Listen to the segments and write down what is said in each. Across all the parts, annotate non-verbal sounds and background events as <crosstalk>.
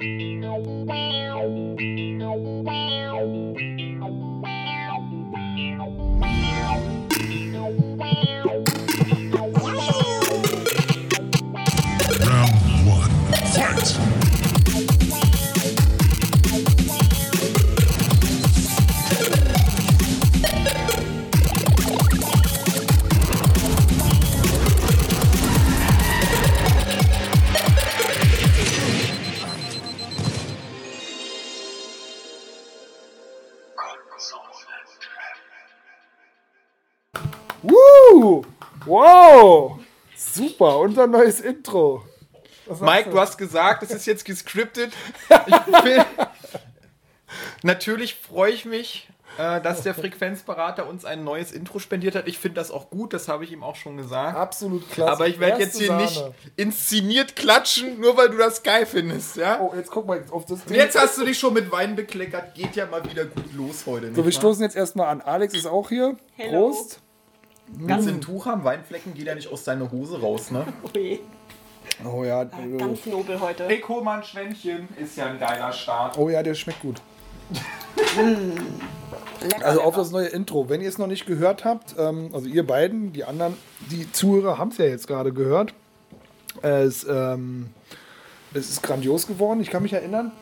Round Super, unser neues Intro. Mike, du hast gesagt, es ist jetzt gescriptet. <laughs> Ich will, natürlich freue ich mich, äh, dass der Frequenzberater uns ein neues Intro spendiert hat. Ich finde das auch gut, das habe ich ihm auch schon gesagt. Absolut klasse. Aber ich werde jetzt hier Sahne. nicht inszeniert klatschen, nur weil du das geil findest, ja? Oh, jetzt guck mal auf das Ding. Jetzt hast du dich schon mit Wein bekleckert, geht ja mal wieder gut los heute. so, wir wahr? stoßen jetzt erstmal an. Alex ist auch hier. Hello. Prost. Kannst du ein Tuch haben, Weinflecken geht ja nicht aus deiner Hose raus, ne? <laughs> Ui, Oh ja, äh, ganz nobel heute. Hey, hol mal ein Schwämmchen, ist ja ein geiler Start. oh ja, der schmeckt gut. Lecker, Also auf lecker. das neue Intro. Wenn ihr es noch nicht gehört habt, ähm, also ihr beiden, die anderen, die Zuhörer haben es ja jetzt gerade gehört. Es, ähm, es ist grandios geworden. Ich kann mich erinnern,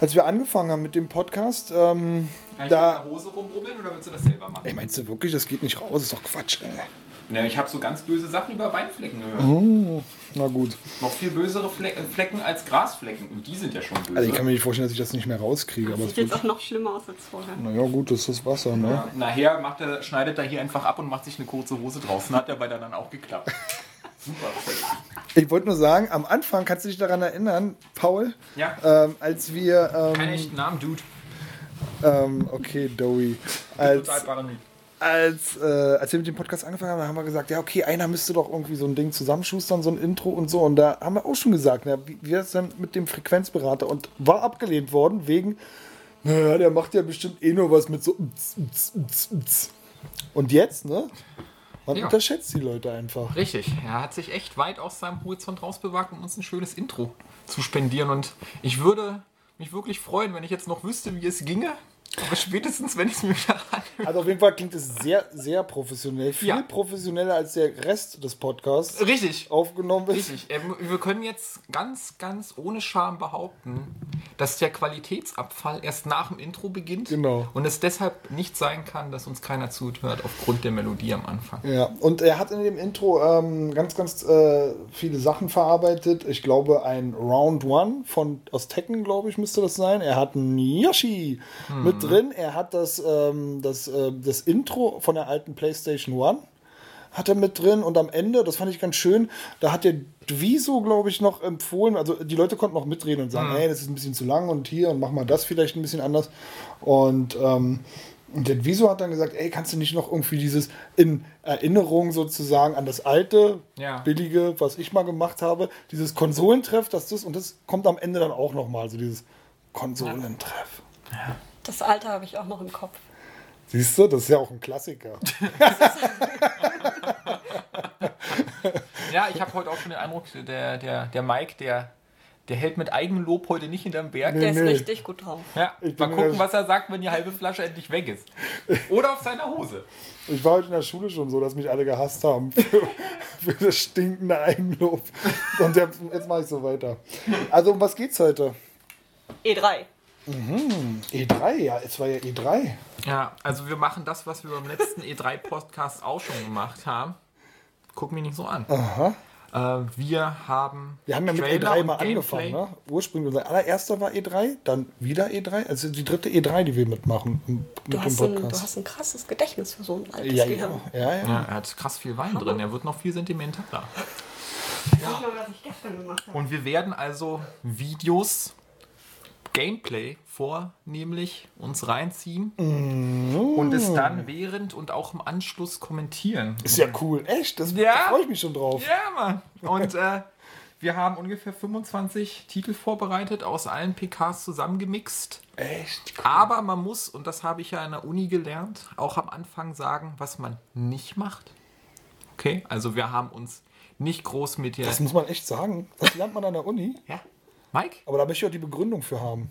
als wir angefangen haben mit dem Podcast, ähm, Kann ich da. mit der Hose rumrubbeln oder willst du das selber machen? Ey, meinst du wirklich, das geht nicht raus? Das ist doch Quatsch, ey. Ne, ich habe so ganz böse Sachen über Weinflecken gehört. Na gut. Noch viel bösere Fle äh, Flecken als Grasflecken. Und die sind ja schon böse. Also ich kann mir nicht vorstellen, dass ich das nicht mehr rauskriege. Aber es Sieht jetzt wird, auch noch schlimmer aus als vorher. naja, gut, das ist das Wasser, ne? ja, nachher macht er, schneidet er hier einfach ab und macht sich eine kurze Hose draußen. Hat er bei der dann auch geklappt. <laughs> Super. Ich wollte nur sagen, am Anfang kannst du dich daran erinnern, Paul, Ja. ähm, als wir. Keinen Ähm, echten Namen, Dude. Ähm, okay, Dowie. Als, Total paranoid. als, äh, als wir mit dem Podcast angefangen haben, haben wir gesagt, ja, okay, einer müsste doch irgendwie so ein Ding zusammenschustern, so ein Intro und so. Und da haben wir auch schon gesagt, na, wie wie ist es denn mit dem Frequenzberater? Und war abgelehnt worden wegen, naja, der macht ja bestimmt eh nur was mit so. Und jetzt, ne? Man Ja. unterschätzt die Leute einfach. Richtig. Er hat sich echt weit aus seinem Horizont rausbewagt, um uns ein schönes Intro zu spendieren. Und ich würde mich wirklich freuen, wenn ich jetzt noch wüsste, wie es ginge. Aber spätestens, wenn ich es mir wieder anhöre. Also auf jeden Fall klingt es sehr, sehr professionell. Viel Ja. professioneller als der Rest des Podcasts Richtig. aufgenommen ist. Richtig. Ähm, Wir können jetzt ganz, ganz ohne Scham behaupten, dass der Qualitätsabfall erst nach dem Intro beginnt. Genau. Und es deshalb nicht sein kann, dass uns keiner zuhört aufgrund der Melodie am Anfang. Ja, und er hat in dem Intro ähm, ganz, ganz äh, viele Sachen verarbeitet. Ich glaube, ein Round One von aus Tekken, glaube ich, müsste das sein. Er hat einen Yoshi mit drin. Er hat das, ähm, das, äh, das Intro von der alten PlayStation One hat er mit drin und am Ende, das fand ich ganz schön, da hat der Dviso, glaube ich, noch empfohlen, also die Leute konnten noch mitreden und sagen, hey, das ist ein bisschen zu lang und hier und mach mal das vielleicht ein bisschen anders und ähm, und der Dviso hat dann gesagt, ey, kannst du nicht noch irgendwie dieses in Erinnerung sozusagen an das alte, Ja. billige, was ich mal gemacht habe, dieses Konsolentreff, dass das, und das kommt am Ende dann auch nochmal, so dieses Konsolentreff. Das Alter habe ich auch noch im Kopf. Siehst du, das ist ja auch ein Klassiker. <laughs> Ja, ich habe heute auch schon den Eindruck, der, der, der Mike, der, der hält mit Eigenlob heute nicht hinterm Berg. Der ist nee. richtig gut drauf. Ja, Ich mal gucken, was er sagt, wenn die halbe Flasche endlich weg ist. Oder auf seiner Hose. Ich war heute in der Schule schon so, dass mich alle gehasst haben für, für das stinkende Eigenlob. Und jetzt, jetzt mache ich so weiter. Also, um was geht's heute? E3. E3, ja, es war ja E E3. Ja, also wir machen das, was wir beim letzten <laughs> E3-Podcast auch schon gemacht haben. Guck mich nicht so an. Äh, wir haben. Wir haben ja mit Trailer E3 und mal Gameplay. angefangen, ne? Ursprünglich unser allererster war E3, dann wieder E3. Also die dritte E3, die wir mitmachen im- mit Du dem hast, ein, du Podcast. hast ein krasses Gedächtnis für so ein altes ja, ja, Gehirn. ja, ja. Ja, er hat krass viel Wein drin. Er wird noch viel sentimentaler. Nicht mal, was ich gestern gemacht habe. Und wir werden also Videos, Gameplay vornehmlich uns reinziehen und es dann während und auch im Anschluss kommentieren. Ist ja cool. Echt? Das, Ja. Da freue ich mich schon drauf. Ja, Mann. Und äh, wir haben ungefähr 25 Titel vorbereitet, aus allen PKs zusammengemixt. Echt? Aber man muss, und das habe ich ja an der Uni gelernt, auch am Anfang sagen, was man nicht macht. Okay, also wir haben uns nicht groß mit der. Das muss man echt sagen. Das lernt man an der Uni. ja, Mike? Aber da möchte ich auch die Begründung für haben.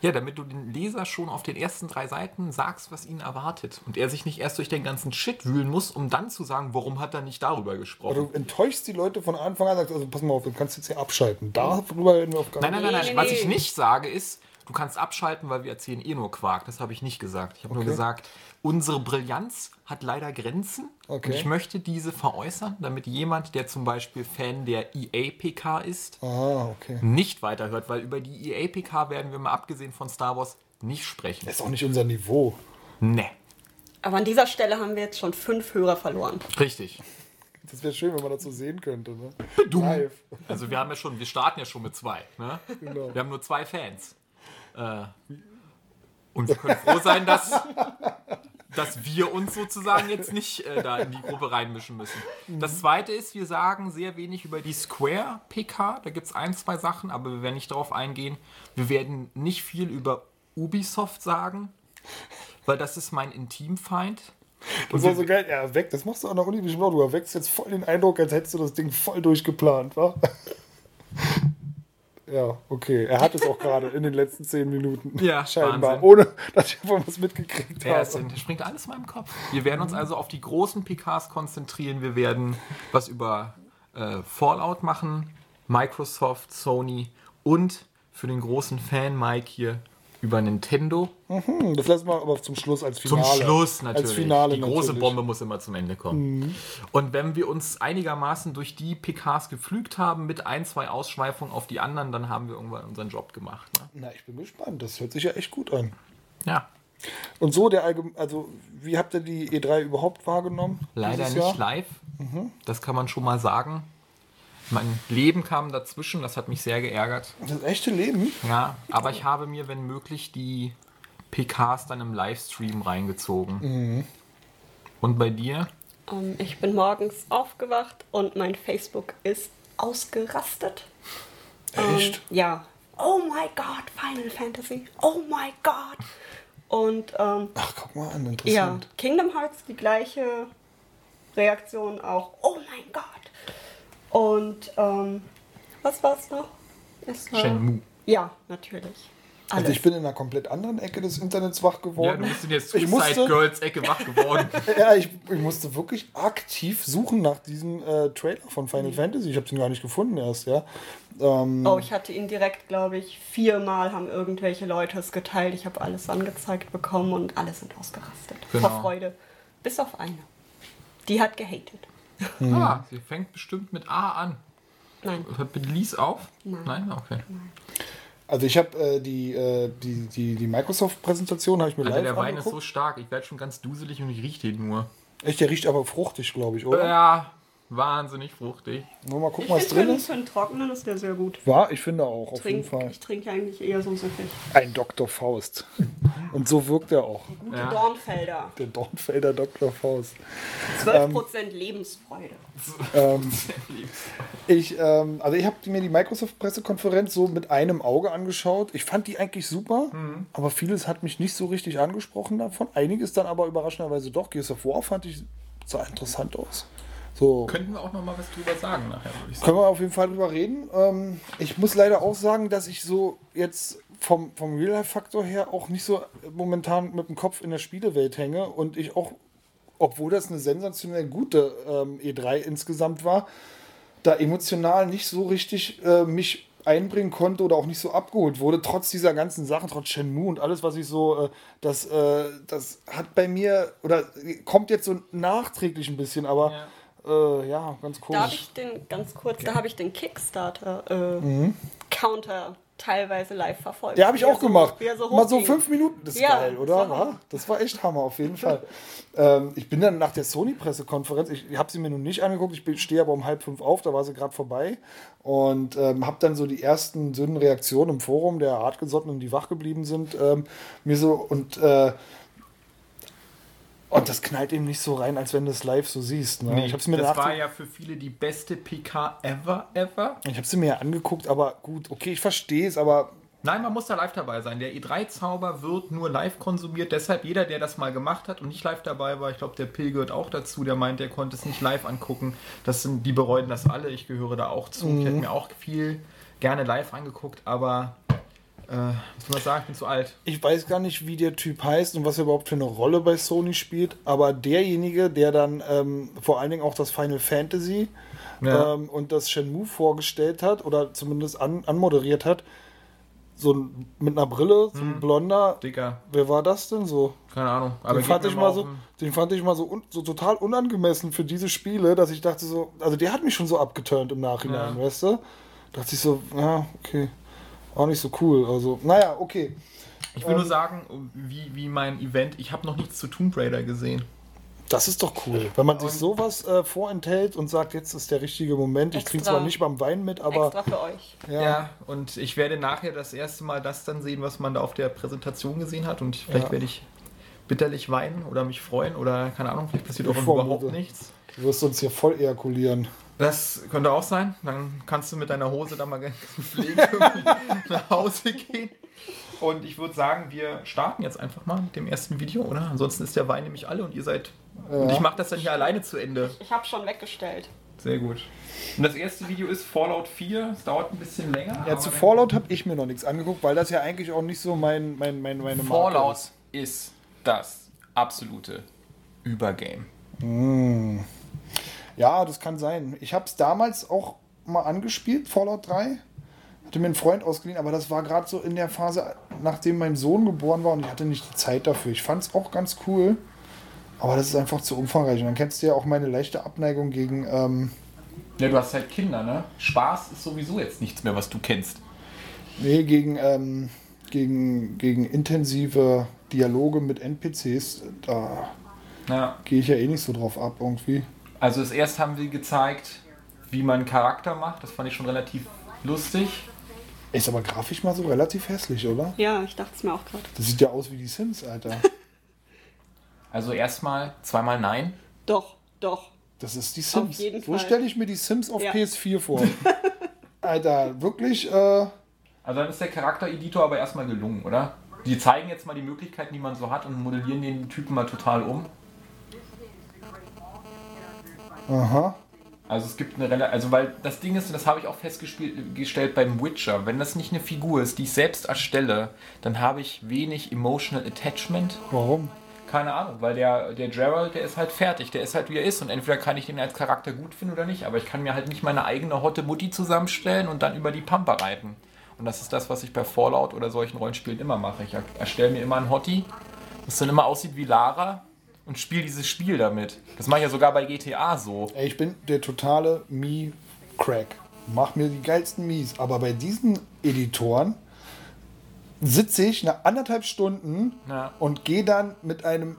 Ja, damit du den Leser schon auf den ersten drei Seiten sagst, was ihn erwartet. Und er sich nicht erst durch den ganzen Shit wühlen muss, um dann zu sagen, warum hat er nicht darüber Aber gesprochen. du enttäuschst die Leute von Anfang an, sagst, also pass mal auf, du kannst jetzt hier abschalten. Darüber reden wir auf gar Nein, nein, nein, nein. Nee, Was ich nicht sage ist, du kannst abschalten, weil wir erzählen eh nur Quark. Das habe ich nicht gesagt. Ich habe nur Okay. gesagt, unsere Brillanz hat leider Grenzen. Okay. Und ich möchte diese veräußern, damit jemand, der zum Beispiel Fan der EA-PK ist, Ah, okay. nicht weiterhört, weil über die EA-PK werden wir mal abgesehen von Star Wars nicht sprechen. Das ist auch nicht unser Niveau. Ne, Aber an dieser Stelle haben wir jetzt schon fünf Hörer verloren. richtig. Das wäre schön, wenn man das so sehen könnte. Ne? Live. Also wir haben ja schon, wir starten ja schon mit zwei. Ne? Genau. Wir haben nur zwei Fans. Äh, und wir können froh sein, dass, dass wir uns sozusagen jetzt nicht äh, da in die Gruppe reinmischen müssen. Das zweite ist, wir sagen sehr wenig über die Square PK. Da gibt es ein, zwei Sachen, aber wir werden nicht darauf eingehen. Wir werden nicht viel über Ubisoft sagen, weil das ist mein Intimfeind. Das war so geil. Ja, erweckt, das machst du an der Uni bestimmt auch. Du erweckst jetzt voll den Eindruck, als hättest du das Ding voll durchgeplant, wa? Ja, okay. Er hat es auch gerade in den letzten zehn Minuten. Ja, <laughs> scheinbar. Wahnsinn. Ohne, dass ich irgendwas mitgekriegt Ja, es habe. das springt alles in meinem Kopf. Wir werden uns also auf die großen PKs konzentrieren. Wir werden was über äh, Fallout machen, Microsoft, Sony und für den großen Fan Mike hier über Nintendo. Hm, das lassen wir aber zum Schluss als Zum Finale. Schluss natürlich. Als Finale die große natürlich. Mhm. Bombe muss immer zum Ende kommen. Und wenn wir uns einigermaßen durch die PKs gepflügt haben, mit ein, zwei Ausschweifungen auf die anderen, dann haben wir irgendwann unseren Job gemacht. Ne? Na, ich bin gespannt. Das hört sich ja echt gut an. Ja, Und so der allgemein, also wie habt ihr die E3 überhaupt wahrgenommen? Leider nicht Jahr? live. Das kann man schon mal sagen. Mein Leben kam dazwischen, das hat mich sehr geärgert. Das echte Leben? Ja, aber ich habe mir, wenn möglich, die PKs dann im Livestream reingezogen. Und bei dir? Ähm, ich bin morgens aufgewacht und mein Facebook ist ausgerastet. Echt? Ähm, ja. Oh my God, Final Fantasy. Oh my God. Und ähm, Ach, guck mal an, ja, interessant. Kingdom Hearts die gleiche Reaktion auch. Oh mein Gott. Und ähm, was war es noch? Es war- Shenmue. Ja, natürlich. Alles. Also ich bin in einer komplett anderen Ecke des Internets wach Ja, geworden. du bist in der <laughs> ich musste, Suicide Girls Ecke wach geworden. <laughs> ja, ich, ich musste wirklich aktiv suchen nach diesem äh, Trailer von Mhm. Final Fantasy. Ich habe den gar nicht gefunden erst, ja. Ähm, Oh, ich hatte ihn direkt, glaube ich, viermal haben irgendwelche Leute es geteilt. Ich habe alles angezeigt bekommen und alle sind ausgerastet. Genau. Vor Freude. Bis auf eine. Die hat gehatet. Ah, sie fängt bestimmt mit A an. Nein. Hört mit Lies auf? Nein. Okay. Also ich habe äh, die, äh, die, die, die Microsoft-Präsentation habe ich mir Also live der Wein ist so stark, ich werde schon ganz duselig und ich rieche den nur. Echt, der riecht aber fruchtig, glaube ich, oder? Ja, wahnsinnig fruchtig. Nur mal gucken, Ich was finde, drin für, ist. für einen Trockenen ist der sehr gut. War, ich finde auch, auf Trink, jeden Fall. ich trinke eigentlich eher so süffig. Ein Dr. Faust. Und so wirkt er auch. Gute Ja. Dornfelder. Der Dornfelder Dr. Faust. 12% Lebensfreude. Ich, ähm, also ich habe mir die Microsoft-Pressekonferenz so mit einem Auge angeschaut. Ich fand die eigentlich super, aber vieles hat mich nicht so richtig angesprochen davon. Einiges dann aber überraschenderweise doch. Gears of War fand ich sah interessant aus. So Könnten wir auch noch mal was drüber sagen nachher, würde ich sagen. können wir auf jeden Fall drüber reden. Ähm, ich muss leider auch sagen, dass ich so jetzt vom, vom Real-Life-Faktor her auch nicht so momentan mit dem Kopf in der Spielewelt hänge und ich auch, obwohl das eine sensationell gute ähm, E3 insgesamt war, da emotional nicht so richtig äh, mich einbringen konnte oder auch nicht so abgeholt wurde, trotz dieser ganzen Sachen, trotz Shenmue und alles, was ich so, äh, das, äh, das hat bei mir, oder kommt jetzt so nachträglich ein bisschen, aber ja, äh, ja ganz Da habe ich den, ganz kurz, da habe ich den Kickstarter-Counter teilweise live verfolgt. Ja, habe ich auch gemacht. wie er so Mal so fünf Minuten, das ist Ja, geil, oder? das war Wa? Das war echt Hammer, auf jeden Fall. ähm, ich bin dann nach der Sony-Pressekonferenz, ich habe sie mir noch nicht angeguckt, ich stehe aber um halb fünf auf, da war sie gerade vorbei. Und ähm, habe dann so die ersten dünnen Reaktionen im Forum der Hartgesottenen, die wach geblieben sind, ähm, mir so und. Äh, und das knallt eben nicht so rein, als wenn du es live so siehst. Ne? ich habe mir das war ja für viele die beste PK ever, ever. ich habe sie mir ja angeguckt, aber gut, okay, ich verstehe es, aber Nein, man muss da live dabei sein. Der E3-Zauber wird nur live konsumiert. Deshalb jeder, der das mal gemacht hat und nicht live dabei war, ich glaube, der Pill gehört auch dazu, der meint, der konnte es nicht live angucken. Das sind, die bereuen das alle. Ich gehöre da auch zu. Ich hätte mir auch viel gerne live angeguckt, aber äh, was soll man sagen, ich bin zu alt. Ich weiß gar nicht, wie der Typ heißt und was er überhaupt für eine Rolle bei Sony spielt, aber derjenige, der dann ähm, vor allen Dingen auch das Final Fantasy Ja. ähm, und das Shenmue vorgestellt hat oder zumindest an, anmoderiert hat, so ein, mit einer Brille, so ein blonder. Dicker, Wer war das denn so? keine Ahnung. Den fand, ich mal so, den- den fand ich mal so, un, so total unangemessen für diese Spiele, dass ich dachte so, also der hat mich schon so abgeturnt im Nachhinein, Ja. weißt du? Dachte ich so, ja, okay, auch nicht so cool. Also, naja, okay. Ich will nur Ähm, sagen, wie, wie mein Event, ich habe noch nichts zu Tomb Raider gesehen. Das ist doch cool, wenn man sich sowas äh, vorenthält und sagt, jetzt ist der richtige Moment. Ich kriege Extra. zwar nicht beim Wein mit, aber Extra für euch. ja, Ja. und ich werde nachher das erste Mal das dann sehen, was man da auf der Präsentation gesehen hat. Und vielleicht Ja. werde ich bitterlich weinen oder mich freuen oder keine Ahnung, vielleicht passiert auch überhaupt nichts. du wirst uns hier voll ejakulieren. Das könnte auch sein. Dann kannst du mit deiner Hose da mal <laughs> irgendwie <laughs> nach Hause gehen. Und ich würde sagen, wir starten jetzt einfach mal mit dem ersten Video, oder? Ansonsten ist der Wein nämlich alle und ihr seid. Und ich mache das dann hier alleine zu Ende. Ich habe schon weggestellt. Sehr gut. Und das erste Video ist Fallout 4. Es dauert ein bisschen länger. Ja, zu Fallout habe ich mir noch nichts angeguckt, weil das ja eigentlich auch nicht so mein, mein, mein, meine Marke Fallout ist. ist das absolute Übergame. Ja, das kann sein. Ich habe es damals auch mal angespielt, Fallout 3. Hatte mir einen Freund ausgeliehen, aber das war gerade so in der Phase, nachdem mein Sohn geboren war und ich hatte nicht die Zeit dafür. Ich fand es auch ganz cool, aber das ist einfach zu umfangreich. Und dann kennst du ja auch meine leichte Abneigung gegen. Ähm, Ja, du hast halt Kinder, ne? Spaß ist sowieso jetzt nichts mehr, was du kennst. nee, gegen, ähm, gegen, gegen intensive Dialoge mit NPCs. Da Ja. gehe ich ja eh nicht so drauf ab irgendwie. Also das erste haben wir gezeigt, wie man einen Charakter macht. Das fand ich schon relativ lustig. Ist aber grafisch mal so relativ hässlich, oder? Ja, ich dachte es mir auch gerade. Das sieht ja aus wie die Sims, Alter. <laughs> Also erstmal, zweimal nein. Doch, doch. Das ist die Sims. Auf jeden Fall. stelle ich mir die Sims auf Ja. PS4 vor. <laughs> Alter, wirklich, äh, Also dann ist der Charaktereditor aber erstmal gelungen, oder? Die zeigen jetzt mal die Möglichkeiten, die man so hat und modellieren den Typen mal total um. Aha. Also es gibt eine Rela also weil das Ding ist, und das habe ich auch festgestellt beim Witcher, wenn das nicht eine Figur ist, die ich selbst erstelle, dann habe ich wenig emotional attachment. Warum? Keine Ahnung, weil der, der Gerald, der ist halt fertig, der ist halt wie er ist und entweder kann ich den als Charakter gut finden oder nicht, aber ich kann mir halt nicht meine eigene Hotte Mutti zusammenstellen und dann über die Pampa reiten. Und das ist das, was ich bei Fallout oder solchen Rollenspielen immer mache. Ich er- erstelle mir immer einen Hottie, das dann immer aussieht wie Lara und spiele dieses Spiel damit. Das mache ich ja sogar bei GTA so. Ey, ich bin der totale Me-Crack. Mach mir die geilsten Mies. Aber bei diesen Editoren sitze ich nach anderthalb Stunden Ja. und gehe dann mit einem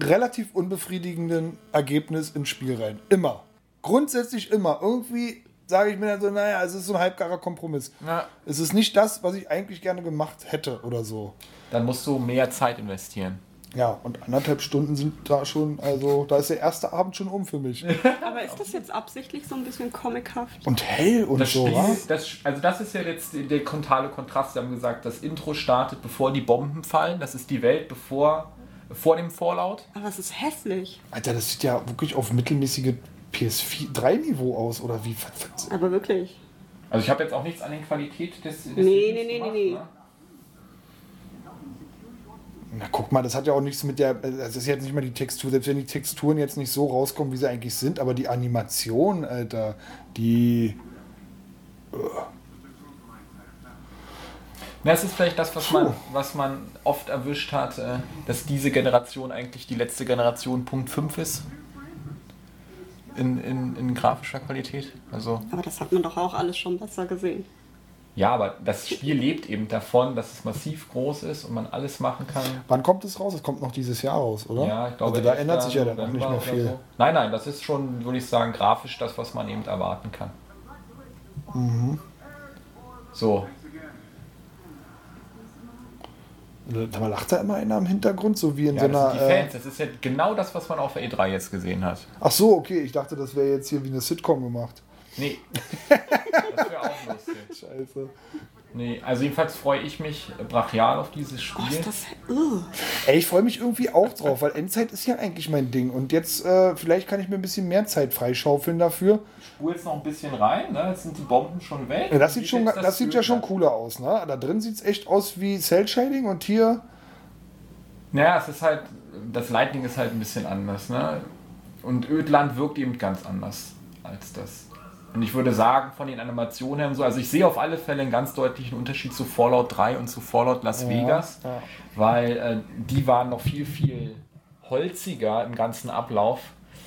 relativ unbefriedigenden Ergebnis ins Spiel rein. Immer. Grundsätzlich immer. Irgendwie sage ich mir dann so, naja, es ist so ein halbgarer Kompromiss. Ja. Es ist nicht das, was ich eigentlich gerne gemacht hätte oder so. Dann musst du mehr Zeit investieren. Ja, und anderthalb Stunden sind da schon, also da ist der erste Abend schon um für mich. <laughs> Aber ist das jetzt absichtlich so ein bisschen comichaft? Und hell und Das so, Spiel, wa? das, also das ist ja jetzt der totale Kontrast. Sie haben gesagt, das Intro startet, bevor die Bomben fallen. Das ist die Welt bevor, vor dem Fallout. Aber es ist hässlich. Alter, das sieht ja wirklich auf mittelmäßige PS3-Niveau aus, oder wie? Aber wirklich. Also ich habe jetzt auch nichts an der Qualität des, des Nee, Videos nee, nee, gemacht, nee, nee. ne? Na, guck mal, das hat ja auch nichts mit der. Das ist jetzt nicht mal die Textur, selbst wenn die Texturen jetzt nicht so rauskommen, wie sie eigentlich sind, aber die Animation, Alter, die. Na, es ist vielleicht das, was man, was man oft erwischt hat, äh, dass diese Generation eigentlich die letzte Generation Punkt 5 ist. In, in, in grafischer Qualität. Also, Aber das hat man doch auch alles schon besser gesehen. Ja, aber das Spiel lebt eben davon, dass es massiv groß ist und man alles machen kann. Wann kommt es raus? Es kommt noch dieses Jahr raus, oder? Ja, ich glaube, also da 11. ändert sich ja dann auch nicht mehr viel. So. Nein, nein, das ist schon, würde ich sagen, grafisch das, was man eben erwarten kann. Mhm. So, Da lacht da immer einer im Hintergrund, so wie in ja, so das einer. sind die Äh, Fans. Das ist ja genau das, was man auf der E3 jetzt gesehen hat. ach so, okay, ich dachte, das wäre jetzt hier wie eine Sitcom gemacht. Nee. <laughs> das wäre auch lustig. Scheiße. Nee, also jedenfalls freue ich mich brachial auf dieses Spiel. Was ist das? Ugh. Ey, ich freue mich irgendwie auch drauf, weil Endzeit ist ja eigentlich mein Ding. Und jetzt, äh, vielleicht kann ich mir ein bisschen mehr Zeit freischaufeln dafür. spule jetzt noch ein bisschen rein, ne? Jetzt sind die Bomben schon weg. Ja, das sieht, schon, jetzt das sieht ja schon cooler aus, ne? Da drin sieht es echt aus wie Cell-Shading und hier. Naja, es ist halt, das Lightning ist halt ein bisschen anders, ne? Und Ödland wirkt eben ganz anders als das. Und ich würde sagen, von den Animationen her und so, also ich sehe auf alle Fälle einen ganz deutlichen Unterschied zu Fallout 3 und zu Fallout Las Vegas, ja. weil äh, die waren noch viel, viel holziger im ganzen Ablauf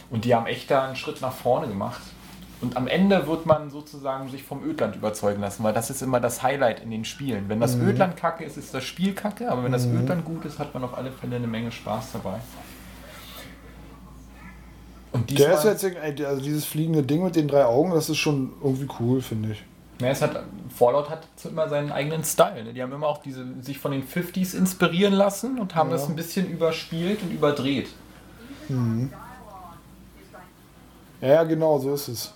und die haben echt da einen Schritt nach vorne gemacht. Und am Ende wird man sozusagen sich vom Ödland überzeugen lassen, weil das ist immer das Highlight in den Spielen. Wenn das Ödland kacke ist, ist das Spiel kacke, aber wenn das Ödland gut ist, hat man auf alle Fälle eine Menge Spaß dabei. Und Der ist diesmal, jetzt, also dieses fliegende Ding mit den drei Augen, das ist schon irgendwie cool, finde ich. ja, es hat, Fallout hat so immer seinen eigenen Style. Ne? Die haben immer auch diese, sich von den 50s inspirieren lassen und haben das ein bisschen überspielt und überdreht. Ja, ja, genau, so ist es.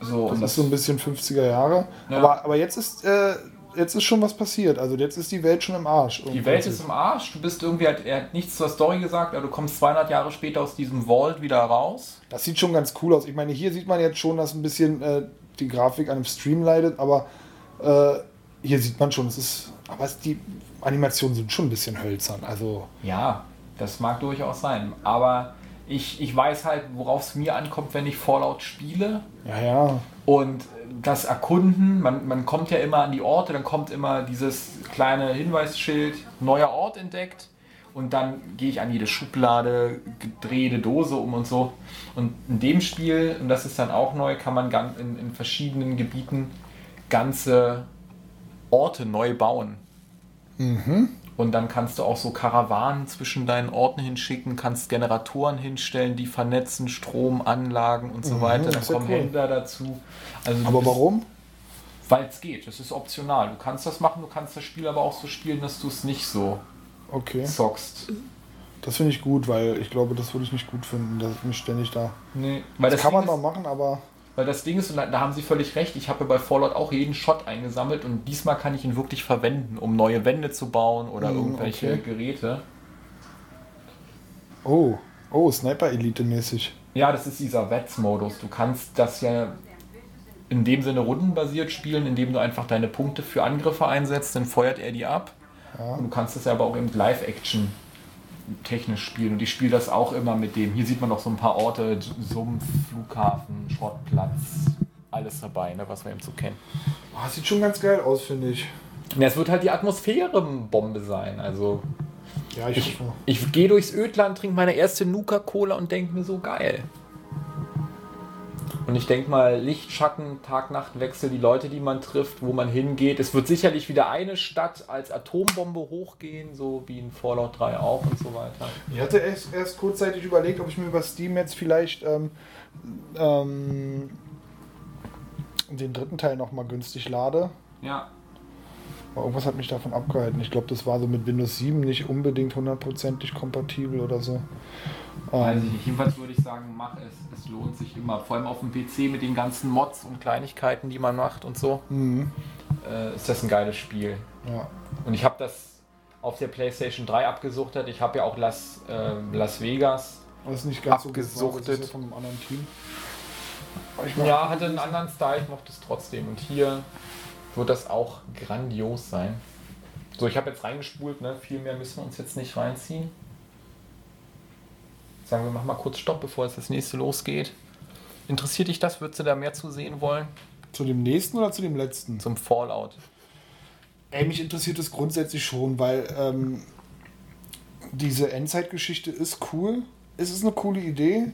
So, und Das ist so ein bisschen 50er Jahre. Ja. Aber, aber jetzt ist, äh, jetzt ist schon was passiert. Also jetzt ist die Welt schon im Arsch. Die Welt ist im Arsch, du bist irgendwie, halt, er hat nichts zur Story gesagt, aber du kommst 200 Jahre später aus diesem Vault wieder raus. Das sieht schon ganz cool aus. Ich meine, hier sieht man jetzt schon, dass ein bisschen äh, die Grafik an dem Stream leidet, aber äh, hier sieht man schon, es ist. Aber es, die Animationen sind schon ein bisschen hölzern. Also. Ja, das mag durchaus sein, aber ich, ich weiß halt, worauf es mir ankommt, wenn ich Fallout spiele. Ja, ja. Und das Erkunden, man, man kommt ja immer an die Orte, dann kommt immer dieses kleine Hinweisschild, neuer Ort entdeckt. Und dann gehe ich an jede Schublade, gedrehte Dose um und so. Und in dem Spiel, und das ist dann auch neu, kann man in, in verschiedenen Gebieten ganze Orte neu bauen. Und dann kannst du auch so Karawanen zwischen deinen Orten hinschicken, kannst Generatoren hinstellen, die vernetzen, Stromanlagen und so weiter. Dann kommen cool. Händler dazu. Also Aber warum? Weil es geht. Das ist optional. Du kannst das machen, du kannst das Spiel aber auch so spielen, dass du es nicht so Okay. zockst. Das finde ich gut, weil ich glaube, das würde ich nicht gut finden, dass ich mich ständig da. Nee, weil Das das, kann man noch machen, aber. Weil das Ding ist, und da, da haben sie völlig recht, ich habe ja bei Fallout auch jeden Shot eingesammelt und diesmal kann ich ihn wirklich verwenden, um neue Wände zu bauen oder Hm, irgendwelche okay. Geräte. Oh, oh, Sniper-Elite-mäßig. Ja, das ist dieser Wets-Modus. Du kannst das ja in dem Sinne rundenbasiert spielen, indem du einfach deine Punkte für Angriffe einsetzt, dann feuert er die ab. Und du kannst das ja aber auch im Live-Action technisch spielen. Und ich spiele das auch immer mit dem. Hier sieht man noch so ein paar Orte, Sumpf, Flughafen, Schrottplatz, alles dabei, ne, was wir eben so kennen. Oh, das sieht schon ganz geil aus, finde ich. Ja, es wird halt die Atmosphäre-Bombe sein. Also Ja, ich, ich, ich gehe durchs Ödland, trinke meine erste Nuka-Cola und denke mir so geil. Und ich denke mal, Licht, Schatten, Tag-Nacht-Wechsel, die Leute, die man trifft, wo man hingeht. Es wird sicherlich wieder eine Stadt als Atombombe hochgehen, so wie in Fallout 3 auch und so weiter. Ich hatte erst, erst kurzzeitig überlegt, ob ich mir über Steam jetzt vielleicht ähm, ähm, den dritten Teil nochmal günstig lade. Ja. Aber irgendwas hat mich davon abgehalten. Ich glaube, das war so mit Windows 7 nicht unbedingt hundertprozentig kompatibel oder so. Weiß ich Ähm, nicht. Jedenfalls würde ich sagen, mach es. Es lohnt sich immer. Vor allem auf dem PC mit den ganzen Mods und Kleinigkeiten, die man macht und so. mhm, Äh, ist das ein geiles Spiel. ja. Und ich habe das auf der PlayStation 3 abgesuchtet. Ich habe ja auch Las, äh, Las Vegas. Das ist nicht ganz so Abgesuchtet. Das ist ja von einem anderen Team. Ja, hatte einen anderen Style, ich mochte es trotzdem. Und hier wird das auch grandios sein. So, ich habe jetzt reingespult, ne? viel mehr müssen wir uns jetzt nicht reinziehen. Sagen wir, machen mal kurz Stopp, bevor jetzt das nächste losgeht. Interessiert dich das? Würdest du da mehr zu sehen wollen? Zu dem nächsten oder zu dem letzten? Zum Fallout. Ey, mich interessiert es grundsätzlich schon, weil ähm, diese Endzeitgeschichte ist cool. Es ist eine coole Idee.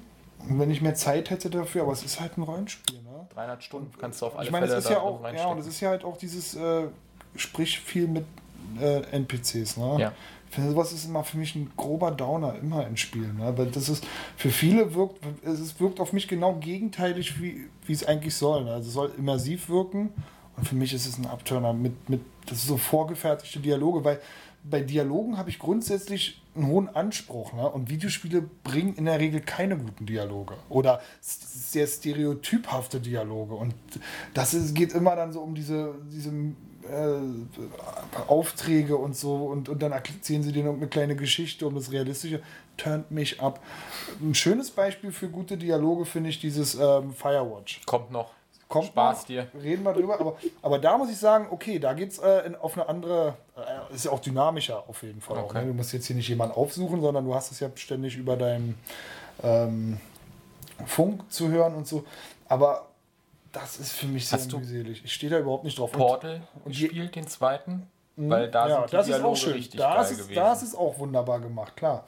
Und wenn ich mehr Zeit hätte dafür, aber es ist halt ein Rollenspiel, ne? 300 Stunden kannst du auf alle Ich meine, es Fälle ist ja auch, ja, und es ist ja halt auch dieses, äh, sprich viel mit äh, NPCs, ne? Ja. Ich finde, sowas ist immer für mich ein grober Downer immer in Spielen, ne? Weil das ist, für viele wirkt, es wirkt auf mich genau gegenteilig, wie wie es eigentlich soll. Ne? Also es soll immersiv wirken Und für mich ist es ein Abturner mit, mit das ist so vorgefertigte Dialoge, weil bei Dialogen habe ich grundsätzlich einen hohen Anspruch. Ne? Und Videospiele bringen in der Regel keine guten Dialoge oder sehr stereotyphafte Dialoge. Und das ist, geht immer dann so um diese, diese äh, Aufträge und so und, und dann erzählen sie dir noch eine kleine Geschichte um das Realistische. Turnt mich ab. Ein schönes Beispiel für gute Dialoge finde ich dieses ähm, Firewatch. Kommt noch. Kommt Spaß noch, dir. Reden wir drüber. Aber, aber da muss ich sagen, okay, da geht es äh, in- auf eine andere, äh, ist ja auch dynamischer auf jeden Fall. Auch, Okay. ne? Du musst jetzt hier nicht jemanden aufsuchen, sondern du hast es ja ständig über deinen ähm, Funk zu hören und so. Aber das ist für mich sehr Hast mühselig. Ich stehe da überhaupt nicht drauf. Und- Portal und je- gespielt, den zweiten. Weil da ja, sind die das ist Dialoge auch schön. richtig Das geil ist, gewesen. das ist auch wunderbar gemacht, klar.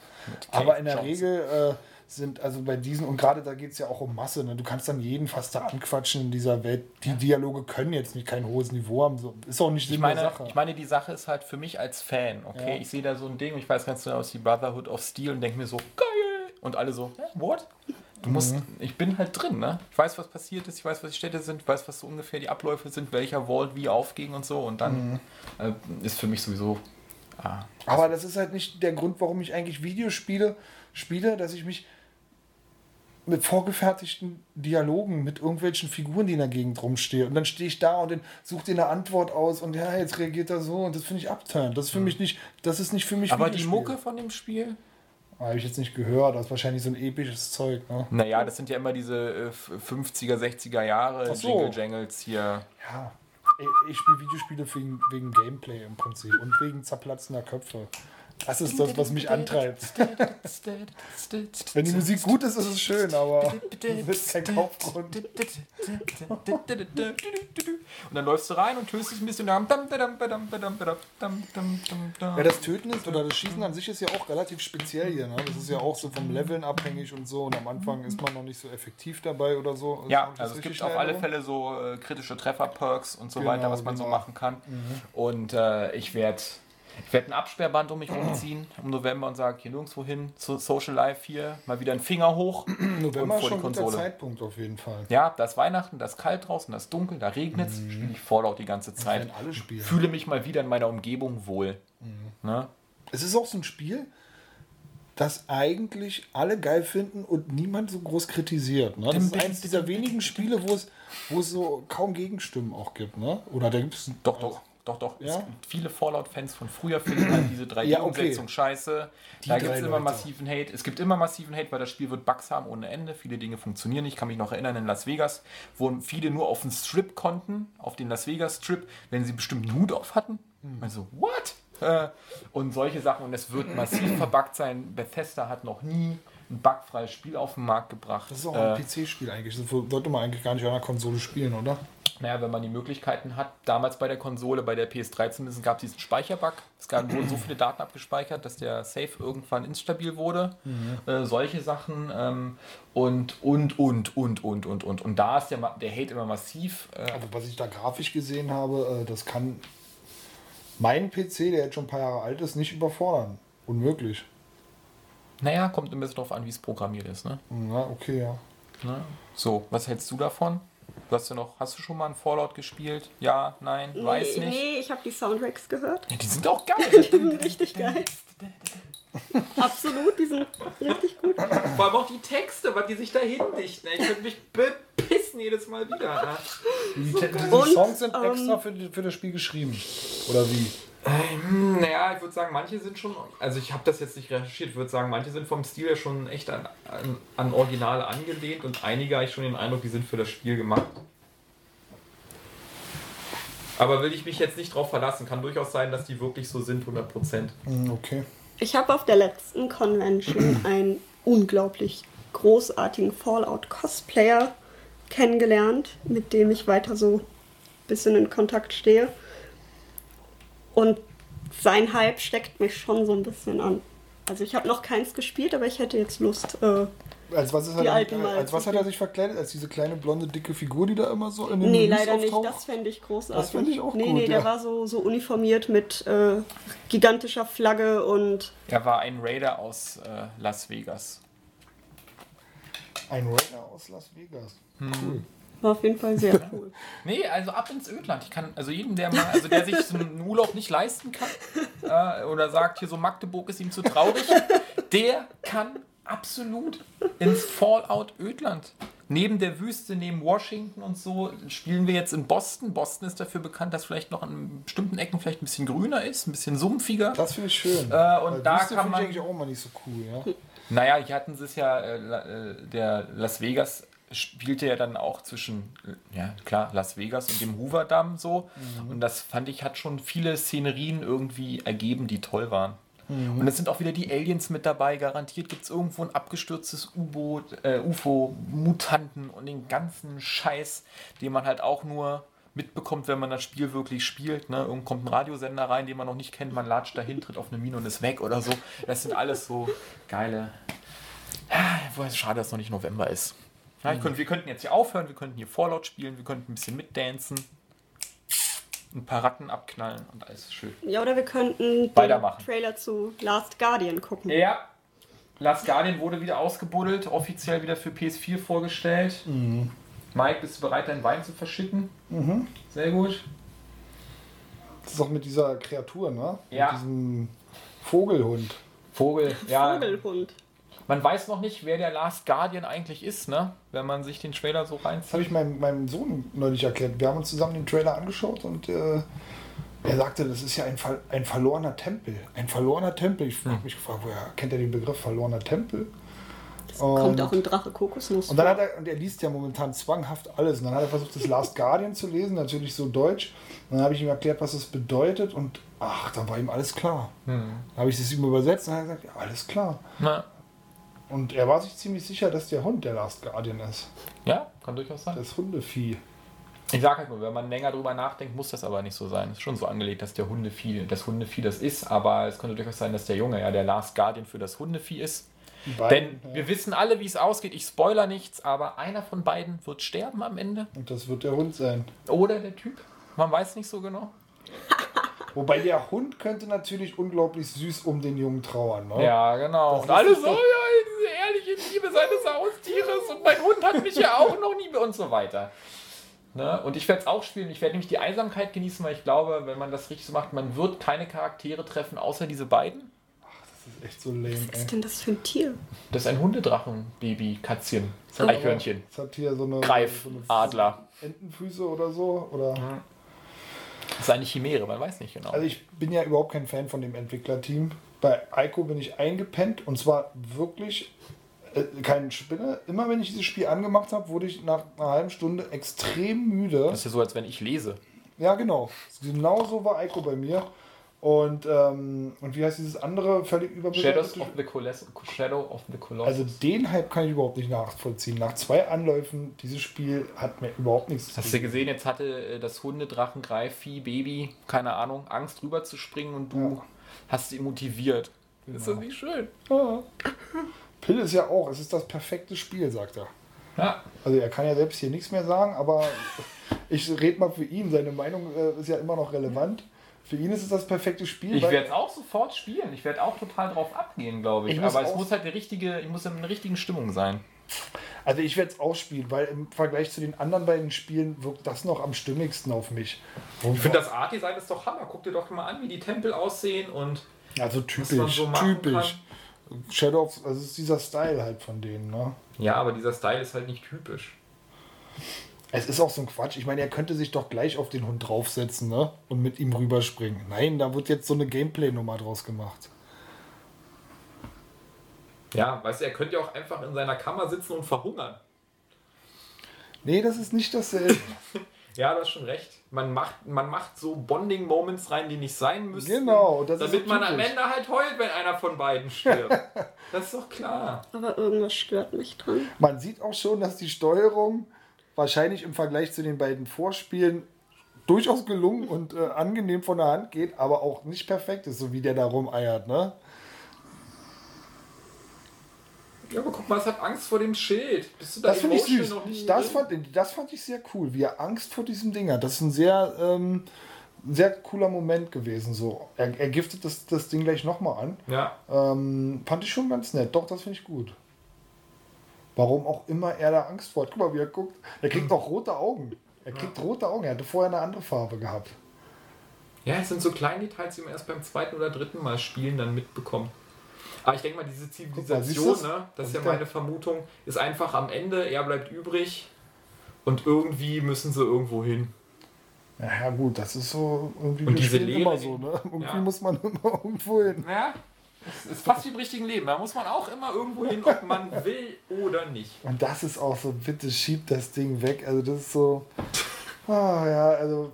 Aber in der Johnson. Regel äh, sind, also bei diesen, und gerade da geht es ja auch um Masse, ne? du kannst dann jeden fast da anquatschen in dieser Welt. Die Dialoge können jetzt nicht kein hohes Niveau haben. So, ist auch nicht Sinn ich meine, der Sache. ich meine, die Sache ist halt für mich als Fan, okay? Ja. Ich sehe da so ein Ding, ich weiß ganz genau, es ist die Brotherhood of Steel und denke mir so, geil! Und alle so, what? Du musst, Mhm. ich bin halt drin, ne? Ich weiß, was passiert ist, ich weiß, was die Städte sind, ich weiß, was so ungefähr die Abläufe sind, welcher Vault wie aufging und so. Und dann Mhm. äh, ist für mich sowieso. Ah, Aber das ist halt nicht der Grund, warum ich eigentlich Videospiele spiele, dass ich mich mit vorgefertigten Dialogen mit irgendwelchen Figuren, die in der Gegend rumstehe. Und dann stehe ich da und dann suche dir eine Antwort aus und ja, jetzt reagiert er so und das finde ich abturnt. Das ist für mich nicht, das ist nicht für mich Mhm. aber die. Mucke von dem Spiel? Habe ich jetzt nicht gehört, das ist wahrscheinlich so ein episches Zeug, ne? Naja, das sind ja immer diese äh, 50er, 60er Jahre so. Jingle Jangles hier. Ja. Ich, ich spiele Videospiele wegen, wegen Gameplay im Prinzip und wegen zerplatzender Köpfe. Das ist das, was mich antreibt. Wenn die Musik gut ist, ist es schön, aber du ist kein Kaufgrund. Und dann läufst du rein und tötest dich ein bisschen. Ja, das Töten ist oder das Schießen an sich ist ja auch relativ speziell hier. Ne? Das ist ja auch so vom Leveln abhängig und so. Und am Anfang ist man noch nicht so effektiv dabei oder so. Ja, also es gibt auf alle Fälle so äh, kritische Treffer-Perks und so genau, weiter, was man genau. so machen kann. Mhm. Und äh, ich werde ich werd ein Absperrband um mich rumziehen im November und sage, hier nirgendwo hin, zu Social Life hier, mal wieder einen Finger hoch <clears throat> November und ist vor schon die guter. Zeitpunkt auf jeden Fall. Ja, da ist Weihnachten, da ist kalt draußen, da ist dunkel, da regnet es, spiele ich Fallout die ganze Zeit. alle spielen. Fühle mich mal wieder in meiner Umgebung wohl. Ne? Es ist auch so ein Spiel, das eigentlich alle geil finden und niemand so groß kritisiert. Ne? Das ist eines dieser wenigen Spiele, wo es, wo es so kaum Gegenstimmen auch gibt. Ne? Oder da gibt es Doch, doch. Doch, doch. Es Ja? gibt viele Fallout-Fans von früher finden halt <clears throat> diese 3D-Umsetzung Ja, okay. scheiße. Die da gibt es immer massiven Hate. Es gibt immer massiven Hate, weil das Spiel wird Bugs haben ohne Ende. Viele Dinge funktionieren nicht. Ich kann mich noch erinnern in Las Vegas, wo viele nur auf den Strip konnten, auf den Las Vegas Strip, wenn sie bestimmt einen Hut auf hatten. Hm. Also, what? Äh, Und solche Sachen. Und es wird massiv <clears throat> verbuggt sein. Bethesda hat noch nie ein bugfreies Spiel auf den Markt gebracht. Das ist auch Äh, ein PC-Spiel eigentlich. Das sollte man eigentlich gar nicht auf einer Konsole spielen, oder? Naja, wenn man die Möglichkeiten hat, damals bei der Konsole, bei der PS3 zumindest, gab es diesen Speicherbug. Es gab, wurden so viele Daten abgespeichert, dass der Safe irgendwann instabil wurde. Äh, solche Sachen ähm, und, und, und, und, und, und, und. Und da ist der, der Hate immer massiv. Äh, Aber was ich da grafisch gesehen habe, äh, das kann mein PC, der jetzt schon ein paar Jahre alt ist, nicht überfordern. Unmöglich. naja, kommt ein bisschen drauf an, wie es programmiert ist. Ne? Ja, okay, ja. Ne? So, was hältst du davon? Du hast ja noch, hast du schon mal ein Fallout gespielt? Ja, nein, weiß nee, nicht. nee, ich habe die Soundtracks gehört. Ja, die sind auch geil. <laughs> Die sind richtig geil. <laughs> Absolut, die sind richtig gut. Vor allem auch die Texte, was die sich da hindichten. Ich könnte mich bepissen jedes Mal wieder. Ne? Die, diese Und, Songs sind ähm, extra für, die- für das Spiel geschrieben. Oder wie? Naja, ich würde sagen, manche sind schon, also ich habe das jetzt nicht recherchiert, ich würde sagen, manche sind vom Stil her schon echt an, an, an Originale angelehnt und einige habe ich schon den Eindruck, die sind für das Spiel gemacht. Aber will ich mich jetzt nicht drauf verlassen, kann durchaus sein, dass die wirklich so sind, 100%. Hm, Okay. Ich habe auf der letzten Convention <clears throat> einen unglaublich großartigen Fallout-Cosplayer kennengelernt, mit dem ich weiter so ein bisschen in Kontakt stehe. Und sein Hype steckt mich schon so ein bisschen an. Also ich habe noch keins gespielt, aber ich hätte jetzt Lust. Äh, Als was, ist Die er, mal als was hat er sich verkleidet? Als diese kleine blonde dicke Figur, die da immer so in den nee, Menüs leider nicht. auftaucht? Das fände ich großartig. Das fänd ich auch nee, gut, Nee, der ja. war so, so uniformiert mit äh, gigantischer Flagge und Er war ein Raider aus äh, Las Vegas. Ein Raider aus Las Vegas. Hm. Cool. War auf jeden Fall sehr cool. <laughs> Nee, also ab ins Ödland. Ich kann, also jedem, der mal, also der sich so einen Urlaub nicht leisten kann äh, oder sagt, hier so Magdeburg ist ihm zu traurig, der kann absolut ins Fallout Ödland. Neben der Wüste, neben Washington und so, spielen wir jetzt in Boston. Boston ist dafür bekannt, dass vielleicht noch an bestimmten Ecken vielleicht ein bisschen grüner ist, ein bisschen sumpfiger. Das finde ich schön. Äh, und Weil da Wüste kann finde man- ich eigentlich auch mal nicht so cool, ja. Naja, hier hatten sie es ja, äh, äh, der Las Vegas spielte ja dann auch zwischen, ja klar, Las Vegas und dem Hoover-Damm so. Und das fand ich, hat schon viele Szenerien irgendwie ergeben, die toll waren. Und es sind auch wieder die Aliens mit dabei. Garantiert gibt es irgendwo ein abgestürztes U-Boot, äh, UFO, Mutanten und den ganzen Scheiß, den man halt auch nur mitbekommt, wenn man das Spiel wirklich spielt. Ne? Irgend kommt ein Radiosender rein, den man noch nicht kennt, man latscht dahin, tritt auf eine Mine und ist weg oder so. Das sind alles so geile. Ah, schade, dass es noch nicht November ist. Ja, ich könnte, wir könnten jetzt hier aufhören, wir könnten hier Fallout spielen, wir könnten ein bisschen mitdancen, ein paar Ratten abknallen und alles ist schön. Ja, oder wir könnten den Weitermachen. Trailer zu Last Guardian gucken. Ja, Last Guardian wurde wieder ausgebuddelt, offiziell wieder für PS4 vorgestellt. Mike, bist du bereit, deinen Wein zu verschütten? Sehr gut. Das ist auch mit dieser Kreatur, ne? Ja. Mit diesem Vogelhund. Vogel, ja. Vogelhund. Man weiß noch nicht, wer der Last Guardian eigentlich ist, ne? Wenn man sich den Trailer so Das reinzieht. habe ich meinem, meinem Sohn neulich erklärt. Wir haben uns zusammen den Trailer angeschaut und äh, er sagte, das ist ja ein, Ver ein verlorener Tempel. Ein verlorener Tempel. Ich Hm. habe mich gefragt, woher kennt er den Begriff verlorener Tempel? Kommt auch in Drache Kokosnuss. Und dann hat er, und er liest ja momentan zwanghaft alles. Und dann hat er versucht, das Last Guardian zu lesen, natürlich so deutsch. Und dann habe ich ihm erklärt, was das bedeutet. Und ach, dann war ihm alles klar. Hm. Dann habe ich es ihm übersetzt und er hat gesagt, ja, alles klar. Na, Und er war sich ziemlich sicher, dass der Hund der Last Guardian ist. ja, kann durchaus sein. Das Hundevieh. Ich sage halt nur, wenn man länger drüber nachdenkt, muss das aber nicht so sein. Es ist schon so angelegt, dass der Hundevieh, das Hundevieh das ist, aber es könnte durchaus sein, dass der Junge ja der Last Guardian für das Hundevieh ist. Denn beiden, ja. wir wissen alle, wie es ausgeht. Ich spoiler nichts, aber einer von beiden wird sterben am Ende. Und das wird der Hund sein. Oder der Typ. Man weiß nicht so genau. Wobei der Hund könnte natürlich unglaublich süß um den Jungen trauern. Ne? Ja, genau. Das Und alle ist so, ja, diese ehrliche Liebe seines Haustieres und mein Hund hat mich ja auch noch nie und so weiter. Ne? Und ich werde es auch spielen. Ich werde nämlich die Einsamkeit genießen, weil ich glaube, wenn man das richtig so macht, man wird keine Charaktere treffen, außer diese beiden. Das ist echt so lame, Was ey. ist denn das für ein Tier? Das ist ein Hundedrachen, Baby, Katzchen, Oh. Eichhörnchen, Es hat hier so eine, Greif, so eine Adler. Entenfüße oder so. Oder Das ist eine Chimäre, man weiß nicht genau. Also ich bin ja überhaupt kein Fan von dem Entwicklerteam. Bei Ico bin ich eingepennt und zwar wirklich äh, kein Spinne. Immer wenn ich dieses Spiel angemacht habe, wurde ich nach einer halben Stunde extrem müde. Das ist ja so, als wenn ich lese. Ja, genau. Genau so war Ico bei mir. Und, ähm, und wie heißt dieses andere völlig Coles Shadow of the Colossus. Also den Hype kann ich überhaupt nicht nachvollziehen. Nach zwei Anläufen, dieses Spiel hat mir überhaupt nichts zu Hast du gesehen, jetzt hatte äh, das Hundedrachen, Greifvieh, Baby, keine Ahnung, Angst rüber zu springen und du Ja. hast ihn motiviert. Ist das nicht schön? Ja. Pill ist ja auch, es ist das perfekte Spiel, sagt er. Ja. Also er kann ja selbst hier nichts mehr sagen, aber ich rede mal für ihn. Seine Meinung äh, ist ja immer noch relevant. Für ihn ist es das perfekte Spiel. Ich werde es auch sofort spielen. Ich werde auch total drauf abgehen, glaube ich. Ich Aber es muss halt eine richtige, ich muss in einer richtigen Stimmung sein. also ich werde es auch spielen, weil im Vergleich zu den anderen beiden Spielen wirkt das noch am stimmigsten auf mich. Ich finde das Art-Design ist doch Hammer. Guck dir doch mal an, wie die Tempel aussehen und also typisch, so typisch. Shadow of, also ist dieser Style halt von denen, ne? ja, aber dieser Style ist halt nicht typisch. Es ist auch so ein Quatsch. Ich meine, er könnte sich doch gleich auf den Hund draufsetzen, ne? Und mit ihm rüberspringen. Nein, da wird jetzt so eine Gameplay-Nummer draus gemacht. Ja, weißt du, er könnte ja auch einfach in seiner Kammer sitzen und verhungern. Nee, das ist nicht dasselbe. <laughs> Ja, du hast schon recht. Man macht, man macht so Bonding-Moments rein, die nicht sein müssen. Genau, das ist Damit so man am. Ende halt heult, wenn einer von beiden stirbt. <laughs> das ist doch klar. Aber irgendwas stört mich dran. Man sieht auch schon, dass die Steuerung wahrscheinlich im Vergleich zu den beiden Vorspielen durchaus gelungen und äh, angenehm von der Hand geht, aber auch nicht perfekt ist, so wie der da rumeiert, ne? Ja, aber guck mal, es hat Angst vor dem Schild. Bist du da Das finde ich süß. noch nicht Das fand, das fand ich sehr cool, wie er Angst vor diesem Ding hat. Das ist ein sehr, ähm, sehr cooler Moment gewesen. So. Er, er giftet das, das Ding gleich nochmal an. Ja. Ähm, fand ich schon ganz nett. Doch, das finde ich gut. Warum auch immer er da Angst vor hat. Guck mal, wie er guckt. Er kriegt auch rote Augen. Er kriegt rote Augen. Er hatte vorher eine andere Farbe gehabt. Ja, es sind so kleine Details, die man erst beim zweiten oder dritten Mal spielen dann mitbekommt. Aber ich denke mal, diese Zivilisation, du's? ne, das ist ja meine Vermutung, ist einfach am Ende, er bleibt übrig und irgendwie müssen sie irgendwo hin. Ja, ja gut, das ist so irgendwie Und diese Lehre, immer so, ne? Irgendwie Ja. muss man <laughs> immer irgendwo hin. Ja, es ist fast wie im richtigen Leben. Da muss man auch immer irgendwo hin, ob man will oder nicht. Und das ist auch so, bitte schieb das Ding weg. Also das ist so. <laughs> Ah ja, also.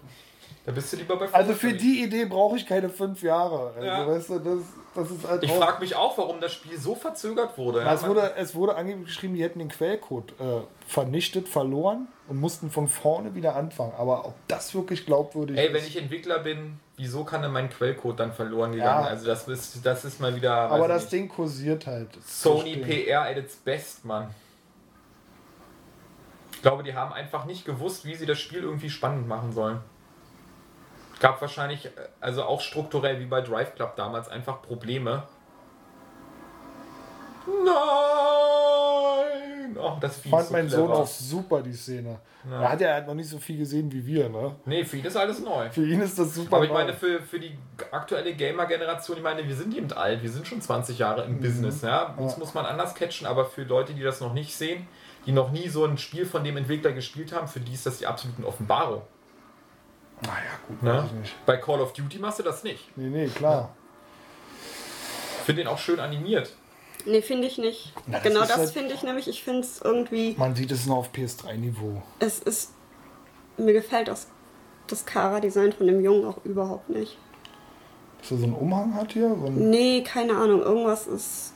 Da bist du lieber bei Also für die Idee brauche ich keine fünf Jahre. Also Ja. weißt du, das, das ist halt Ich frage mich auch, warum das Spiel so verzögert wurde. es, wurde, es wurde angeblich geschrieben, die hätten den Quellcode äh, vernichtet, verloren und mussten von vorne wieder anfangen. Aber ob das wirklich glaubwürdig Ey, wenn ist. ich Entwickler bin, wieso kann denn mein Quellcode dann verloren gegangen? Ja. Also das ist, das ist mal wieder. aber das ich Ding kursiert halt. nicht, Sony. PR at its best, Mann. Ich glaube, die haben einfach nicht gewusst, wie sie das Spiel irgendwie spannend machen sollen. Gab wahrscheinlich, äh, also auch strukturell wie bei Drive Club damals, einfach Probleme. Nein! Oh, das Vieh Fand so mein Sohn clever. auch super, die Szene. Er hat ja halt noch nicht so viel gesehen wie wir, ne? Nee, für ihn ist alles neu. Für ihn ist das super. Aber ich neu. meine, für, für die aktuelle Gamer-Generation, ich meine, wir sind eben alt, wir sind schon 20 Jahre im Business, ja. Uns muss man anders catchen, aber für Leute, die das noch nicht sehen, die noch nie so ein Spiel von dem Entwickler gespielt haben, für die ist das die absolute Offenbarung. Naja, gut, Ne? Bei Call of Duty machst du das nicht. Nee, nee, klar. Ich finde den auch schön animiert. Nee, finde ich nicht. Na, das genau das halt- finde ich nämlich. Ich finde es irgendwie. Man sieht es noch auf PS3-Niveau. Es ist. Mir gefällt das, das Kara-Design von dem Jungen auch überhaupt nicht. Dass er so einen Umhang hat hier. So Nee, keine Ahnung. Irgendwas ist.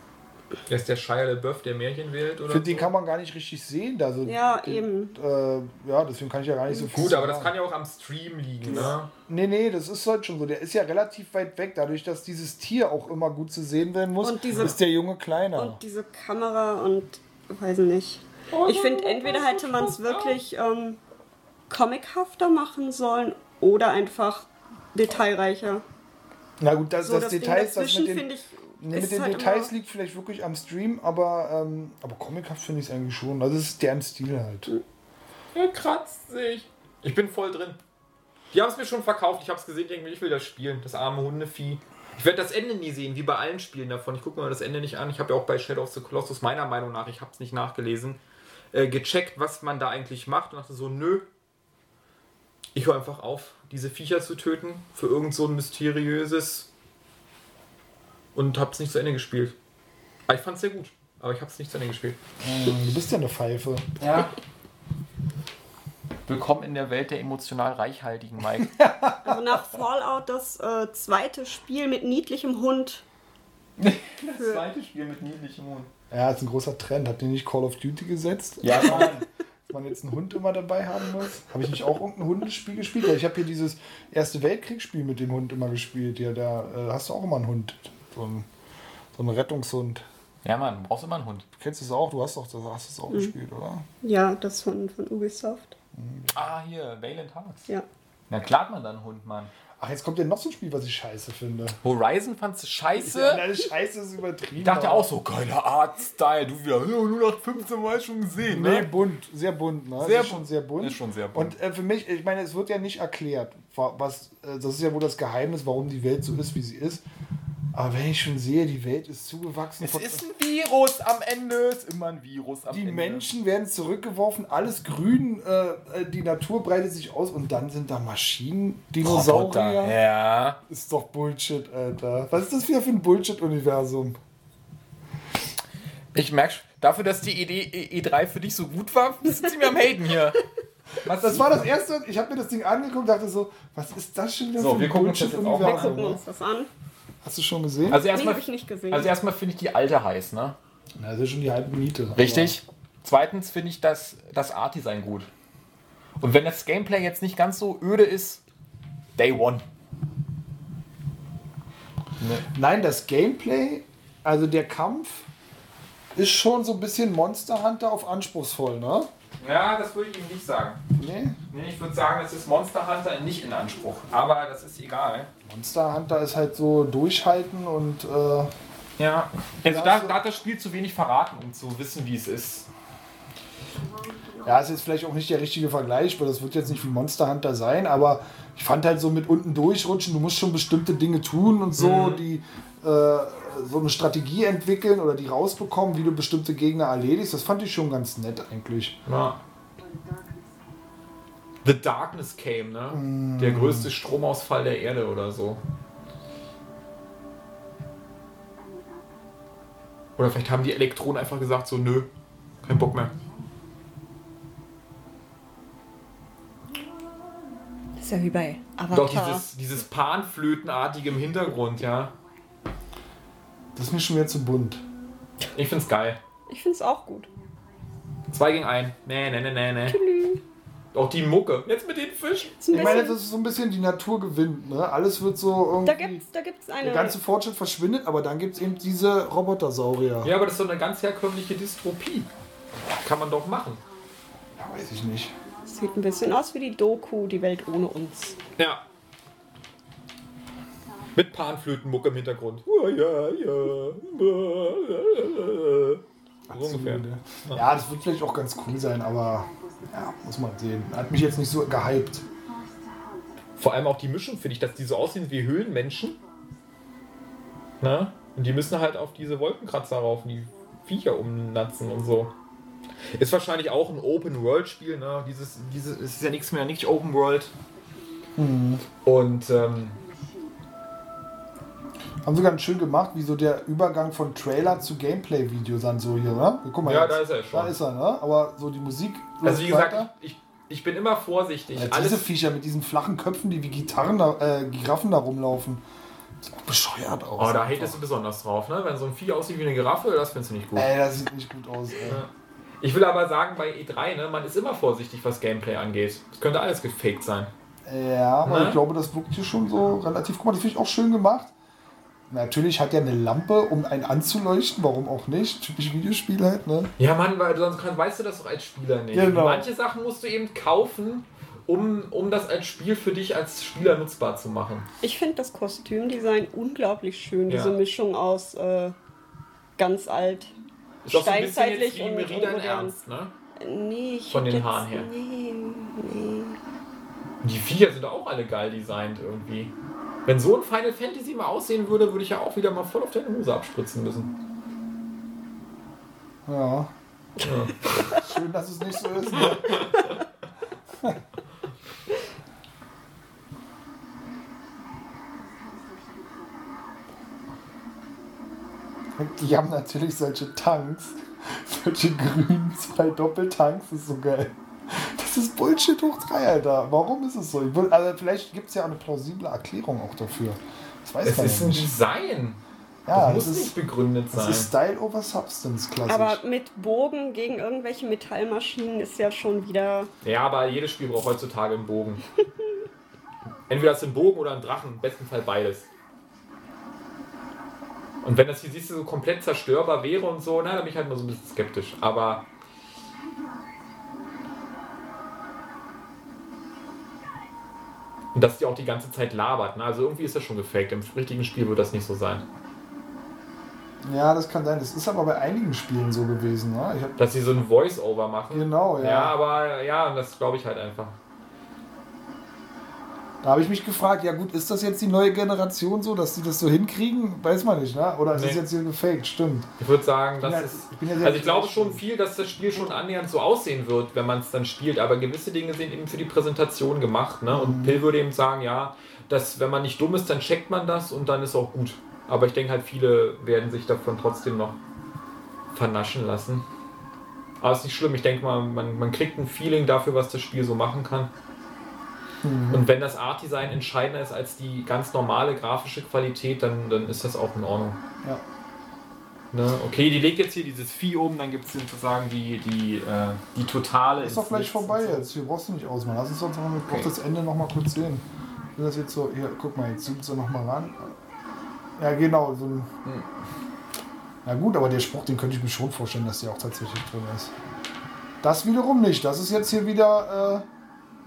Der ist der Shia LaBeouf, der Märchenwelt oder für den so. kann man gar nicht richtig sehen. Also, Ja, den, eben. Äh, ja, deswegen kann ich ja gar nicht so viel Gut, aber das sagen. kann ja auch am Stream liegen, ne? Nee, nee, das ist halt schon so. Der ist ja relativ weit weg. Dadurch, dass dieses Tier auch immer gut zu sehen werden muss, Und diese- ist der Junge kleiner. Und diese Kamera und. Weiß nicht. Ich finde, entweder hätte man es wirklich ähm, comichafter machen sollen oder einfach detailreicher. Na gut, das, So, das das Ding Details, das mit den, finde ich. Nee, mit den halt Details liegt vielleicht wirklich am Stream, aber, ähm, aber comichaft finde ich es eigentlich schon. Also, das ist deren Stil halt. Er kratzt sich. Ich bin voll drin. Die haben es mir schon verkauft. Ich habe es gesehen, ich denke mir, ich will das spielen. Das arme Hundevieh. Ich werde das Ende nie sehen, wie bei allen Spielen davon. Ich gucke mir das Ende nicht an. Ich habe ja auch bei Shadow of the Colossus, meiner Meinung nach, ich habe es nicht nachgelesen, äh, gecheckt, was man da eigentlich macht und dachte so, nö. Ich höre einfach auf, diese Viecher zu töten für irgend so ein mysteriöses und habe es nicht zu Ende gespielt. Aber ich fand es sehr gut, aber ich habe es nicht zu Ende gespielt. Ähm, Du bist ja eine Pfeife. Ja. <laughs> Willkommen in der Welt der emotional reichhaltigen Mike. <laughs> Also nach Fallout das äh, zweite Spiel mit niedlichem Hund. Das zweite Spiel mit niedlichem Hund. Ja, ist ein großer Trend. Habt ihr nicht Call of Duty gesetzt? Ja, <laughs> Mann. Dass man jetzt einen Hund immer dabei haben muss? Habe ich nicht auch irgendein Hundespiel gespielt? Weil ich habe hier dieses Erste Weltkriegsspiel mit dem Hund immer gespielt. Ja, da äh, hast du auch immer einen Hund. So einen, so einen Rettungshund. Ja, Mann, du brauchst immer einen Hund. Du kennst es auch, du hast doch das hast es auch gespielt, oder? Ja, das von, von Ubisoft. Ah, hier, Valiant Hearts. Ja. Na klar hat man dann einen Hund, Mann. Ach, jetzt kommt ja noch so ein Spiel, was ich scheiße finde. Horizon fandst du scheiße? Ja, deine Scheiße ist übertrieben. Ich dachte aber- auch so, geiler Artstyle. Du wieder, ja, nur nach 15 Mal schon gesehen, Nee, ne? bunt, sehr bunt, ne? Sehr ist schon bunt. sehr bunt. Ist schon sehr bunt. Und äh, für mich, ich meine, es wird ja nicht erklärt, wa- was, äh, das ist ja wohl das Geheimnis, warum die Welt so ist, wie sie ist. Aber wenn ich schon sehe, die Welt ist zugewachsen Es von. ist ein Virus am Ende. Es ist immer ein Virus am die Ende. Menschen werden zurückgeworfen, alles grün, äh, äh, die Natur breitet sich aus und dann sind da Maschinen, Dinosaurier. Ja. Ist doch Bullshit, Alter. Was ist das wieder für ein Bullshit-Universum? Ich merke, dafür, dass die Idee E3 für dich so gut war, sind sie mir am Haten hier. Was Das war das erste, ich habe mir das Ding angeguckt und dachte so, was ist das schon wieder So, für wir ein gucken uns das jetzt auch mal Wir Bullshit-Universum? gucken uns das an. Hast du schon gesehen? Also Nee, erstmal, habe ich nicht gesehen. also erstmal finde ich die alte heiß, ne? Na, das ist schon die halbe Miete. Richtig. Zweitens finde ich das, das Art-Design gut. Und wenn das Gameplay jetzt nicht ganz so öde ist, Day One. Nein, das Gameplay, also der Kampf, ist schon so ein bisschen Monster Hunter auf anspruchsvoll, ne? Ja, das würde ich ihm nicht sagen. Nee. Nee, ich würde sagen, es ist Monster Hunter nicht in Anspruch. Aber das ist egal. Monster Hunter ist halt so durchhalten und äh, Ja. Also da, da hat das Spiel zu wenig verraten, um zu wissen, wie es ist. Ja, ist jetzt vielleicht auch nicht der richtige Vergleich, weil das wird jetzt nicht wie Monster Hunter sein, aber ich fand halt so mit unten durchrutschen, du musst schon bestimmte Dinge tun und so, Mhm. die äh, so eine Strategie entwickeln oder die rausbekommen, wie du bestimmte Gegner erledigst. Das fand ich schon ganz nett eigentlich. Ja. The Darkness came, ne? Der größte Stromausfall der Erde oder so. Oder vielleicht haben die Elektronen einfach gesagt, so, nö, kein Bock mehr. Das ist ja wie bei Avatar. Doch dieses, dieses Panflötenartige im Hintergrund, ja. Das ist mir schon wieder zu bunt. Ich find's geil. Ich finde es auch gut. Zwei gegen ein. Nee, nee, nee, nee, nee. Auch die Mucke. Jetzt mit den Fischen. Ich meine, das ist so ein bisschen die Natur gewinnt. Ne? Alles wird so irgendwie. da gibt es da gibt's eine. der ganze Fortschritt verschwindet, aber dann gibt es eben diese Robotersaurier. Ja, aber das ist doch eine ganz herkömmliche Dystropie. Kann man doch machen. Ja, weiß ich nicht. Sieht ein bisschen aus wie die Doku Die Welt ohne uns. Ja. Mit Panflötenmucke im Hintergrund. Ja, ja, ja. So ungefähr. Ja, das wird vielleicht auch ganz cool sein, aber ja, muss man sehen. Hat mich jetzt nicht so gehypt. Vor allem auch die Mischung, finde ich, dass die so aussehen wie Höhlenmenschen. Na? Und die müssen halt auf diese Wolkenkratzer rauf, die Viecher umnatzen und so. Ist wahrscheinlich auch ein Open-World-Spiel, ne? Dieses, dieses es ist ja nichts mehr, nicht Open World. Und ähm, Haben sie ganz schön gemacht, wie so der Übergang von Trailer zu Gameplay-Video dann so hier, ne? Guck mal Ja, jetzt. da ist er schon. Da ist er, ne? Aber so die Musik. Also wie gesagt, weiter. ich, ich bin immer vorsichtig. Ja, diese Viecher mit diesen flachen Köpfen, die wie Gitarren, da, äh, Giraffen da rumlaufen. Bescheuert aus. oh, da hatest du besonders drauf, ne? Wenn so ein Vieh aussieht wie eine Giraffe, das findest du nicht gut. Ey, das sieht nicht gut aus, ey. Ich will aber sagen, bei E3, ne, man ist immer vorsichtig, was Gameplay angeht. Es könnte alles gefaked sein. Ja, aber Ne? ich glaube, das wirkt hier schon so relativ. Guck mal, das finde ich auch schön gemacht. Natürlich hat er eine Lampe, um einen anzuleuchten, warum auch nicht? Typisch Videospiel halt, ne? Ja, Mann, weil sonst kann, weißt du das doch als Spieler nicht. Genau. Manche Sachen musst du eben kaufen, um, um das als Spiel für dich als Spieler nutzbar zu machen. Ich finde das Kostümdesign unglaublich schön. Ja. Diese Mischung aus äh, ganz alt, Ist auch so ein bisschen jetzt steinzeitlich wie und, Merida und in modern. Ernst, ne? Nee, ich Von den jetzt, Haaren her. Nee, nee. Die Viecher sind auch alle geil designt irgendwie. Wenn so ein Final Fantasy mal aussehen würde, würde ich ja auch wieder mal voll auf deine Hose abspritzen müssen. Ja. Schön, dass es nicht so ist. Ne? <laughs> Die haben natürlich solche Tanks, solche grünen zwei Doppeltanks, das ist so geil. Das ist Bullshit hoch 3, Alter. Warum ist es so? Ich will, also vielleicht gibt es ja auch eine plausible Erklärung auch dafür. Das weiß Es man ist ja ein nicht. Design. Ja, das muss das nicht ist, begründet das sein. ist Style over Substance, klassisch. Aber mit Bogen gegen irgendwelche Metallmaschinen ist ja schon wieder. Ja, aber jedes Spiel braucht heutzutage einen Bogen. <laughs> Entweder hast du einen Bogen oder einen Drachen, im besten Fall beides. Und wenn das hier siehst du so komplett zerstörbar wäre und so, na, dann bin ich halt nur so ein bisschen skeptisch. Aber. Und dass die auch die ganze Zeit labert. Ne? Also irgendwie ist das schon gefaked. Im richtigen Spiel wird das nicht so sein. Ja, das kann sein. Das ist aber bei einigen Spielen so gewesen. Ne? Dass sie so ein Voice-Over machen. genau, ja. Ja, aber ja, das glaube ich halt einfach. Da habe ich mich gefragt, ja gut, ist das jetzt die neue Generation so, dass die das so hinkriegen? Weiß man nicht, ne? Oder ist Nee. es jetzt hier gefaked? Stimmt. Ich würde sagen, das Ja, ist. ich ja also ich glaube schon viel, dass das Spiel schon annähernd so aussehen wird, wenn man es dann spielt. Aber gewisse Dinge sind eben für die Präsentation gemacht. Ne? Mhm. Und Pill würde eben sagen, ja, dass wenn man nicht dumm ist, dann checkt man das und dann ist auch gut. Aber ich denke halt, viele werden sich davon trotzdem noch vernaschen lassen. Aber ist nicht schlimm. Ich denke mal, man, man kriegt ein Feeling dafür, was das Spiel so machen kann. Mhm. Und wenn das Art-Design entscheidender ist als die ganz normale grafische Qualität, dann, dann ist das auch in Ordnung. Ja. Ne? Okay, die legt jetzt hier dieses Vieh oben, dann gibt es sozusagen die, die, äh, die totale. Ist doch gleich vorbei und jetzt. Hier brauchst du nicht ausmachen. Lass uns doch mal Okay. das Ende noch mal kurz sehen. Das jetzt so, hier, guck mal, jetzt zoomt sie noch mal ran. Ja, genau. So ein, Hm. Na gut, aber der Spruch, den könnte ich mir schon vorstellen, dass der auch tatsächlich drin ist. Das wiederum nicht. Das ist jetzt hier wieder äh,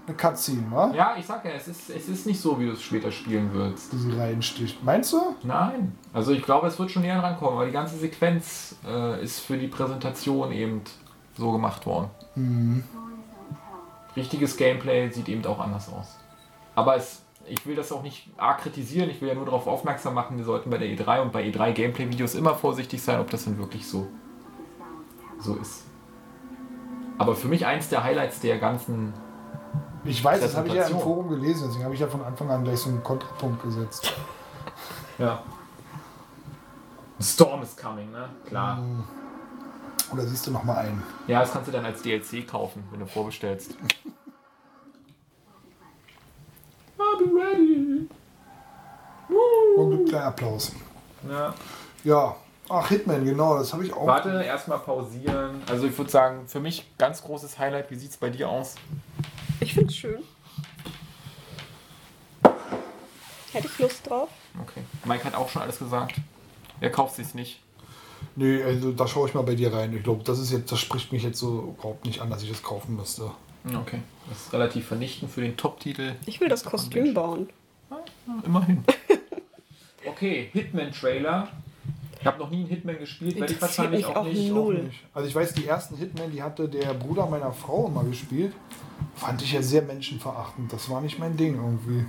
eine Cutscene, wa? Ja, ich sag ja, es ist, es ist nicht so, wie du es später spielen würdest. Die sie reinsticht. Meinst du? Nein. Also ich glaube, es wird schon näher rankommen, aber die ganze Sequenz äh, ist für die Präsentation eben so gemacht worden. Richtiges Gameplay sieht eben auch anders aus. Aber es, ich will das auch nicht arg kritisieren, ich will ja nur darauf aufmerksam machen, wir sollten bei der E3 und bei E3 Gameplay-Videos immer vorsichtig sein, ob das denn wirklich so, so ist. Aber für mich eins der Highlights der ganzen Ich weiß, das habe ich ja im. Forum gelesen, deswegen habe ich ja von Anfang an gleich so einen Kontrapunkt gesetzt. <laughs> Ja. Storm is coming, ne? Klar. Oder siehst du noch mal einen? Ja, das kannst du dann als DLC kaufen, wenn du vorbestellst. <laughs> I'll be ready. Und gibt kleinen Applaus. Ja. Ja. Ach, Hitman, genau, das habe ich auch. Warte, erstmal pausieren. Also ich würde sagen, für mich ganz großes Highlight. Wie sieht es bei dir aus? Ich finde es schön. Hätte ich Lust drauf. Okay. Mike hat auch schon alles gesagt. Er kauft sich's nicht. Nee, also da schaue ich mal bei dir rein. Ich glaube, das ist jetzt, das spricht mich jetzt so überhaupt nicht an, dass ich das kaufen müsste. Okay. Das ist relativ vernichtend für den Top-Titel. Ich will das Kostüm bauen. Immerhin. <laughs> Okay, Hitman-Trailer. Ich habe noch nie einen Hitman gespielt, werde ich wahrscheinlich auch auch nicht. null. Null. Nicht. Also ich weiß, die ersten Hitman, die hatte der Bruder meiner Frau immer gespielt. Fand ich ja sehr menschenverachtend. Das war nicht mein Ding irgendwie.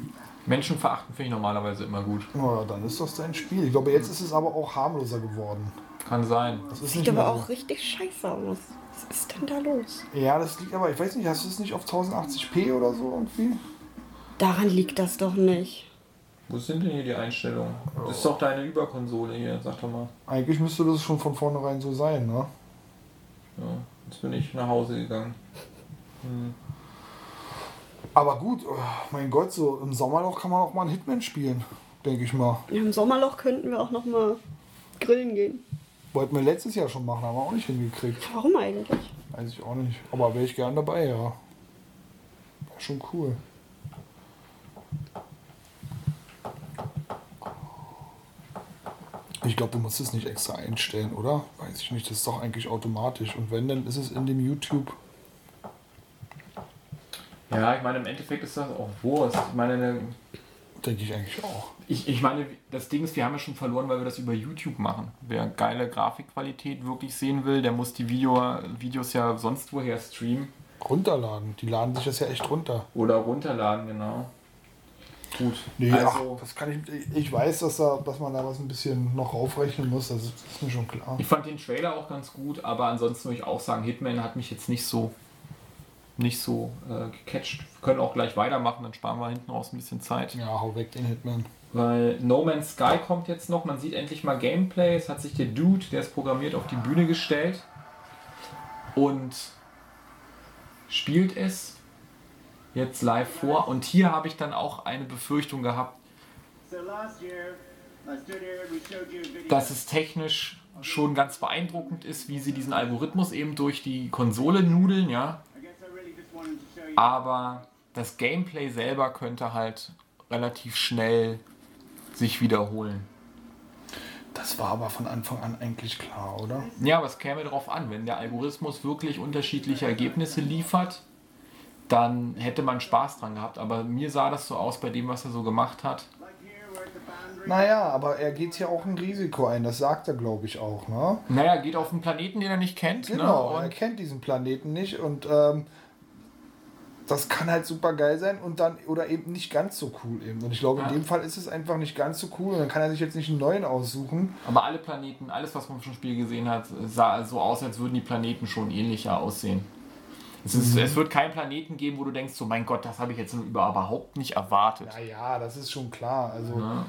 Menschen verachten finde ich normalerweise immer gut. Ja, dann ist das dein Spiel. Ich glaube, jetzt ist es aber auch harmloser geworden. Kann sein. Das ist Sieht nicht aber auch richtig scheiße aus. Was ist denn da los? Ja, das liegt aber, ich weiß nicht, hast du es nicht auf 1080p oder so irgendwie? Daran liegt das doch nicht. Wo sind denn hier die Einstellungen? Das ist doch deine Überkonsole hier, sag doch mal. Eigentlich müsste das schon von vornherein so sein, ne? Ja, jetzt bin ich nach Hause gegangen. Aber gut, oh, mein Gott, so im Sommerloch kann man auch mal einen Hitman spielen, denke ich mal. Ja, Im Sommerloch könnten wir auch noch mal grillen gehen. Wollten wir letztes Jahr schon machen, haben wir auch nicht hingekriegt. Warum eigentlich? Weiß ich auch nicht. Aber wäre ich gern dabei, ja. Wäre schon cool. Ich glaube, du musst es nicht extra einstellen, oder? Weiß ich nicht. Das ist doch eigentlich automatisch. Und wenn, dann ist es in dem YouTube. Ja, ich meine, im Endeffekt ist das auch Wurst. Ich meine, ne- Denke ich eigentlich auch. ich, ich meine, das Ding ist, wir haben ja schon verloren, weil wir das über YouTube machen. Wer geile Grafikqualität wirklich sehen will, der muss die Video, Videos ja sonst woher streamen Runterladen. Die laden sich das ja echt runter. oder runterladen, genau. Gut. Nee, also, ach, das kann ich. Ich weiß, dass, da, dass man da was ein bisschen noch raufrechnen muss. Das ist, das ist mir schon klar. ich fand den Trailer auch ganz gut, aber ansonsten würde ich auch sagen, Hitman hat mich jetzt nicht so nicht so äh, gecatcht. Wir können auch gleich weitermachen, dann sparen wir hinten raus ein bisschen Zeit. Ja, hau weg den Hitman. Weil No Man's Sky kommt jetzt noch, man sieht endlich mal Gameplay. Es hat sich der Dude, der ist programmiert, auf die Bühne gestellt und spielt es jetzt live vor. Und hier habe ich dann auch eine Befürchtung gehabt, dass es technisch schon ganz beeindruckend ist, wie sie diesen Algorithmus eben durch die Konsole nudeln, ja. I guess I really just wanted to show you. Aber das Gameplay selber könnte halt relativ schnell sich wiederholen. Das war aber von Anfang an eigentlich klar, oder? Ja, aber es käme darauf an, wenn der Algorithmus wirklich unterschiedliche Ergebnisse liefert, dann hätte man Spaß dran gehabt. Aber mir sah das so aus bei dem, was er so gemacht hat. Naja, aber er geht hier auch ein Risiko ein. Das sagt er, glaube ich, auch, ne? Naja, geht auf einen Planeten, den er nicht kennt. Genau, ne? er kennt diesen Planeten nicht und ähm, das kann halt super geil sein und dann oder eben nicht ganz so cool eben. Und ich glaube, in dem Fall ist es einfach nicht ganz so cool und dann kann er sich jetzt nicht einen neuen aussuchen. aber alle Planeten, alles, was man schon im Spiel gesehen hat, sah so aus, als würden die Planeten schon ähnlicher aussehen. Es, ist, Mhm. es wird keinen Planeten geben, wo du denkst, so mein Gott, das habe ich jetzt überhaupt nicht erwartet. Naja, das ist schon klar. Also Ja.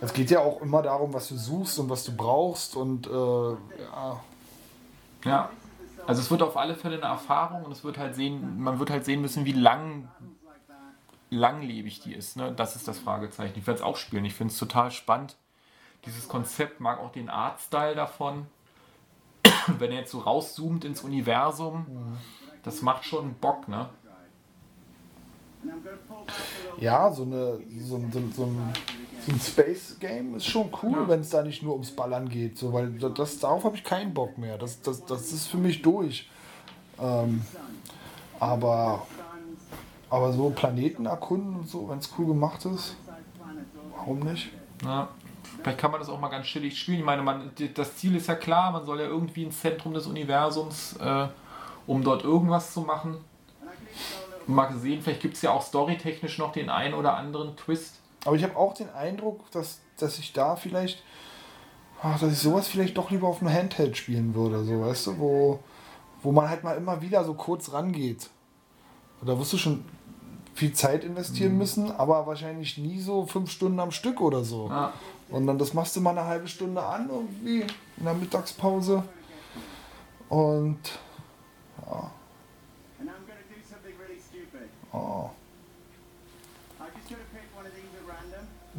es geht ja auch immer darum, was du suchst und was du brauchst und äh, ja. Ja. Also es wird auf alle Fälle eine Erfahrung und es wird halt sehen, man wird halt sehen müssen, wie lang langlebig die ist. Ne? Das ist das Fragezeichen. Ich werde es auch spielen. Ich finde es total spannend. Dieses Konzept mag auch den Artstyle davon. Wenn er jetzt so rauszoomt ins Universum, das macht schon Bock, ne? And I'm gonna pull back a little. Ja, so, eine, so, ein- so, so, ein, so ein Space-Game ist schon cool, wenn es da nicht nur ums Ballern geht. So, weil das, darauf habe ich keinen Bock mehr. Das, das, das ist für mich durch. Ähm, aber, aber so Planeten erkunden und so, wenn es cool gemacht ist, warum nicht? Ja. Vielleicht kann man das auch mal ganz chillig spielen. Ich meine, man, das Ziel ist ja klar, man soll ja irgendwie ins Zentrum des Universums, äh, um dort irgendwas zu machen. Mal gesehen, vielleicht gibt es ja auch storytechnisch noch den einen oder anderen Twist. Aber ich habe auch den Eindruck, dass, dass ich da vielleicht, ach, dass ich sowas vielleicht doch lieber auf einem Handheld spielen würde, so weißt du, wo, wo man halt mal immer wieder so kurz rangeht. Da wirst du schon viel Zeit investieren müssen, aber wahrscheinlich nie so fünf Stunden am Stück oder so. Ja. Und dann das machst du mal eine halbe Stunde an irgendwie in der Mittagspause. Und And I'm gonna do something really stupid. oh, I'm just gonna pick one of these at random. Ne? Will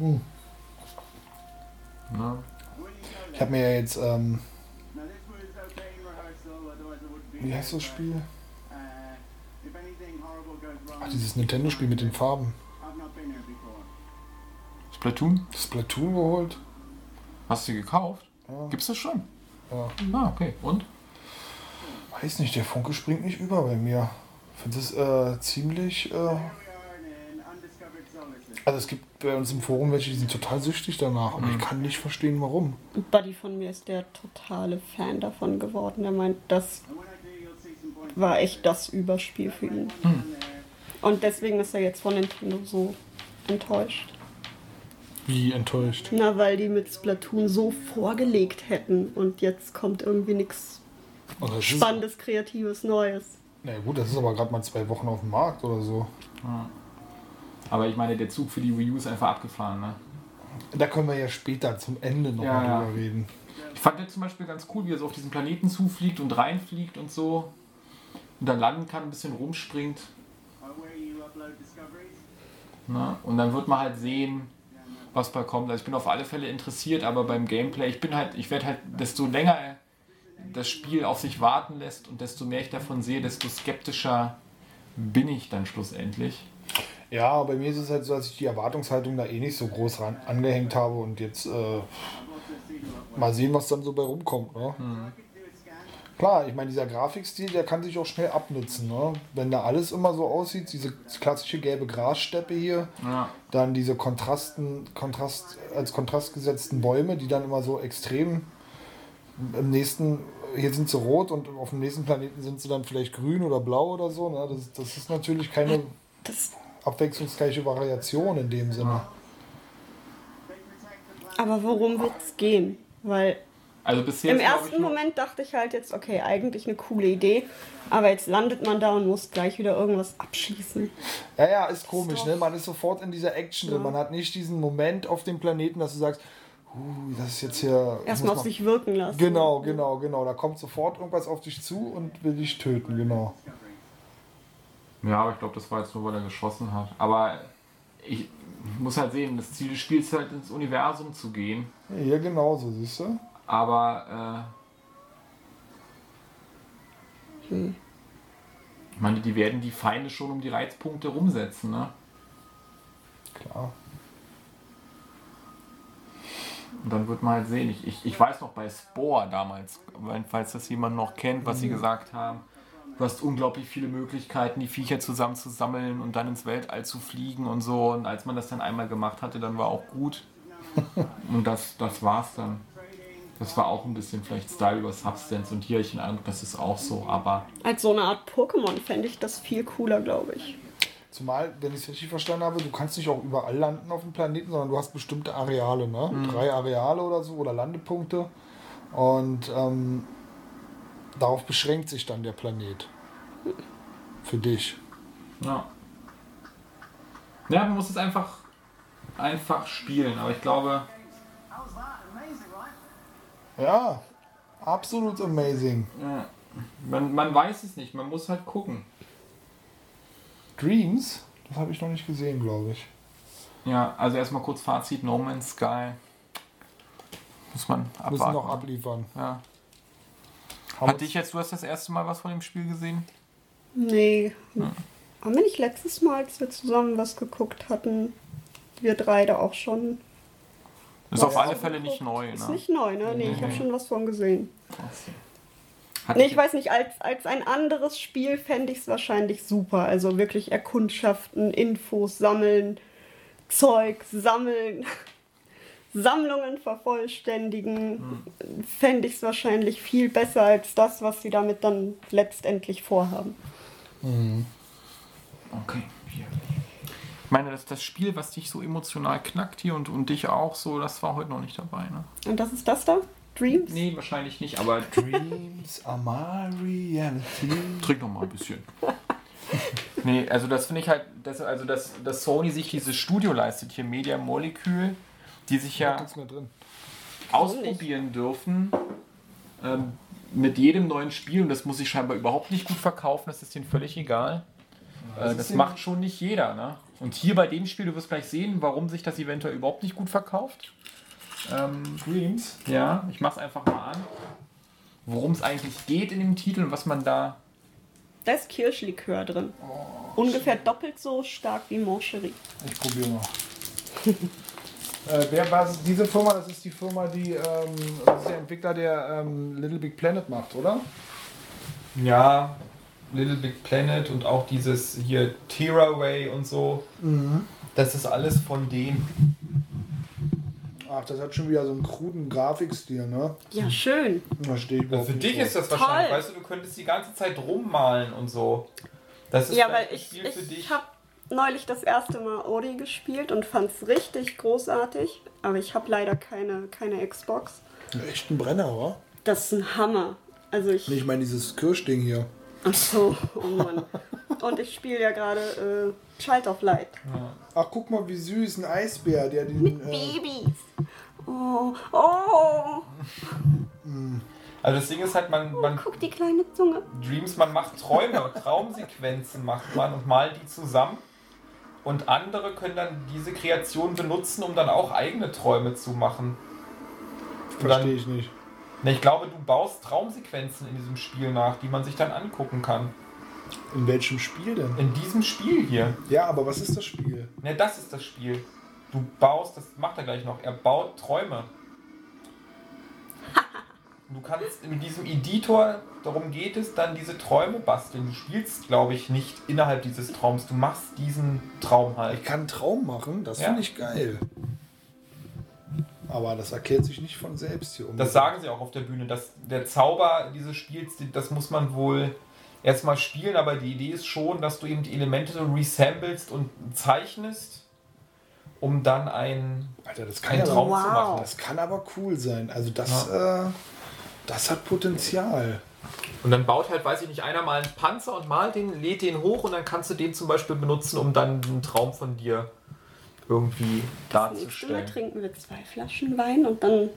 you go ich habe mir ja jetzt, ähm, Now this was okay in rehearsal, otherwise I wouldn't be wie heißt das Spiel? Uh, Ach, dieses Nintendo-Spiel mit den Farben. Splatoon? Splatoon geholt. Hast du die gekauft? Ja. Gibt's das schon? Ja. Ah, okay. Und? Weiß nicht, der Funke springt nicht über bei mir. Ich finde das äh, ziemlich. Äh, also es gibt bei uns im Forum welche, die sind total süchtig danach. Und ich kann nicht verstehen, warum. Ein Buddy von mir ist der totale Fan davon geworden. Er meint, das war echt das Überspiel für ihn. there. Und deswegen ist er jetzt von Nintendo so enttäuscht. Wie enttäuscht. Na, weil die mit Splatoon so vorgelegt hätten und jetzt kommt irgendwie nichts Spannendes, Kreatives, Neues. Na gut, das ist aber gerade mal zwei Wochen auf dem Markt oder so. Aber ich meine, der Zug für die Wii U ist einfach abgefahren, ne? Da können wir ja später zum Ende noch Ja, mal ja. drüber reden. Ich fand den zum Beispiel ganz cool, wie er so auf diesen Planeten zufliegt und reinfliegt und so. Und dann landen kann, ein bisschen rumspringt. Discoveries. Ne? Und dann wird man halt sehen, was bei kommt. Also ich bin auf alle Fälle interessiert, aber beim Gameplay, ich bin halt, ich werde halt, desto länger das Spiel auf sich warten lässt und desto mehr ich davon sehe, desto skeptischer bin ich dann schlussendlich. Ja, bei mir ist es halt so, dass ich die Erwartungshaltung da eh nicht so groß ran, angehängt habe und jetzt äh, mal sehen, was dann so bei rumkommt. Ne? Klar, ich meine, dieser Grafikstil, der kann sich auch schnell abnutzen. Ne? Wenn da alles immer so aussieht, diese klassische gelbe Grassteppe hier, Ja. dann diese Kontrasten, Kontrast, als Kontrast gesetzten Bäume, die dann immer so extrem im nächsten, hier sind sie rot und auf dem nächsten Planeten sind sie dann vielleicht grün oder blau oder so. Ne? Das, das ist natürlich keine Das, abwechslungsreiche Variation in dem Sinne. aber worum wird's gehen? Weil Also bisher im ist, ersten Moment dachte ich halt jetzt, okay, eigentlich eine coole Idee, aber jetzt landet man da und muss gleich wieder irgendwas abschließen. Ja, ja, ist komisch, ne? Man ist sofort in dieser Action drin. Man hat nicht diesen Moment auf dem Planeten, dass du sagst, uh, das ist jetzt hier. Erstmal muss auf sich wirken lassen. Genau, genau, genau. Da kommt sofort irgendwas auf dich zu und will dich töten, genau. Ja, aber ich glaube, das war jetzt nur, weil er geschossen hat. Aber ich muss halt sehen, das Ziel des Spiels ist halt ins Universum zu gehen. Hier genauso, siehst du? Aber äh, ich meine, die werden die Feinde schon um die Reizpunkte rumsetzen, ne? Klar. Und dann wird man halt sehen. Ich, ich, ich weiß noch bei Spore damals, falls das jemand noch kennt, was sie gesagt haben. Du hast unglaublich viele Möglichkeiten, die Viecher zusammen zu sammeln und dann ins Weltall zu fliegen und so. Und als man das dann einmal gemacht hatte, dann war auch gut. <laughs> Und das, das war's dann. Das war auch ein bisschen vielleicht Style über Substance und hier habe ich den Eindruck, das ist auch so, aber Als so eine Art Pokémon fände ich das viel cooler, glaube ich. Zumal, wenn ich es richtig verstanden habe, du kannst nicht auch überall landen auf dem Planeten, sondern du hast bestimmte Areale, ne? Drei Areale oder so oder Landepunkte. Und ähm, darauf beschränkt sich dann der Planet. Für dich. ja. Ja, man muss es einfach, einfach spielen, aber ich glaube? Ja, absolut amazing. ja, man, man weiß es nicht, man muss halt gucken. Dreams, das habe ich noch nicht gesehen, glaube ich. Ja, also erstmal kurz Fazit, No Man's Sky. Muss man abwarten. Müssen noch abliefern. ja. Haben Hat dich jetzt, du hast das erste Mal was von dem Spiel gesehen? Nee. Haben wir nicht letztes Mal, als wir zusammen was geguckt hatten, wir drei da auch schon? Ist Ja, auf ja. alle Fälle nicht neu, Ist ne? nicht neu, ne? Nee, ich habe schon was von gesehen. Hat Nee, ich weiß nicht, als, als ein anderes Spiel fände ich es wahrscheinlich super. Also wirklich Erkundschaften, Infos sammeln, Zeug sammeln. <laughs> Sammlungen vervollständigen, fände ich es wahrscheinlich viel besser als das, was sie damit dann letztendlich vorhaben. Okay. Hier. Ich meine, das, das Spiel, was dich so emotional knackt hier und, und dich auch so, das war heute noch nicht dabei, ne? Und das ist das da? Dreams? Nee, wahrscheinlich nicht, aber Dreams are my reality. trink noch mal ein bisschen. nee, also das finde ich halt, das, also dass, dass Sony sich dieses Studio leistet, hier Media Molecule, die sich ja ausprobieren dürfen ähm, mit jedem neuen Spiel und das muss sich scheinbar überhaupt nicht gut verkaufen, das ist denen völlig egal. Äh, das macht schon nicht jeder. Ne? Und hier bei dem Spiel, du wirst gleich sehen, warum sich das eventuell überhaupt nicht gut verkauft. Ähm, Dreams. ja, ich mach's einfach mal an. Worum es eigentlich geht in dem Titel und was man da. Da ist Kirschlikör drin. Ungefähr doppelt so stark wie Moncherie. Ich probiere mal. <laughs> äh, wer war es? diese Firma? Das ist die Firma, die ähm, das ist der Entwickler, der ähm, Little Big Planet macht, oder? Ja, Little Big Planet und auch dieses hier Tearaway und so. Das ist alles von denen. Ach, das hat schon wieder so einen kruden Grafikstil, ne? Ja, schön. Da stehe ich überhaupt Für dich ist das Toll. wahrscheinlich, weißt du, du könntest die ganze Zeit rummalen und so. Das ist Ja, weil ich, Spiel für dich. ich habe neulich das erste Mal Ori gespielt und fand es richtig großartig. Aber ich habe leider keine, keine Xbox. Echt ein Brenner, oder? Das ist ein Hammer. Also ich. Nee, ich meine dieses Kirschding hier. Ach so, oh Mann. <laughs> Und ich spiele ja gerade äh, Child of Light. Ach, guck mal, wie süß, ein Eisbär, der den. Äh, Babys. Oh, oh. Also das Ding ist halt, man, man Guck die kleine Zunge. Dreams, man macht Träume, Traumsequenzen macht man und malt die zusammen. Und andere können dann diese Kreation benutzen, um dann auch eigene Träume zu machen. Und dann- verstehe ich nicht. Ne, ich glaube, du baust Traumsequenzen in diesem Spiel nach, die man sich dann angucken kann. In welchem Spiel denn? In diesem Spiel hier. Ja, aber was ist das Spiel? Ne, das ist das Spiel. Du baust, das macht er gleich noch, er baut Träume. <laughs> Du kannst in diesem Editor, darum geht es, dann diese Träume basteln. Du spielst, glaube ich, nicht innerhalb dieses Traums. Du machst diesen Traum halt. Ich kann einen Traum machen, das Ja. finde ich geil. Aber das erklärt sich nicht von selbst hier. Das sagen sie auch auf der Bühne. Dass der Zauber dieses Spiels, das muss man wohl erstmal spielen, aber die Idee ist schon, dass du eben die Elemente so resamplest und zeichnest, um dann ein, Alter, das kann, einen aber, Traum zu Wow. machen. das kann aber cool sein. Also das, äh, das hat Potenzial. Und dann baut halt, weiß ich nicht, einer mal einen Panzer und malt den, lädt den hoch und dann kannst du den zum Beispiel benutzen, um dann einen Traum von dir irgendwie Nächstes Mal darzustellen. trinken wir zwei Flaschen Wein und dann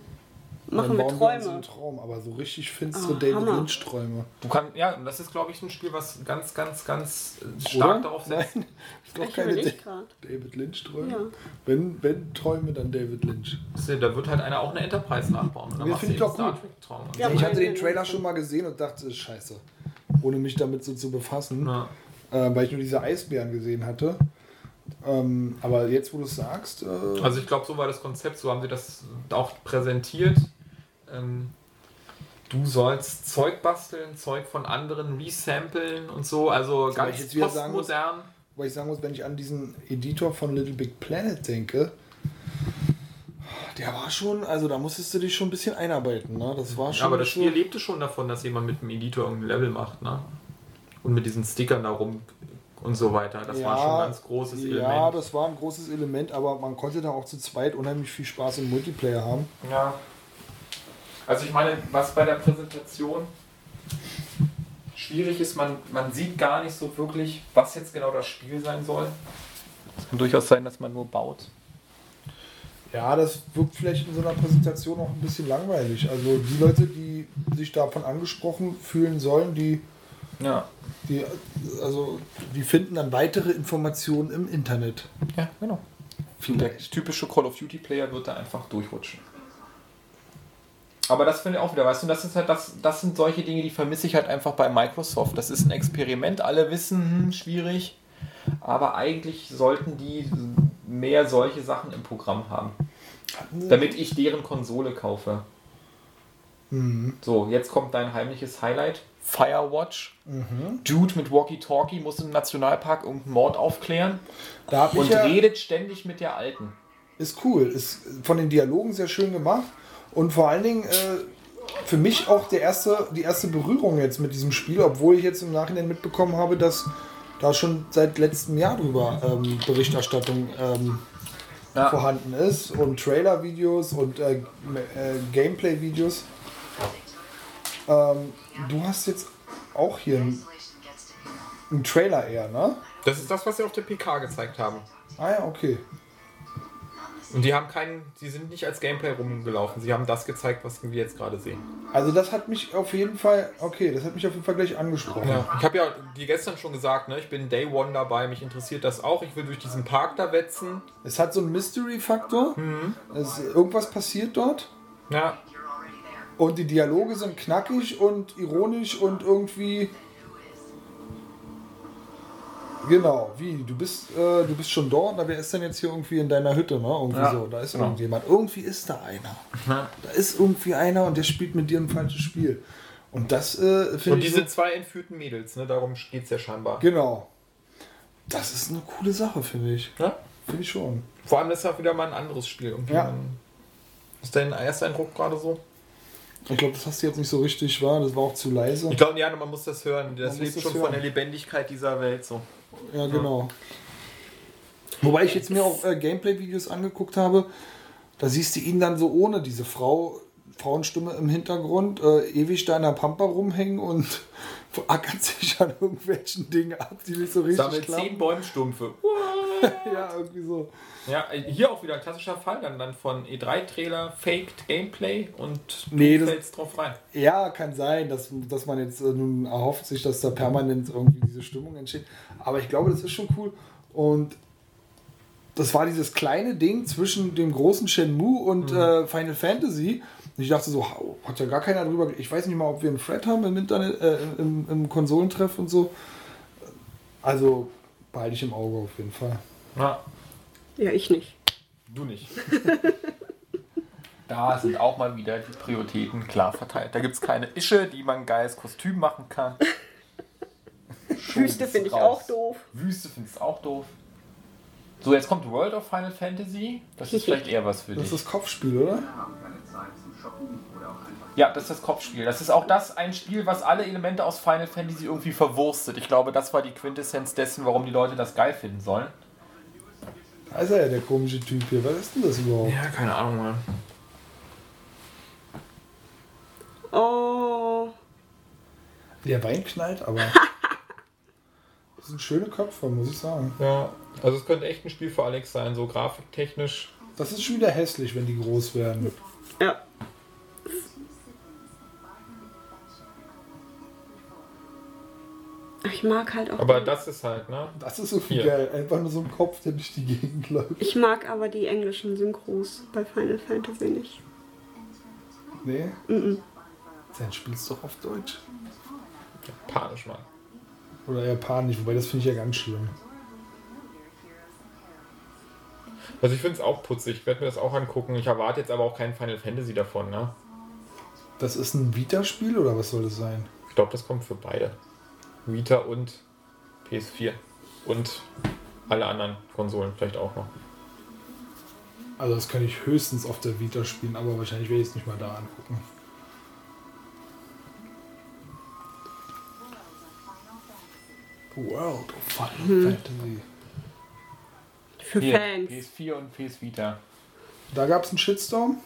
machen wir bauen wir Träume. einen Traum, aber so richtig finstere Ah, David Hammer. Lynch-Träume. Du kannst, ja, und das ist, glaube ich, ein Spiel, was ganz, ganz, ganz äh, stark darauf setzt. Nein, <laughs> ist doch Ich keine Da. David Lynch-Träume. Ja. Wenn, wenn Träume, dann David Lynch. Da wird halt einer auch eine Enterprise nachbauen. Und dann Ja, machst du find ich doch Star gut. Trek-Traum. Ja, ich hatte den Trailer schon mal gesehen und dachte, ist scheiße. Ohne mich damit so zu befassen. Ja. Äh, weil ich nur diese Eisbären gesehen hatte. Ähm, aber jetzt, wo du es sagst, äh, Also ich glaube, so war das Konzept, so haben sie das auch präsentiert. Ähm, du sollst Zeug basteln, Zeug von anderen resamplen und so, also ich ganz jetzt muss- postmodern. weil ich sagen muss, wenn ich an diesen Editor von Little Big Planet denke, der war schon, also da musstest du dich schon ein bisschen einarbeiten, ne? Das war schon. Aber das Spiel lebte schon davon, dass jemand mit dem Editor irgendein Level macht, ne? Und mit diesen Stickern da rum und so weiter. Das war schon ein ganz großes Ja, Element. das war ein großes Element, aber man konnte da auch zu zweit unheimlich viel Spaß im Multiplayer haben. Ja. Also ich meine, was bei der Präsentation schwierig ist, man, man sieht gar nicht so wirklich, was jetzt genau das Spiel sein soll. Es kann durchaus sein, dass man nur baut. Ja, das wirkt vielleicht in so einer Präsentation auch ein bisschen langweilig. Also die Leute, die sich davon angesprochen fühlen sollen, die, Ja. die, also, die finden dann weitere Informationen im Internet. Ja, genau. Der typische Call of Duty Player wird da einfach durchrutschen. Aber das finde ich auch wieder, weißt du, das ist halt das, das sind solche Dinge, die vermisse ich halt einfach bei Microsoft. Das ist ein Experiment, alle wissen, hm, schwierig, aber eigentlich sollten die mehr solche Sachen im Programm haben, damit ich deren Konsole kaufe. So, jetzt kommt dein heimliches Highlight. Firewatch. Dude mit Walkie-Talkie muss im Nationalpark irgendeinen Mord aufklären und ja, redet ständig mit der Alten. ist cool. Ist von den Dialogen sehr schön gemacht. Und vor allen Dingen äh, für mich auch der erste, die erste Berührung jetzt mit diesem Spiel, obwohl ich jetzt im Nachhinein mitbekommen habe, dass da schon seit letztem Jahr drüber ähm, Berichterstattung ähm, Ja. vorhanden ist und Trailer-Videos und äh, äh, Gameplay-Videos. Ähm, du hast jetzt auch hier einen, einen Trailer eher, ne? Das ist das, was sie auf der PK gezeigt haben. Ah ja, okay. Und die haben keinen, sie sind nicht als Gameplay rumgelaufen. Sie haben das gezeigt, was wir jetzt gerade sehen. Also das hat mich auf jeden Fall, okay, das hat mich auf jeden Fall gleich angesprochen. Ja. Ich habe ja dir gestern schon gesagt, ne, ich bin Day One dabei, mich interessiert das auch. Ich will durch diesen Park da wetzen. Es hat so einen Mystery-Faktor. Es, irgendwas passiert dort. Ja, Und die Dialoge sind knackig und ironisch und irgendwie. Genau, wie? Du bist, äh, du bist schon dort, aber wer ist denn jetzt hier irgendwie in deiner Hütte, ne? Irgendwie Ja, so. Da ist genau. irgendjemand. Irgendwie ist da einer. Da ist irgendwie einer und der spielt mit dir ein falsches Spiel. Und das äh, finde und ich. diese so- zwei entführten Mädels, ne, darum geht es ja scheinbar. Genau. Das ist eine coole Sache, finde ich. Ja? Finde ich schon. Vor allem ist ja wieder mal ein anderes Spiel. Irgendwie Ja. Ist dein erster Eindruck gerade so? Ich glaube, das hast du jetzt nicht so richtig wahr. Das war auch zu leise. Ich glaube, ja, man muss das hören. Das Man lebt das schon hören. von der Lebendigkeit dieser Welt so. Ja, genau. Wobei ich jetzt mir auch äh, Gameplay-Videos angeguckt habe, da siehst du ihn dann so ohne diese Frau, Frauenstimme im Hintergrund, äh, ewig da in der Pampa rumhängen und <laughs> ackert sich an irgendwelchen Dingen ab, die nicht so richtig Sammelt zehn klappen. Bäumstumpfe. <laughs> Ja, irgendwie so. Ja, hier auch wieder ein klassischer Fall dann, dann von E3-Trailer, Faked Gameplay und du Nee, das- fällst drauf rein. Ja, kann sein, dass, dass man jetzt äh, nun erhofft sich, dass da permanent irgendwie diese Stimmung entsteht. Aber ich glaube, das ist schon cool. Und das war dieses kleine Ding zwischen dem großen Shenmue und äh, Final Fantasy. Und ich dachte so, hat ja gar keiner drüber. Ich weiß nicht mal, ob wir einen Thread haben im Internet, äh, im, im Konsolentreff und so. Also behalte ich im Auge auf jeden Fall. Ja, Ja, ich nicht. du nicht. da sind auch mal wieder die Prioritäten klar verteilt. Da gibt es keine Ische, die man ein geiles Kostüm machen kann. <laughs> Wüste finde ich auch doof. Wüste findest du auch doof. So, jetzt kommt World of Final Fantasy. Das ist <laughs> vielleicht eher was für Das dich. ist das Kopfspiel, oder? Ja, das ist das Kopfspiel. Das ist auch das ein Spiel, was alle Elemente aus Final Fantasy irgendwie verwurstet. Ich glaube, das war die Quintessenz dessen, warum die Leute das geil finden sollen. Da ist er ja der komische Typ hier. Was ist denn das überhaupt? Ja, keine Ahnung, Mann. Oh, Der Wein knallt, aber. <laughs> Das sind schöne Köpfe, muss ich sagen. Ja, also es könnte echt ein Spiel für Alex sein, so grafiktechnisch. Das ist schon wieder hässlich, wenn die groß werden. ja. Ich mag halt auch. Aber das ist halt, ne? Das ist so viel Hier. geil. Einfach nur so ein Kopf, der durch die Gegend läuft. Ich mag aber die englischen Synchros bei Final Fantasy nicht. Nee? Dann spielst du doch auf Deutsch. Panisch, Mann. Oder Japanisch, wobei das finde ich ja ganz schlimm. Also ich finde es auch putzig, ich werde mir das auch angucken. Ich erwarte jetzt aber auch kein Final Fantasy davon, ne? Das ist ein Vita-Spiel oder was soll das sein? Ich glaube, das kommt für beide. Vita und PS4. Und alle anderen Konsolen vielleicht auch noch. Also das kann ich höchstens auf der Vita spielen, aber wahrscheinlich werde ich es nicht mal da angucken. World of Final Fantasy. Für Hier, Fans. PS4 und PS Vita. Da gab es einen Shitstorm.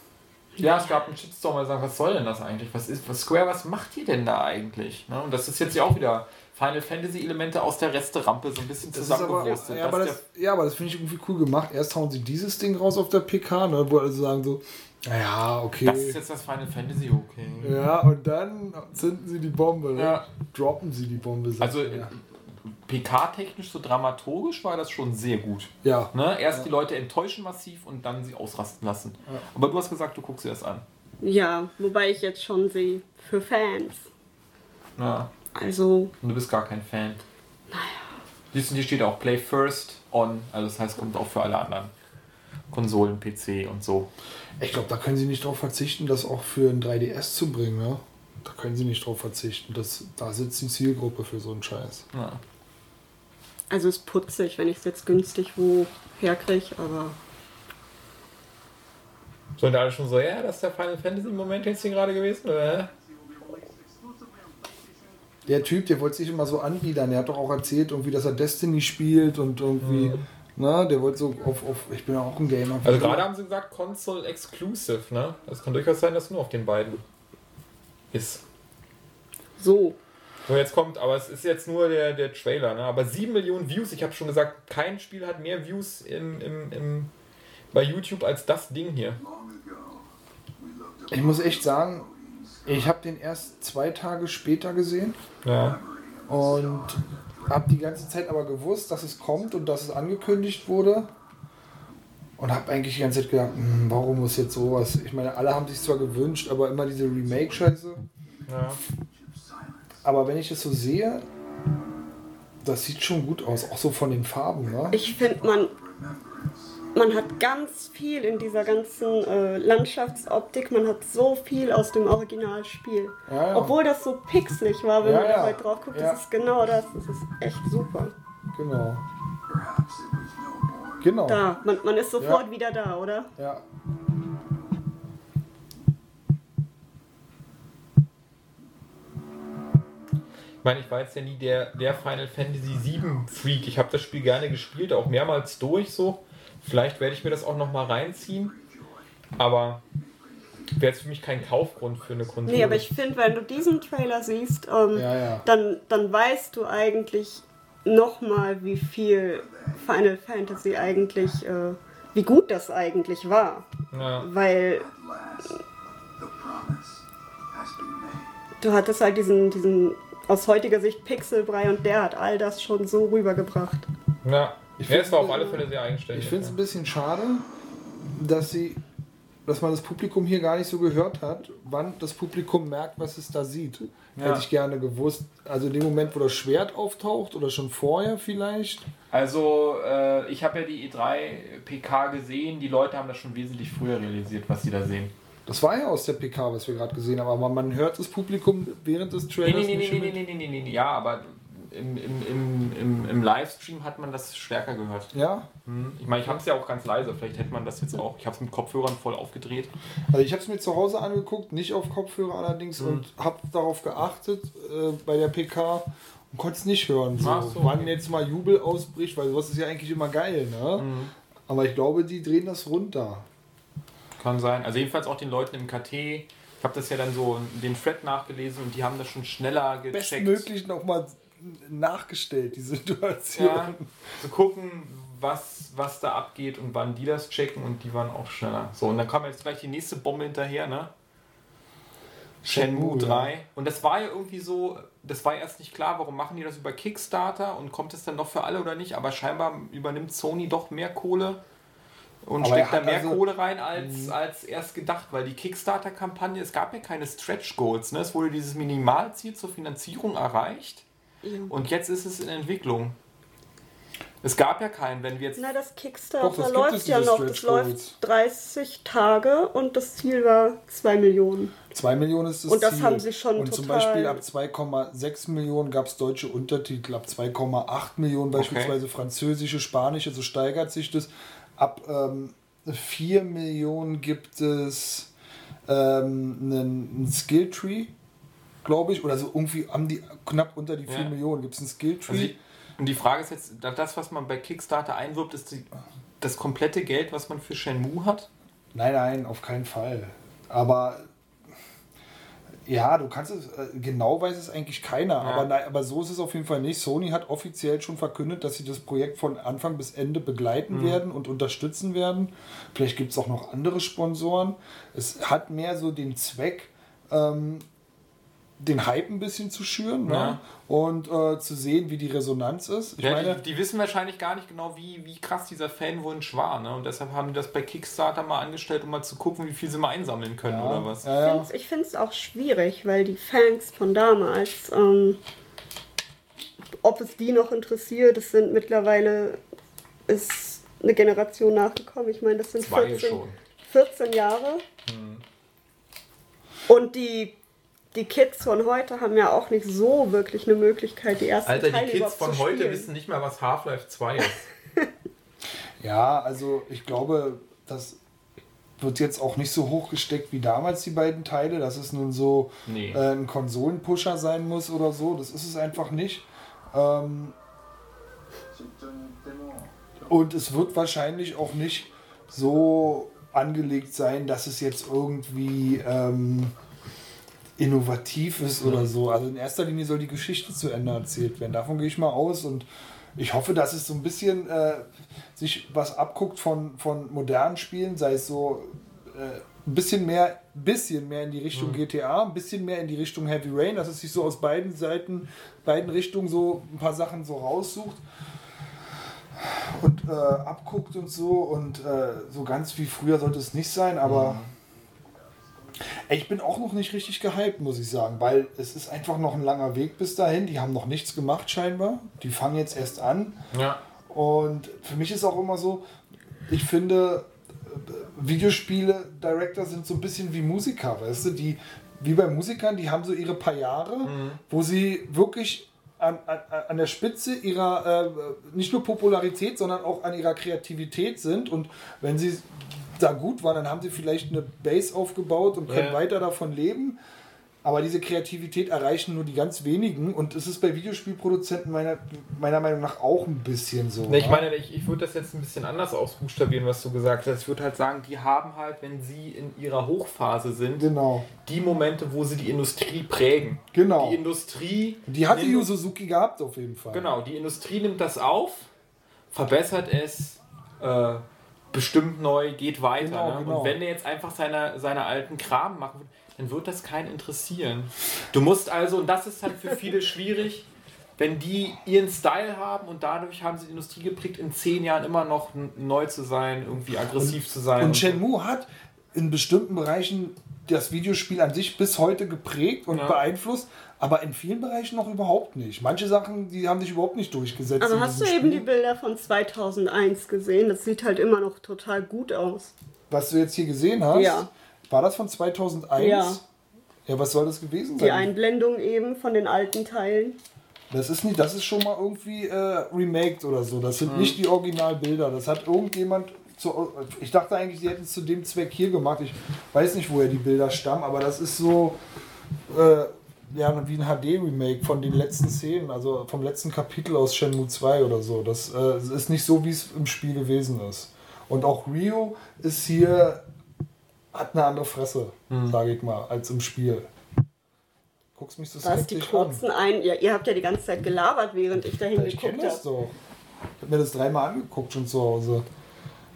Ja, es gab einen Shitstorm, weil sie sagen, was soll denn das eigentlich? Was ist, was Square, was macht ihr denn da eigentlich? Ne? Und das ist jetzt ja auch wieder Final Fantasy Elemente aus der Resterampe so ein bisschen zusammengewurstet. ja, ja, aber das finde ich irgendwie cool gemacht. Erst hauen sie dieses Ding raus auf der PK, ne, wo alle sagen so, naja, okay. das ist jetzt das Final Fantasy, okay. ja, und dann zünden sie die Bombe. Ne? Ja. Droppen sie die Bombe. sagt Also er. PK-technisch, so dramaturgisch war das schon sehr gut. ja. Ne? Erst die Leute enttäuschen massiv und dann sie ausrasten lassen. Aber du hast gesagt, du guckst dir das an. Ja, wobei ich jetzt schon sehe, für Fans. Ja. Also, Und du bist gar kein Fan. Naja. Siehst du, hier steht auch Play First On, also das heißt, kommt auch für alle anderen Konsolen, PC und so. Ich glaube, da können sie nicht drauf verzichten, das auch für ein 3DS zu bringen. Ne? Da können sie nicht drauf verzichten. Das, da sitzt die Zielgruppe für so einen Scheiß. Ja. also ist putzig, wenn ich es jetzt günstig wo herkriege, aber So, und alle schon so, ja, das ist der Final Fantasy Moment jetzt hier gerade gewesen, oder? Der Typ, der wollte sich immer so anbiedern. Der hat doch auch erzählt, irgendwie, dass er Destiny spielt und irgendwie, ne, der wollte so auf, auf, ich bin ja auch ein Gamer. Also gerade haben sie gesagt, Console Exclusive, ne? Das kann durchaus sein, dass nur auf den beiden ist. So. So, jetzt kommt, aber es ist jetzt nur der, der Trailer, ne? Aber 7 Millionen Views, ich habe schon gesagt, kein Spiel hat mehr Views im, im, im, bei YouTube als das Ding hier. Ich muss echt sagen, ich habe den erst zwei Tage später gesehen Ja. und habe die ganze Zeit aber gewusst, dass es kommt und dass es angekündigt wurde. Und habe eigentlich die ganze Zeit gedacht, hm, warum muss jetzt sowas? Ich meine, alle haben sich zwar gewünscht, aber immer diese Remake-Scheiße. ja. Aber wenn ich es so sehe, das sieht schon gut aus, auch so von den Farben, ne? Ich finde, man, man hat ganz viel in dieser ganzen äh, Landschaftsoptik, man hat so viel aus dem Originalspiel. Ja, ja. Obwohl das so pixelig war, wenn Ja, man ja. dabei drauf guckt, Ja. das ist genau das. Das ist echt super. Genau. Genau. Da, man, man ist sofort Ja. wieder da, oder? Ja. Ich meine, ich war jetzt ja nie der, der Final Fantasy 7 Freak. Ich habe das Spiel gerne gespielt, auch mehrmals durch so. Vielleicht werde ich mir das auch nochmal reinziehen. Aber wäre jetzt für mich kein Kaufgrund für eine Konsole. Nee, aber ich finde, wenn du diesen Trailer siehst, ähm, Ja, ja. Dann, dann weißt du eigentlich nochmal, wie viel Final Fantasy eigentlich, äh, wie gut das eigentlich war. ja. Weil du hattest halt diesen, diesen aus heutiger Sicht Pixelbrei und der hat all das schon so rübergebracht. Ja. Ich ja, es war auf alle Fälle sehr eigenständig. Ich finde es ein bisschen schade, dass sie, dass man das Publikum hier gar nicht so gehört hat, wann das Publikum merkt, was es da sieht. Hätte ich gerne gewusst. Also in dem Moment, wo das Schwert auftaucht oder schon vorher vielleicht. Also, äh, ich habe ja die E3 PK gesehen. Die Leute haben das schon wesentlich früher realisiert, was sie da sehen. Das war ja aus der PK, was wir gerade gesehen haben, aber man hört das Publikum während des Nee, Trailers nee, nee, nee, mit. nee, nee, nee, nee, nee, ja, aber im, im, im, im, Livestream hat man das stärker gehört. Ja, Hm. Ich meine, ich habe es ja auch ganz leise. Vielleicht hätte man das jetzt auch. Ich habe es mit Kopfhörern voll aufgedreht. also ich habe es mir zu Hause angeguckt, nicht auf Kopfhörer allerdings Mhm. und habe darauf geachtet äh, bei der PK und konnte es nicht hören, so, Ach so, wann okay. jetzt mal Jubel ausbricht, weil sowas ist ja eigentlich immer geil, ne? Mhm. Aber ich glaube, die drehen das runter. Kann sein. Also jedenfalls auch den Leuten im KT. Ich habe das ja dann so den Thread nachgelesen und die haben das schon schneller gecheckt. Bestmöglich nochmal nachgestellt, die Situation. Ja, zu gucken, was, was da abgeht und wann die das checken und die waren auch schneller. So, und dann kam jetzt gleich die nächste Bombe hinterher, ne? Shenmue Shenmue, 3. Und das war ja irgendwie so, das war erst nicht klar, warum machen die das über Kickstarter und kommt es dann noch für alle oder nicht, aber scheinbar übernimmt Sony doch mehr Kohle und Aber steckt da mehr also- Kohle rein als, als erst gedacht, weil die Kickstarter-Kampagne, es gab ja keine Stretch Goals, ne? es wurde dieses Minimalziel zur Finanzierung erreicht und jetzt ist es in Entwicklung. Es gab ja keinen, wenn wir jetzt Na, das Doch, Kickstarter das gibt läuft es, ja noch. Das läuft Goals. 30 Tage und das Ziel war 2 Millionen. 2 Millionen ist das Und das Ziel. haben sie schon Und zum Beispiel ab 2,6 Millionen gab es deutsche Untertitel, ab 2,8 Millionen beispielsweise französische, spanische, so steigert sich das. Ab ähm, 4 Millionen gibt es ähm, einen, einen Skilltree, glaube ich, oder so irgendwie haben die knapp unter die 4 Ja. Millionen gibt es einen Skilltree. Also die, und die Frage ist jetzt, das, was man bei Kickstarter einwirbt, ist die, das komplette Geld, was man für Shenmue hat? Nein, nein, auf keinen Fall. Aber ja, du kannst es, äh, genau weiß es eigentlich keiner, aber, nein, aber so ist es auf jeden Fall nicht. Sony hat offiziell schon verkündet, dass sie das Projekt von Anfang bis Ende begleiten werden und unterstützen werden. Vielleicht gibt es auch noch andere Sponsoren. Es hat mehr so den Zweck, ähm, den Hype ein bisschen zu schüren ne? Ja. und äh, zu sehen, wie die Resonanz ist. Ich Ja, meine, die, die wissen wahrscheinlich gar nicht genau, wie, wie krass dieser Fanwunsch war. Ne? Und deshalb haben die das bei Kickstarter mal angestellt, um mal zu gucken, wie viel sie mal einsammeln können oder was. ja, ja. Ich finde es auch schwierig, weil die Fans von damals, ähm, ob es die noch interessiert, es sind mittlerweile, ist eine Generation nachgekommen. Ich meine, das sind Zwei 14, schon. 14 Jahre. Und die, die Kids von heute haben ja auch nicht so wirklich eine Möglichkeit, die ersten Alter, Teile die Kids von zu heute wissen nicht mal, was Half-Life 2 ist. <laughs> Ja, also ich glaube, dass wird jetzt auch nicht so hoch gesteckt wie damals die beiden Teile, dass es nun so Nee. äh, ein Konsolenpusher sein muss oder so. Das ist es einfach nicht. Ähm, und es wird wahrscheinlich auch nicht so angelegt sein, dass es jetzt irgendwie ähm, innovativ ist oder so. Also in erster Linie soll die Geschichte zu Ende erzählt werden. Davon gehe ich mal aus und ich hoffe, dass es so ein bisschen äh, sich was abguckt von, von modernen Spielen, sei es so äh, ein bisschen mehr, bisschen mehr in die Richtung GTA, ein bisschen mehr in die Richtung Heavy Rain, dass es sich so aus beiden Seiten, beiden Richtungen so ein paar Sachen so raussucht und äh, abguckt und so und äh, so ganz wie früher sollte es nicht sein, aber Ey, ich bin auch noch nicht richtig gehypt, muss ich sagen, weil es ist einfach noch ein langer Weg bis dahin. Die haben noch nichts gemacht scheinbar. Die fangen jetzt erst an. Ja. Und für mich ist auch immer so, ich finde, äh, Videospiele, Director sind so ein bisschen wie Musiker, weißt du, die, wie bei Musikern, die haben so ihre paar Jahre, wo sie wirklich an, an, an der Spitze ihrer, äh, nicht nur Popularität, sondern auch an ihrer Kreativität sind. Und wenn sie da gut waren, dann haben sie vielleicht eine Base aufgebaut und können Ja. weiter davon leben. Aber diese Kreativität erreichen nur die ganz wenigen. Und es ist bei Videospielproduzenten meiner, meiner Meinung nach auch ein bisschen so. Ne, ich ne? meine, ich, ich würde das jetzt ein bisschen anders ausbuchstabieren, was du gesagt hast. Ich würde halt sagen, die haben halt, wenn sie in ihrer Hochphase sind, Genau. die Momente, wo sie die Industrie prägen. Genau. Die Industrie. Die hatte nimmt- Yu Suzuki gehabt auf jeden Fall. Genau, die Industrie nimmt das auf, verbessert es, äh, bestimmt neu, geht weiter. Genau, ne? genau. Und wenn der jetzt einfach seine, seine alten Kram machen würde, dann wird das keinen interessieren. Du musst also, und das ist halt für viele schwierig, wenn die ihren Style haben und dadurch haben sie die Industrie geprägt, in zehn Jahren immer noch neu zu sein, irgendwie aggressiv zu sein. Und so. Shenmue hat in bestimmten Bereichen das Videospiel an sich bis heute geprägt und Ja. beeinflusst, aber in vielen Bereichen noch überhaupt nicht. Manche Sachen, die haben sich überhaupt nicht durchgesetzt. Aber hast du diesem eben die Spiel. Bilder von 2001 gesehen? Das sieht halt immer noch total gut aus. Was du jetzt hier gesehen hast, Ja. war das von 2001? Ja. Ja, was soll das gewesen Die sein? Einblendung eben von den alten Teilen. Das ist nicht, das ist schon mal irgendwie äh, remaked oder so. Das Mhm. sind nicht die Originalbilder. Das hat irgendjemand zu, ich dachte eigentlich, sie hätten es zu dem Zweck hier gemacht. Ich weiß nicht, woher die Bilder stammen, aber das ist so äh, ja, wie ein HD-Remake von den letzten Szenen, also vom letzten Kapitel aus Shenmue 2 oder so. Das äh, ist nicht so, wie es im Spiel gewesen ist. Und auch Rio ist hier, hat eine andere Fresse, Mhm. sage ich mal, als im Spiel. Guckst mich so ist die an. kurzen ein. Ja, ihr habt ja die ganze Zeit gelabert, während ich dahin Ich kenne geguckt das habe. doch. Ich habe mir das dreimal angeguckt schon zu Hause.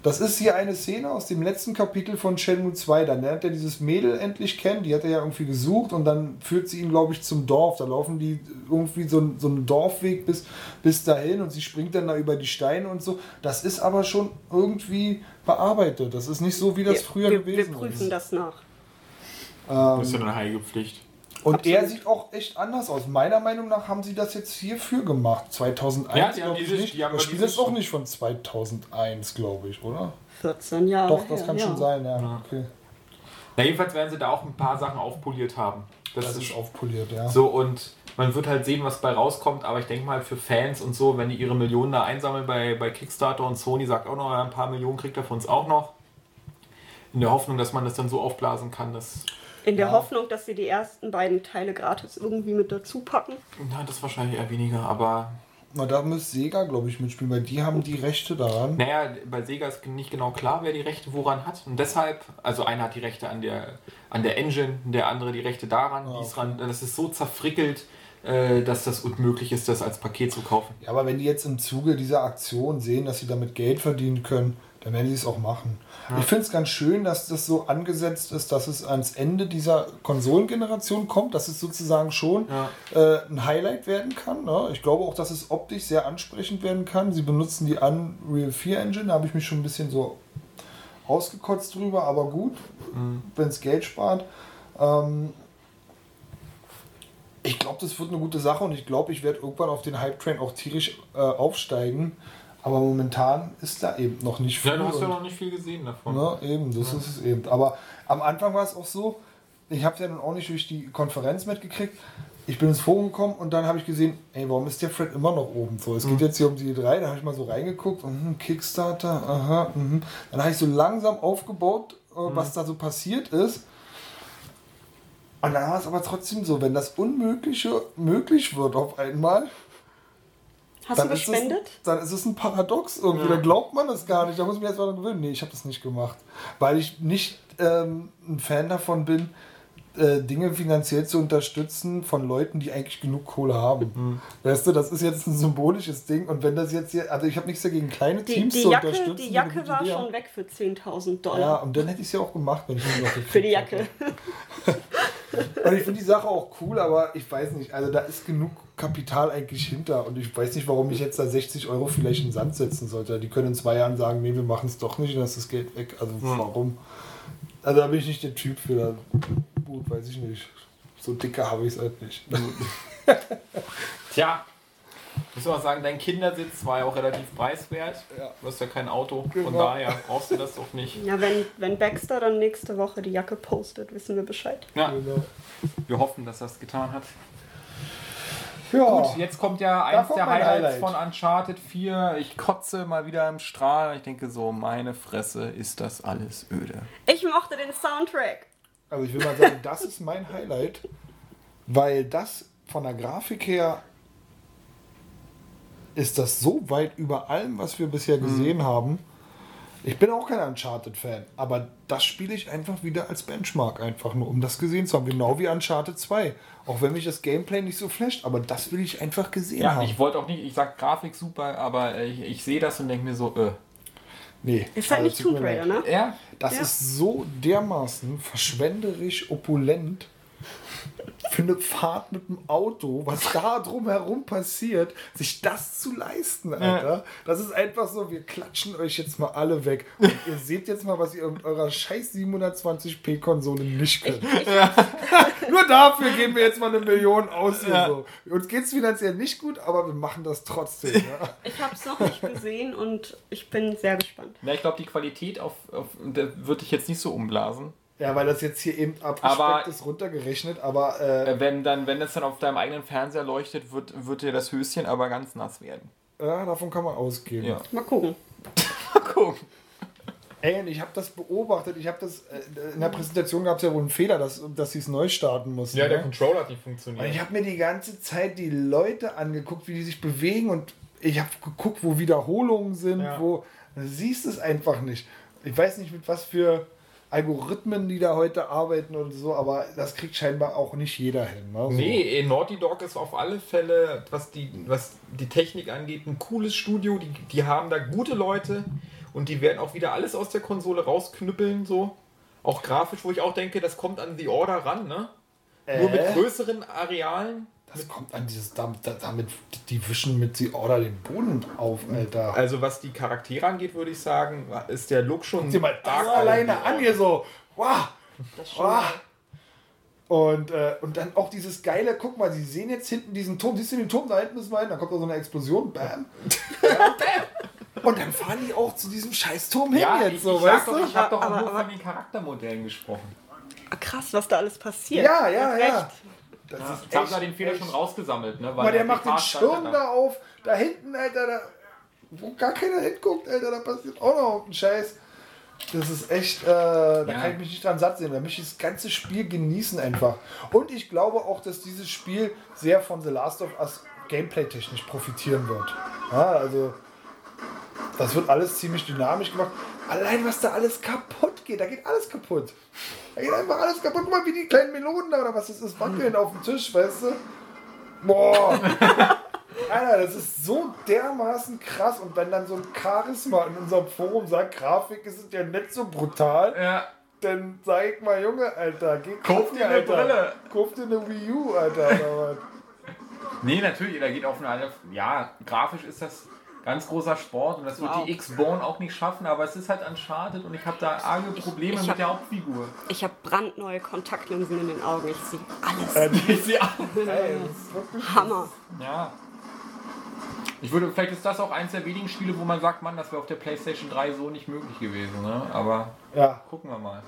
Das ist hier eine Szene aus dem letzten Kapitel von Shenmue 2. Da lernt er dieses Mädel endlich kennen. Die hat er ja irgendwie gesucht und dann führt sie ihn, glaube ich, zum Dorf. Da laufen die irgendwie so, so einen Dorfweg bis, bis dahin und sie springt dann da über die Steine und so. Das ist aber schon irgendwie bearbeitet. Das ist nicht so, wie das Wir- früher wir, gewesen wir prüfen ist. das nach. Das ist ja eine heilige Pflicht. Und Absolut. er sieht auch echt anders aus. Meiner Meinung nach haben sie das jetzt hierfür gemacht. 2001, Ja, die haben glaub ich dieses- nicht. die haben das aber Spiel ist auch nicht von 2001, glaube ich, oder? 14 Jahre. Doch, das her, kann ja. schon sein, ja. Ja. Okay. Na, jedenfalls werden sie da auch ein paar Sachen aufpoliert haben. Das, Das ist ist aufpoliert, ja. so und man wird halt sehen, was bei rauskommt, aber ich denke mal für Fans und so, wenn die ihre Millionen da einsammeln bei, bei Kickstarter und Sony sagt auch noch, ein paar Millionen kriegt er von uns auch noch. In der Hoffnung, dass man das dann so aufblasen kann, dass. In der Ja. Hoffnung, dass sie die ersten beiden Teile gratis irgendwie mit dazu packen. Na, das wahrscheinlich eher weniger, aber. Na, da müsste Sega, glaube ich, mitspielen, weil die haben die Rechte daran. Naja, bei Sega ist nicht genau klar, wer die Rechte woran hat. Und deshalb, also einer hat die Rechte an der, an der Engine, der andere die Rechte daran. Ah, die ist okay. ran, das ist so zerfrickelt, äh, dass das unmöglich ist, das als Paket zu kaufen. Ja, aber wenn die jetzt im Zuge dieser Aktion sehen, dass sie damit Geld verdienen können, dann werden sie es auch machen. Ich finde es ganz schön, dass das so angesetzt ist, dass es ans Ende dieser Konsolengeneration kommt, dass es sozusagen schon äh, ein Highlight werden kann. Ne? Ich glaube auch, dass es optisch sehr ansprechend werden kann. Sie benutzen die Unreal 4 Engine, da habe ich mich schon ein bisschen so ausgekotzt drüber, aber gut, wenn es Geld spart. Ähm, ich glaube, das wird eine gute Sache und ich glaube, ich werde irgendwann auf den Hype-Train auch tierisch äh, aufsteigen. Aber momentan ist da eben noch nicht viel. Ja, du hast ja noch nicht viel gesehen davon. Ne, eben, das ist es eben. Aber am Anfang war es auch so, ich habe es ja nun auch nicht durch die Konferenz mitgekriegt. Ich bin ins Forum gekommen und dann habe ich gesehen, ey, warum ist der Fred immer noch oben? So, es geht jetzt hier um die E3, da habe ich mal so reingeguckt, mhm, Kickstarter, aha, mhm. Dann habe ich so langsam aufgebaut äh, was da so passiert ist. Und dann war es aber trotzdem so, wenn das Unmögliche möglich wird auf einmal, Hast du dann ist, es, gespendet? dann ist es ein Paradox irgendwie. Dann glaubt man das gar nicht. Da muss ich mir erst mal dran gewöhnen. Nee, ich habe das nicht gemacht. Weil ich nicht ähm, ein Fan davon bin, äh, Dinge finanziell zu unterstützen von Leuten, die eigentlich genug Kohle haben. Mhm. Weißt du, das ist jetzt ein symbolisches Ding. Und wenn das jetzt hier, also ich habe nichts dagegen, kleine Die, Teams die zu Jacke, unterstützen. die Jacke war Idee schon haben. weg für 10.000 Dollar. Ja, und dann hätte ich es ja auch gemacht, wenn ich ihn noch <laughs> Für die Jacke. <laughs> Und ich finde die Sache auch cool, aber ich weiß nicht, also da ist genug Kapital eigentlich hinter und ich weiß nicht, warum ich jetzt da 60 Euro vielleicht in den Sand setzen sollte. Die können in zwei Jahren sagen, nee, wir machen es doch nicht und dann ist das Geld weg. Also warum? Also da bin ich nicht der Typ für. Gut, weiß ich nicht. So dicke habe ich es halt nicht. <laughs> Tja, muss man sagen, dein Kindersitz war ja auch relativ preiswert. Ja. Du hast ja kein Auto, von Genau. daher brauchst du das doch nicht. Ja, wenn, wenn Baxter dann nächste Woche die Jacke postet, wissen wir Bescheid. Ja, Genau. wir hoffen, dass er es getan hat. Ja, Gut, jetzt kommt ja eins kommt der Highlights Highlight. von Uncharted 4. Ich kotze mal wieder im Strahl. Ich denke so, meine Fresse, ist das alles öde. Ich mochte den Soundtrack. also ich will mal sagen, das ist mein Highlight, weil das von der Grafik her ist das so weit über allem, was wir bisher gesehen haben. Ich bin auch kein Uncharted-Fan, aber das spiele ich einfach wieder als Benchmark, einfach nur, um das gesehen zu haben. Genau wie Uncharted 2. Auch wenn mich das Gameplay nicht so flasht, aber das will ich einfach gesehen Ja, haben. ich wollte auch nicht, ich sag Grafik super, aber äh, ich, ich sehe das und denke mir so, äh. nee, Ist halt also nicht Tomb. Raider, ne? Ja, Das Ja. ist so dermaßen verschwenderisch opulent für eine Fahrt mit dem Auto, was da drumherum passiert, sich das zu leisten, Alter. Das ist einfach so, wir klatschen euch jetzt mal alle weg. Und ihr <laughs> seht jetzt mal, was ihr mit eurer scheiß 720p-Konsole nicht könnt. <laughs> Nur dafür geben wir jetzt mal eine Million aus hier so. Uns geht es finanziell nicht gut, aber wir machen das trotzdem. Ja. <laughs> Ich habe es noch nicht gesehen und ich bin sehr gespannt. Na, ich glaube, die Qualität auf, auf würde ich jetzt nicht so umblasen. Ja, weil das jetzt hier eben abgespeckt Aber- ist, runtergerechnet, aber äh, Äh, Wenn dann, wenn das dann auf deinem eigenen Fernseher leuchtet, wird, wird dir das Höschen aber ganz nass werden. ja, davon kann man ausgehen. Ja. Mal gucken. <laughs> Mal gucken. Ey, und ich habe das beobachtet. Ich habe das äh, in der Präsentation gab es ja wohl einen Fehler, dass, dass sie es neu starten mussten. ne? Controller hat nicht Und funktioniert. ich habe mir die ganze Zeit die Leute angeguckt, wie die sich bewegen und ich habe geguckt, wo Wiederholungen sind, Ja. wo du siehst es einfach nicht. Ich weiß nicht, mit was für Algorithmen die da heute arbeiten und so, aber das kriegt scheinbar auch nicht jeder hin. Ne? So. Nee, Naughty Dog ist auf alle Fälle, was die, was die Technik angeht, ein cooles Studio. Die, die haben da gute Leute und die werden auch wieder alles aus der Konsole rausknüppeln, so. Auch grafisch, wo ich auch denke, das kommt an The Order ran, ne? Nur mit Äh? größeren Arealen. Das kommt an dieses, damit, damit die wischen mit sie oder den Boden auf, Alter. Also was die Charaktere angeht, würde ich sagen, ist der Look schon Sieh mal das alleine an hier so. Wow. wow. Und, äh, und dann auch dieses geile, guck mal, sie sehen jetzt hinten diesen Turm, siehst du den Turm da hinten ist mein, da kommt da so eine Explosion, bam. <laughs> Und dann fahren die auch zu diesem Scheißturm hin Ja, jetzt, ich, so, ich, weißt doch, du? ich habe doch auch Aber- nur aber- von den Charaktermodellen gesprochen. Ah, Krass, was da alles passiert. Ja, ja, ja. recht. Das Ja, ist Jetzt haben echt- sie den Fehler schon echt- rausgesammelt, ne? Mal, der die macht den Schirm da auf, da hinten, Alter, da, wo gar keiner hinguckt, Alter, da passiert auch noch ein Scheiß. Das ist echt, äh, da Ja. kann ich mich nicht dran satt sehen. Da möchte ich das ganze Spiel genießen einfach. Und ich glaube auch, dass dieses Spiel sehr von The Last of Us gameplay-technisch profitieren wird. Ja, also, das wird alles ziemlich dynamisch gemacht. Allein, was da alles kaputt geht, da geht alles kaputt. Da geht einfach alles kaputt. Guck mal, wie die kleinen Melonen da oder was das ist, wackeln auf dem Tisch, weißt du? Boah. <laughs> Alter, das ist so dermaßen krass. Und wenn dann so ein Charisma in unserem Forum sagt, Grafik ist ja nicht so brutal, Ja, dann sag ich mal, Junge, Alter, geh Kauf dir eine Brille. Kauf dir eine Wii U, Alter. Oder was? Nee, natürlich, da geht auf eine. Ja, grafisch ist das ganz großer Sport und das wird Wow. die X-Bone auch nicht schaffen, aber es ist halt Uncharted und ich habe da arge Probleme ich mit hab- der Hauptfigur. Ich habe brandneue Kontaktlinsen in den Augen. Ich sehe alles. Äh, Ich sehe. Ey, wirklich Hammer. Ja. Ich würde, vielleicht ist das auch eins der wenigen Spiele, wo man sagt, Mann, das wäre auf der PlayStation 3 so nicht möglich gewesen, ne? Aber Ja, gucken wir mal.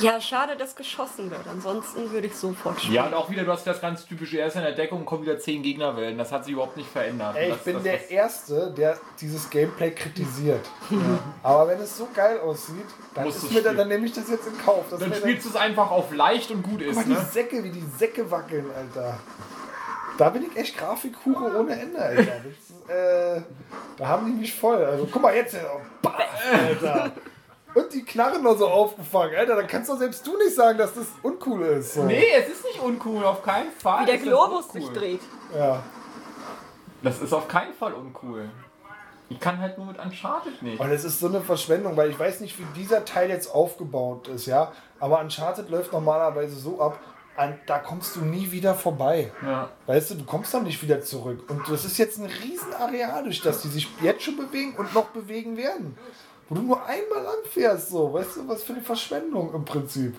Ja, schade, dass geschossen wird. Ansonsten würde ich sofort spielen. Ja, und auch wieder, du hast das ganz typische, er ist in der Deckung kommen wieder 10 Gegnerwellen. Das hat sich überhaupt nicht verändert. Ey, ich das, bin das, der das, Erste, der dieses Gameplay kritisiert. Aber wenn es so geil aussieht, dann, dann, dann nehme ich das jetzt in Kauf. Das Dann spielst du es einfach auf leicht und gut ist, Guck mal, die ne? Säcke, wie die Säcke wackeln, Alter. Da bin ich echt Grafikhure ohne Ende, Alter. Das, äh, da haben die mich voll. Also guck mal jetzt, oh, baff, Alter. Und die Knarren noch so aufgefangen, Alter. Da kannst doch selbst du nicht sagen, dass das uncool ist. So. Nee, es ist nicht uncool, auf keinen Fall. Wie der Globus sich dreht. Ja. Das ist auf keinen Fall uncool. Ich kann halt nur mit Uncharted nicht. Und es ist so eine Verschwendung, weil ich weiß nicht, wie dieser Teil jetzt aufgebaut ist, ja. Aber Uncharted läuft normalerweise so ab, an, da kommst du nie wieder vorbei. Ja. Weißt du, du kommst dann nicht wieder zurück. Und das ist jetzt ein Riesenareal, durch das die sich jetzt schon bewegen und noch bewegen werden. Wo du nur einmal anfährst, so. Weißt du, was für eine Verschwendung im Prinzip.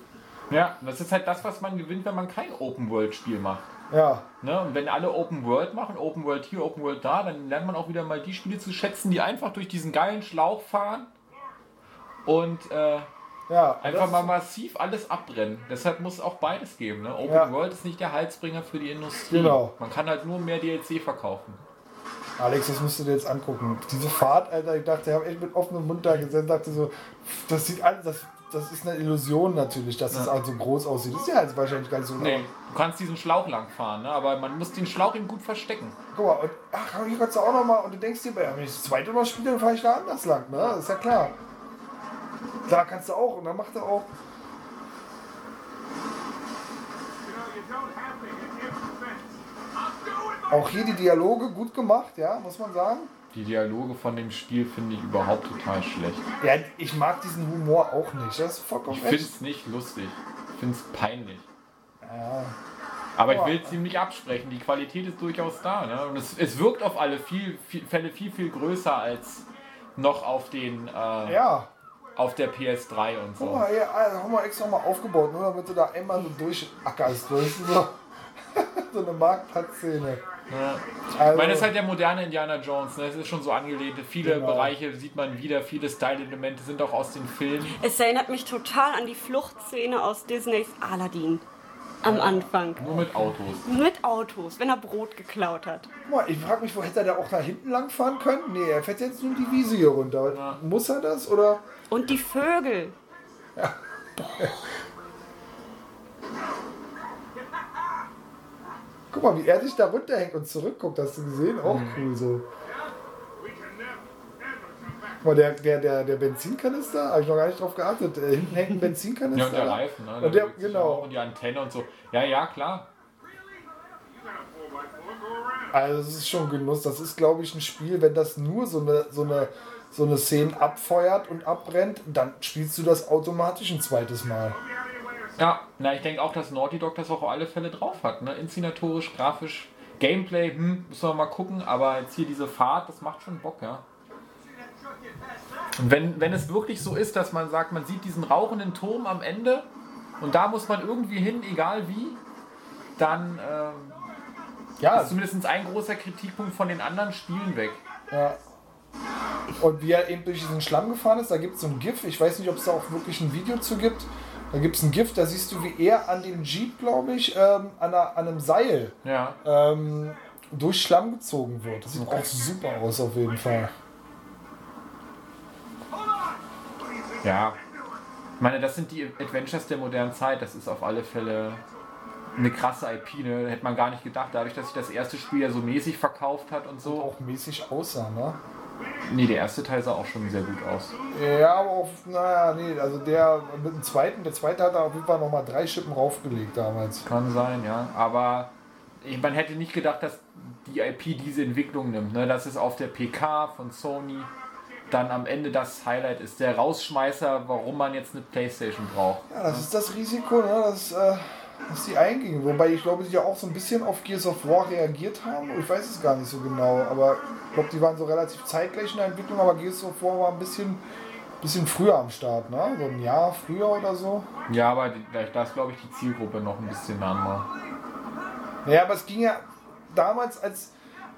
ja, das ist halt das, was man gewinnt, wenn man kein Open-World-Spiel macht. Ja. Ne? Und wenn alle Open World machen, Open World hier, Open World da, dann lernt man auch wieder mal die Spiele zu schätzen, die einfach durch diesen geilen Schlauch fahren und äh, Ja. einfach mal massiv alles abbrennen. Deshalb muss es auch beides geben. Ne? Open Ja. World ist nicht der Halsbringer für die Industrie. Genau. Man kann halt nur mehr DLC verkaufen. Alex, das musst du dir jetzt angucken. Diese Fahrt, Alter, ich dachte, ich habe echt mit offenem Mund da gesessen, dachte so, das sieht alles, das, das ist eine Illusion natürlich, dass es halt so groß aussieht. Das ist ja jetzt wahrscheinlich gar nicht so. Nee, du kannst diesen Schlauch lang fahren, ne? aber man muss den Schlauch eben gut verstecken. Guck mal, und, ach, hier kannst du auch noch mal, und du denkst dir, wenn ich das zweite Mal spiele, dann fahre ich da anders lang, ne? Das ist ja klar. Da kannst du auch, und dann macht er auch. Auch hier die Dialoge gut gemacht, ja, muss man sagen. Die Dialoge von dem Spiel finde ich überhaupt total schlecht. Ja, ich mag diesen Humor auch nicht. Das ist vollkommen Ich finde es nicht lustig. Ich finde es peinlich. Ja. Aber ich will es ihm nicht absprechen. Die Qualität ist durchaus da. Ne? Und es, es wirkt auf alle viel, viel, Fälle viel, viel größer als noch auf, den, äh, ja. auf der PS3 und Guck so. mal, hier, ah, haben wir extra mal aufgebaut, nur damit du da einmal so durchackerst. Weißt du, so. eine Marktplatzszene. Ja. Also, Ich meine, das ist halt der moderne Indiana Jones. Ne? Es ist schon so angelehnt. Viele Genau. Bereiche sieht man wieder. Viele Style-Elemente sind auch aus den Filmen. Es erinnert mich total an die Fluchtszene aus Disneys Aladdin. Am Anfang. Nur mit Autos. Mit Autos, wenn er Brot geklaut hat. ich frage mich, wo hätte er da auch da hinten lang fahren können? Nee, er fährt jetzt nur die Wiese hier runter. Ja. Muss er das oder? Und die Vögel. <laughs> Guck mal, wie er sich da runterhängt und zurückguckt. Hast du gesehen? Auch Mhm. cool so. Guck mal, der, der, der, der Benzinkanister, habe ich noch gar nicht drauf geachtet. Äh, hinten hängt ein <laughs> Benzinkanister. Ja, und der Reifen. Ne? Und der, genau. Und die Antenne und so. Ja, ja, klar. Also es ist schon Genuss. Das ist, glaube ich, ein Spiel, wenn das nur so eine, so eine, so eine Szene abfeuert und abbrennt, dann spielst du das automatisch ein zweites Mal. Ja, na, ich denke auch, dass Naughty Dog das auch auf alle Fälle drauf hat. Ne? Inszenatorisch, grafisch, Gameplay, hm, müssen wir mal gucken. Aber jetzt hier diese Fahrt, das macht schon Bock, ja. Und wenn, wenn es wirklich so ist, dass man sagt, man sieht diesen rauchenden Turm am Ende und da muss man irgendwie hin, egal wie, dann ähm, Ja, ist zumindest ein großer Kritikpunkt von den anderen Spielen weg. ja. Und wie er eben durch diesen Schlamm gefahren ist, da gibt es so ein GIF. Ich weiß nicht, ob es da auch wirklich ein Video zu gibt. Da gibt es ein GIF, da siehst du, wie er an dem Jeep, glaube ich, ähm, an, einer, an einem Seil Ja. ähm, durch Schlamm gezogen wird. Das sieht auch super aus auf jeden Fall. Ja. Ich meine, das sind die Adventures der modernen Zeit. Das ist auf alle Fälle eine krasse IP. Ne? Hätte man gar nicht gedacht. Dadurch, dass sich das erste Spiel ja so mäßig verkauft hat und so. Auch mäßig aussah, ne? Nee, der erste Teil sah auch schon sehr gut aus. Ja, aber auf, naja, nee, also der mit dem zweiten, der zweite hat da auf jeden Fall nochmal drei Schippen raufgelegt damals. Kann sein, ja. Aber man hätte nicht gedacht, dass die IP diese Entwicklung nimmt. Ne? Dass es auf der PK von Sony dann am Ende das Highlight ist. Der Rausschmeißer, warum man jetzt eine Playstation braucht. Ja, das ist das Risiko, ne, dass, äh, dass die eingingen. Wobei ich glaube, die ja auch so ein bisschen auf Gears of War reagiert haben. Ich weiß es gar nicht so genau, aber ich glaube, die waren so relativ zeitgleich in der Entwicklung, aber Gears of War war ein bisschen, bisschen früher am Start, ne? So ein Jahr früher oder so. Ja, aber da ist, glaube ich, die Zielgruppe noch ein bisschen andere. Naja, aber es ging ja damals, als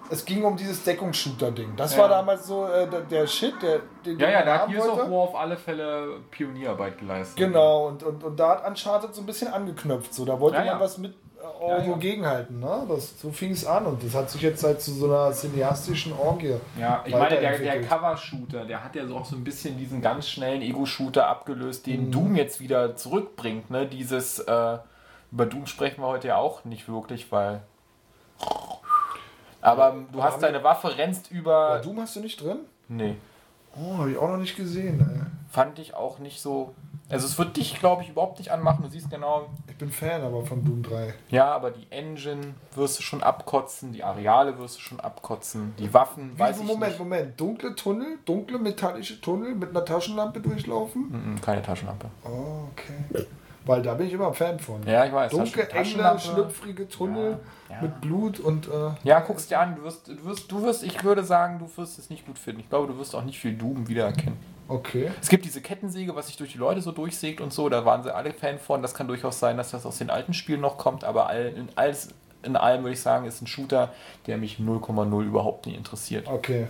es ging um dieses Deckungsshooter-Ding. Das Ja. war damals so äh, der, der Shit, der, den Ja, den ja, da hat Gears of. War auf alle Fälle Pionierarbeit geleistet. Genau, und, und, und da hat Uncharted so ein bisschen angeknöpft. So, da wollte Ja, man ja. was mit äh, irgendwo gegenhalten. Ne? Das, so fing es an und das hat sich jetzt halt zu so einer cineastischen Orgie. Ja, ich meine, der, der. Cover-Shooter, der hat ja so auch so ein bisschen diesen ganz schnellen Ego-Shooter abgelöst, Mhm. den Doom jetzt wieder zurückbringt. Ne? Dieses, äh, über Doom sprechen wir heute ja auch nicht wirklich, weil. Aber du hast deine Waffe, rennst Ja, über. Doom hast du nicht drin? Nee, Oh, habe ich auch noch nicht gesehen. fand ich auch nicht so. Also, es wird dich, glaube ich, überhaupt nicht anmachen. Du siehst genau, Ey. Ich bin Fan aber von Doom 3. ja, aber die Engine wirst du schon abkotzen, die Areale wirst du schon abkotzen, die Waffen, weiß ich Moment, nicht. Moment. Dunkle Tunnel, dunkle metallische Tunnel mit einer Taschenlampe durchlaufen? Mhm, keine Taschenlampe. Oh, okay. Weil da bin ich immer Fan von. Ja, ich weiß. Dunkle, Taschenlampe. schlüpfrige Tunnel Ja, ja. mit Blut und. Äh, Ja, guck's dir an. Du wirst, du wirst, du wirst, ich würde sagen, du wirst es nicht gut finden. Ich glaube, du wirst auch nicht viel Doom wiedererkennen. okay. Es gibt diese Kettensäge, was sich durch die Leute so durchsägt und so. Da waren sie alle Fan von. Das kann durchaus sein, dass das aus den alten Spielen noch kommt. Aber all, in, alles, in allem würde ich sagen, ist ein Shooter, der mich 0,0 überhaupt nicht interessiert. Okay.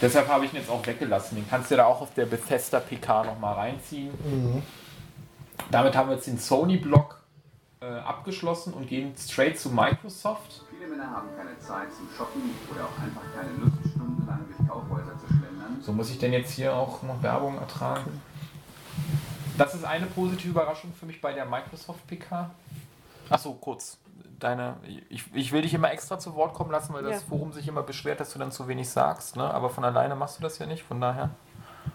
Deshalb habe ich ihn jetzt auch weggelassen. Den kannst du da auch auf der Bethesda PK nochmal reinziehen. Damit haben wir jetzt den Sony-Block äh, abgeschlossen und gehen straight zu Microsoft. Viele Männer haben keine Zeit zum Shoppen oder auch einfach keine Lust, stundenlang durch Kaufhäuser zu schlendern. So muss ich denn jetzt hier auch noch Werbung ertragen? Das ist eine positive Überraschung für mich bei der Microsoft PK. Achso, kurz. Deine, ich, ich will dich immer extra zu Wort kommen lassen, weil das Ja. Forum sich immer beschwert, dass du dann zu wenig sagst. Ne? Aber von alleine machst du das ja nicht. Von daher.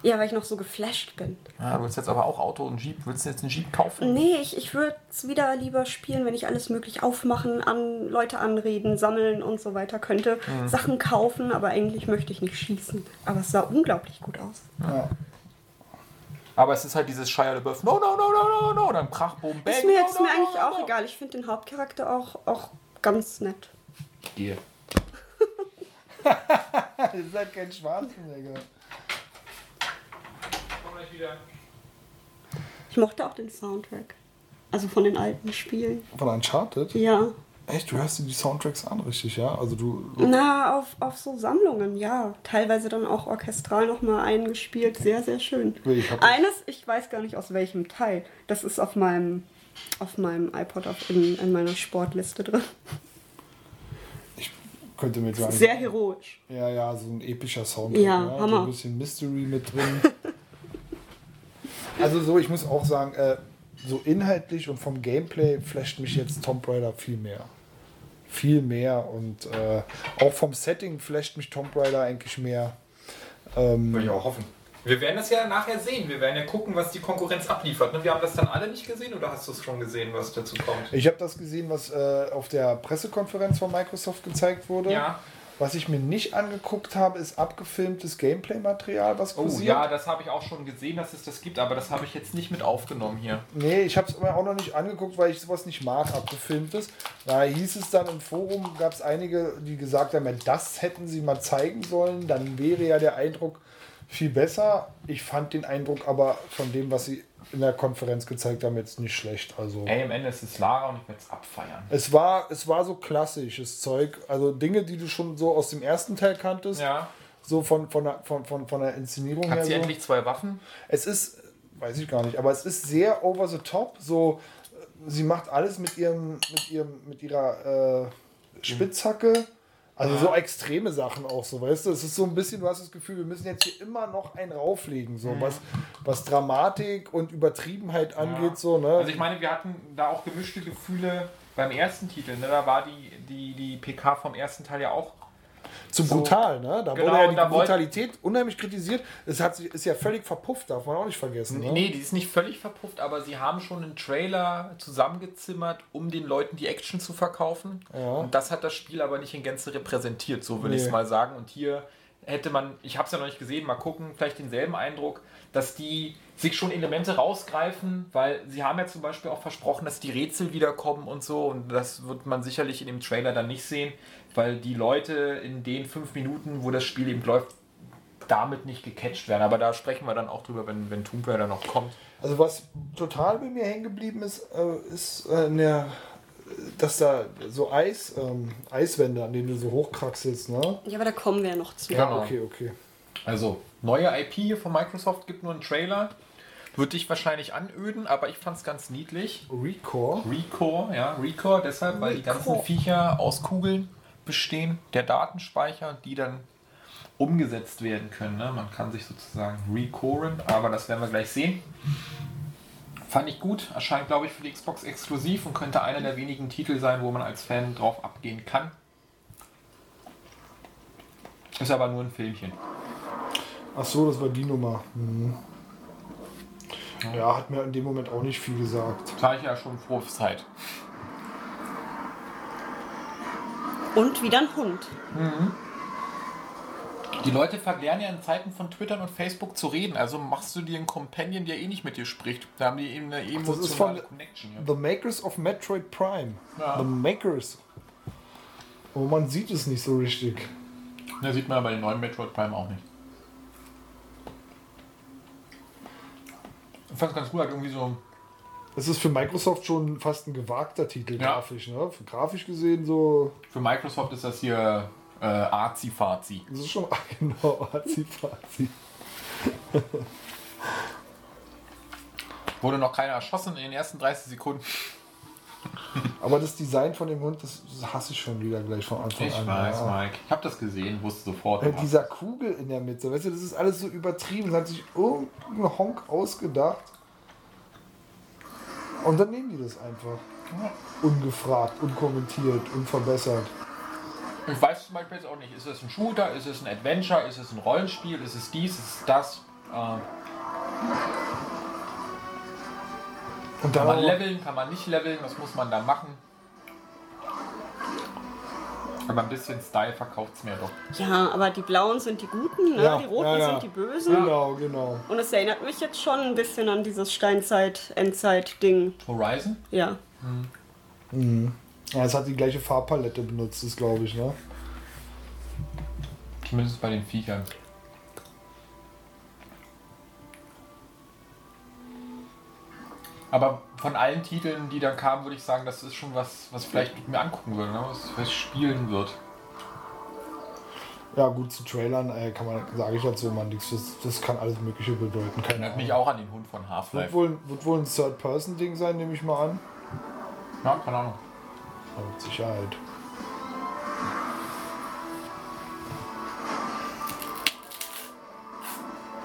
Ja, weil ich noch so geflasht bin. Ja, du willst jetzt aber auch Auto und Jeep. Willst du jetzt einen Jeep kaufen? Nee, ich, ich würde es wieder lieber spielen, wenn ich alles möglich aufmachen, an Leute anreden, sammeln und so weiter könnte. Sachen kaufen, aber eigentlich möchte ich nicht schießen. Aber es sah unglaublich gut aus. Ja. Aber es ist halt dieses Shia LaBeouf. No, no, no, no, no, no. Dann Krach, Boom, Bang. Ist mir, no, ist no, mir no, eigentlich no, auch no. egal. Ich finde den Hauptcharakter auch, auch ganz nett. Deal. <laughs> Ihr seid kein Schwarzenegger. Ich mochte auch den Soundtrack. Also von den alten Spielen. Von Uncharted? Ja. Echt, du hörst dir die Soundtracks an, richtig, ja? Also du. Na, auf, auf so Sammlungen, ja. Teilweise dann auch orchestral nochmal eingespielt. Sehr, sehr schön. Ich hab- Eines, ich weiß gar nicht aus welchem Teil. Das ist auf meinem, auf meinem iPod auf, in, in meiner Sportliste drin. Ich könnte mir sagen. Sehr heroisch. Ja, ja, so ein epischer Soundtrack. Ja, ne? So Hammer. ein bisschen Mystery mit drin. <laughs> also so, ich muss auch sagen, äh, so inhaltlich und vom Gameplay flasht mich jetzt Tomb Raider viel mehr. Viel mehr und äh, auch vom Setting flasht mich Tomb Raider eigentlich mehr. Ähm, Würde ich auch hoffen. Wir werden das ja nachher sehen. Wir werden ja gucken, was die Konkurrenz abliefert. ne? Wir haben das dann alle nicht gesehen oder hast du es schon gesehen, was dazu kommt? ich habe das gesehen, was äh, auf der Pressekonferenz von Microsoft gezeigt wurde. Ja. Was ich mir nicht angeguckt habe, ist abgefilmtes Gameplay-Material, was Oh kursiert. ja, das habe ich auch schon gesehen, dass es das gibt, aber das habe ich jetzt nicht mit aufgenommen hier. Nee, ich habe es mir auch noch nicht angeguckt, weil ich sowas nicht mag, abgefilmtes. Da hieß es dann im Forum, gab es einige, die gesagt haben, ja, das hätten sie mal zeigen sollen, dann wäre ja der Eindruck viel besser. Ich fand den Eindruck aber von dem, was sie in der Konferenz gezeigt haben, jetzt nicht schlecht. Also Ey, am Ende ist es Lara und ich werde es abfeiern. es war, es war so klassisches Zeug, also Dinge, die du schon so aus dem ersten Teil kanntest, Ja. so von, von, der, von, von, von der Inszenierung her. Hat sie so. endlich zwei Waffen? Es ist, weiß ich gar nicht, aber es ist sehr over the top. So, sie macht alles mit ihrem, mit ihrem, mit ihrer äh, Spitzhacke. Also so extreme Sachen auch so, weißt du? Es ist so ein bisschen, du hast das Gefühl, wir müssen jetzt hier immer noch einen rauflegen, so was, was Dramatik und Übertriebenheit angeht, so, ne? Also ich meine, wir hatten da auch gemischte Gefühle beim ersten Titel. Ne? Da war die, die, die PK vom ersten Teil ja auch Zu so- brutal, ne? Da Genau, wurde ja die Brutalität unheimlich kritisiert. Es hat sich, ist ja völlig verpufft, darf man auch nicht vergessen. Ne? Nee, die ist nicht völlig verpufft, aber sie haben schon einen Trailer zusammengezimmert, um den Leuten die Action zu verkaufen. Ja. Und das hat das Spiel aber nicht in Gänze repräsentiert, so will ich Nee. es mal sagen. Und hier hätte man, ich habe es ja noch nicht gesehen, mal gucken, vielleicht denselben Eindruck, dass die sich schon Elemente rausgreifen, weil sie haben ja zum Beispiel auch versprochen, dass die Rätsel wiederkommen und so. Und das wird man sicherlich in dem Trailer dann nicht sehen, weil die Leute in den fünf Minuten, wo das Spiel eben läuft, damit nicht gecatcht werden. Aber da sprechen wir dann auch drüber, wenn, wenn Tomb Raider noch kommt. Also was total bei mir hängen geblieben ist, äh, ist äh, der dass da so Eis, ähm, Eiswände, an denen du so hochkraxelst, ne? Ja, aber da kommen wir ja noch zu. Genau. Okay, okay. Also, neue IP hier von Microsoft gibt nur einen Trailer. Wird dich wahrscheinlich anöden, aber ich fand es ganz niedlich. Recore. Recore, ja, Recore, deshalb, weil die ganzen Recore. Viecher aus Kugeln bestehen, der Datenspeicher, die dann umgesetzt werden können. Ne? Man kann sich sozusagen recoren, aber das werden wir gleich sehen. Fand ich gut, erscheint glaube ich für die Xbox exklusiv und könnte einer der wenigen Titel sein, wo man als Fan drauf abgehen kann. Ist aber nur ein Filmchen. Ach so, das war die Nummer. Mhm. Ja, hat mir in dem Moment auch nicht viel gesagt. Sag ich ja schon frohe Zeit. Und wieder ein Hund. Die Leute verlernen ja in Zeiten von Twitter und Facebook zu reden. Also machst du dir einen Companion, der eh nicht mit dir spricht. Da haben die eben eine Das ist von emotionale Connection. Ja. The Makers of Metroid Prime. Ja. The Makers. Oh, man sieht es nicht so richtig. Da sieht man ja bei den neuen Metroid Prime auch nicht. Ich fand es ganz gut, hat irgendwie so. Es ist für Microsoft schon fast ein gewagter Titel, Ja. grafisch. Ne? Für grafisch gesehen so. Für Microsoft ist das hier äh, Arzi-Fazi. Das ist schon <laughs> genau Azi-Fazi. Wurde noch keiner erschossen in den ersten 30 Sekunden. Aber das Design von dem Hund, das, das hasse ich schon wieder gleich von Anfang Ich an. weiß, ja. Mike. Ich habe das gesehen, wusste sofort. Mit dieser Kugel in der Mitte, weißt du, das ist alles so übertrieben. Das hat sich irgendein Honk ausgedacht. Und dann nehmen die das einfach. Ungefragt, unkommentiert, unverbessert. Ich weiß zum Beispiel jetzt auch nicht, ist es ein Shooter, ist es ein Adventure, ist es ein Rollenspiel, ist es dies, ist es das? Äh, kann man leveln, kann man nicht leveln, was muss man da machen? Aber ein bisschen Style verkauft es mir doch. Ja, aber die Blauen sind die Guten, ne? Ja, die Roten ja, ja. sind die Bösen. Genau, genau. Und es erinnert mich jetzt schon ein bisschen an dieses Steinzeit-Endzeit-Ding. Horizon? Ja. Ja, es hat die gleiche Farbpalette benutzt, das glaube ich, ne? Zumindest bei den Viechern. Aber von allen Titeln, die da kamen, würde ich sagen, das ist schon was, was ich vielleicht mir angucken würde, ne? was, was spielen wird. Ja, gut, zu Trailern äh, kann man, sage ich dazu immer nichts. Das, das kann alles Mögliche bedeuten. Keine Erinnert mich auch an den Hund von Wird Half-Life. wohl, wird wohl ein Third-Person-Ding sein, nehme ich mal an. Ja, keine Ahnung. Aber mit Sicherheit.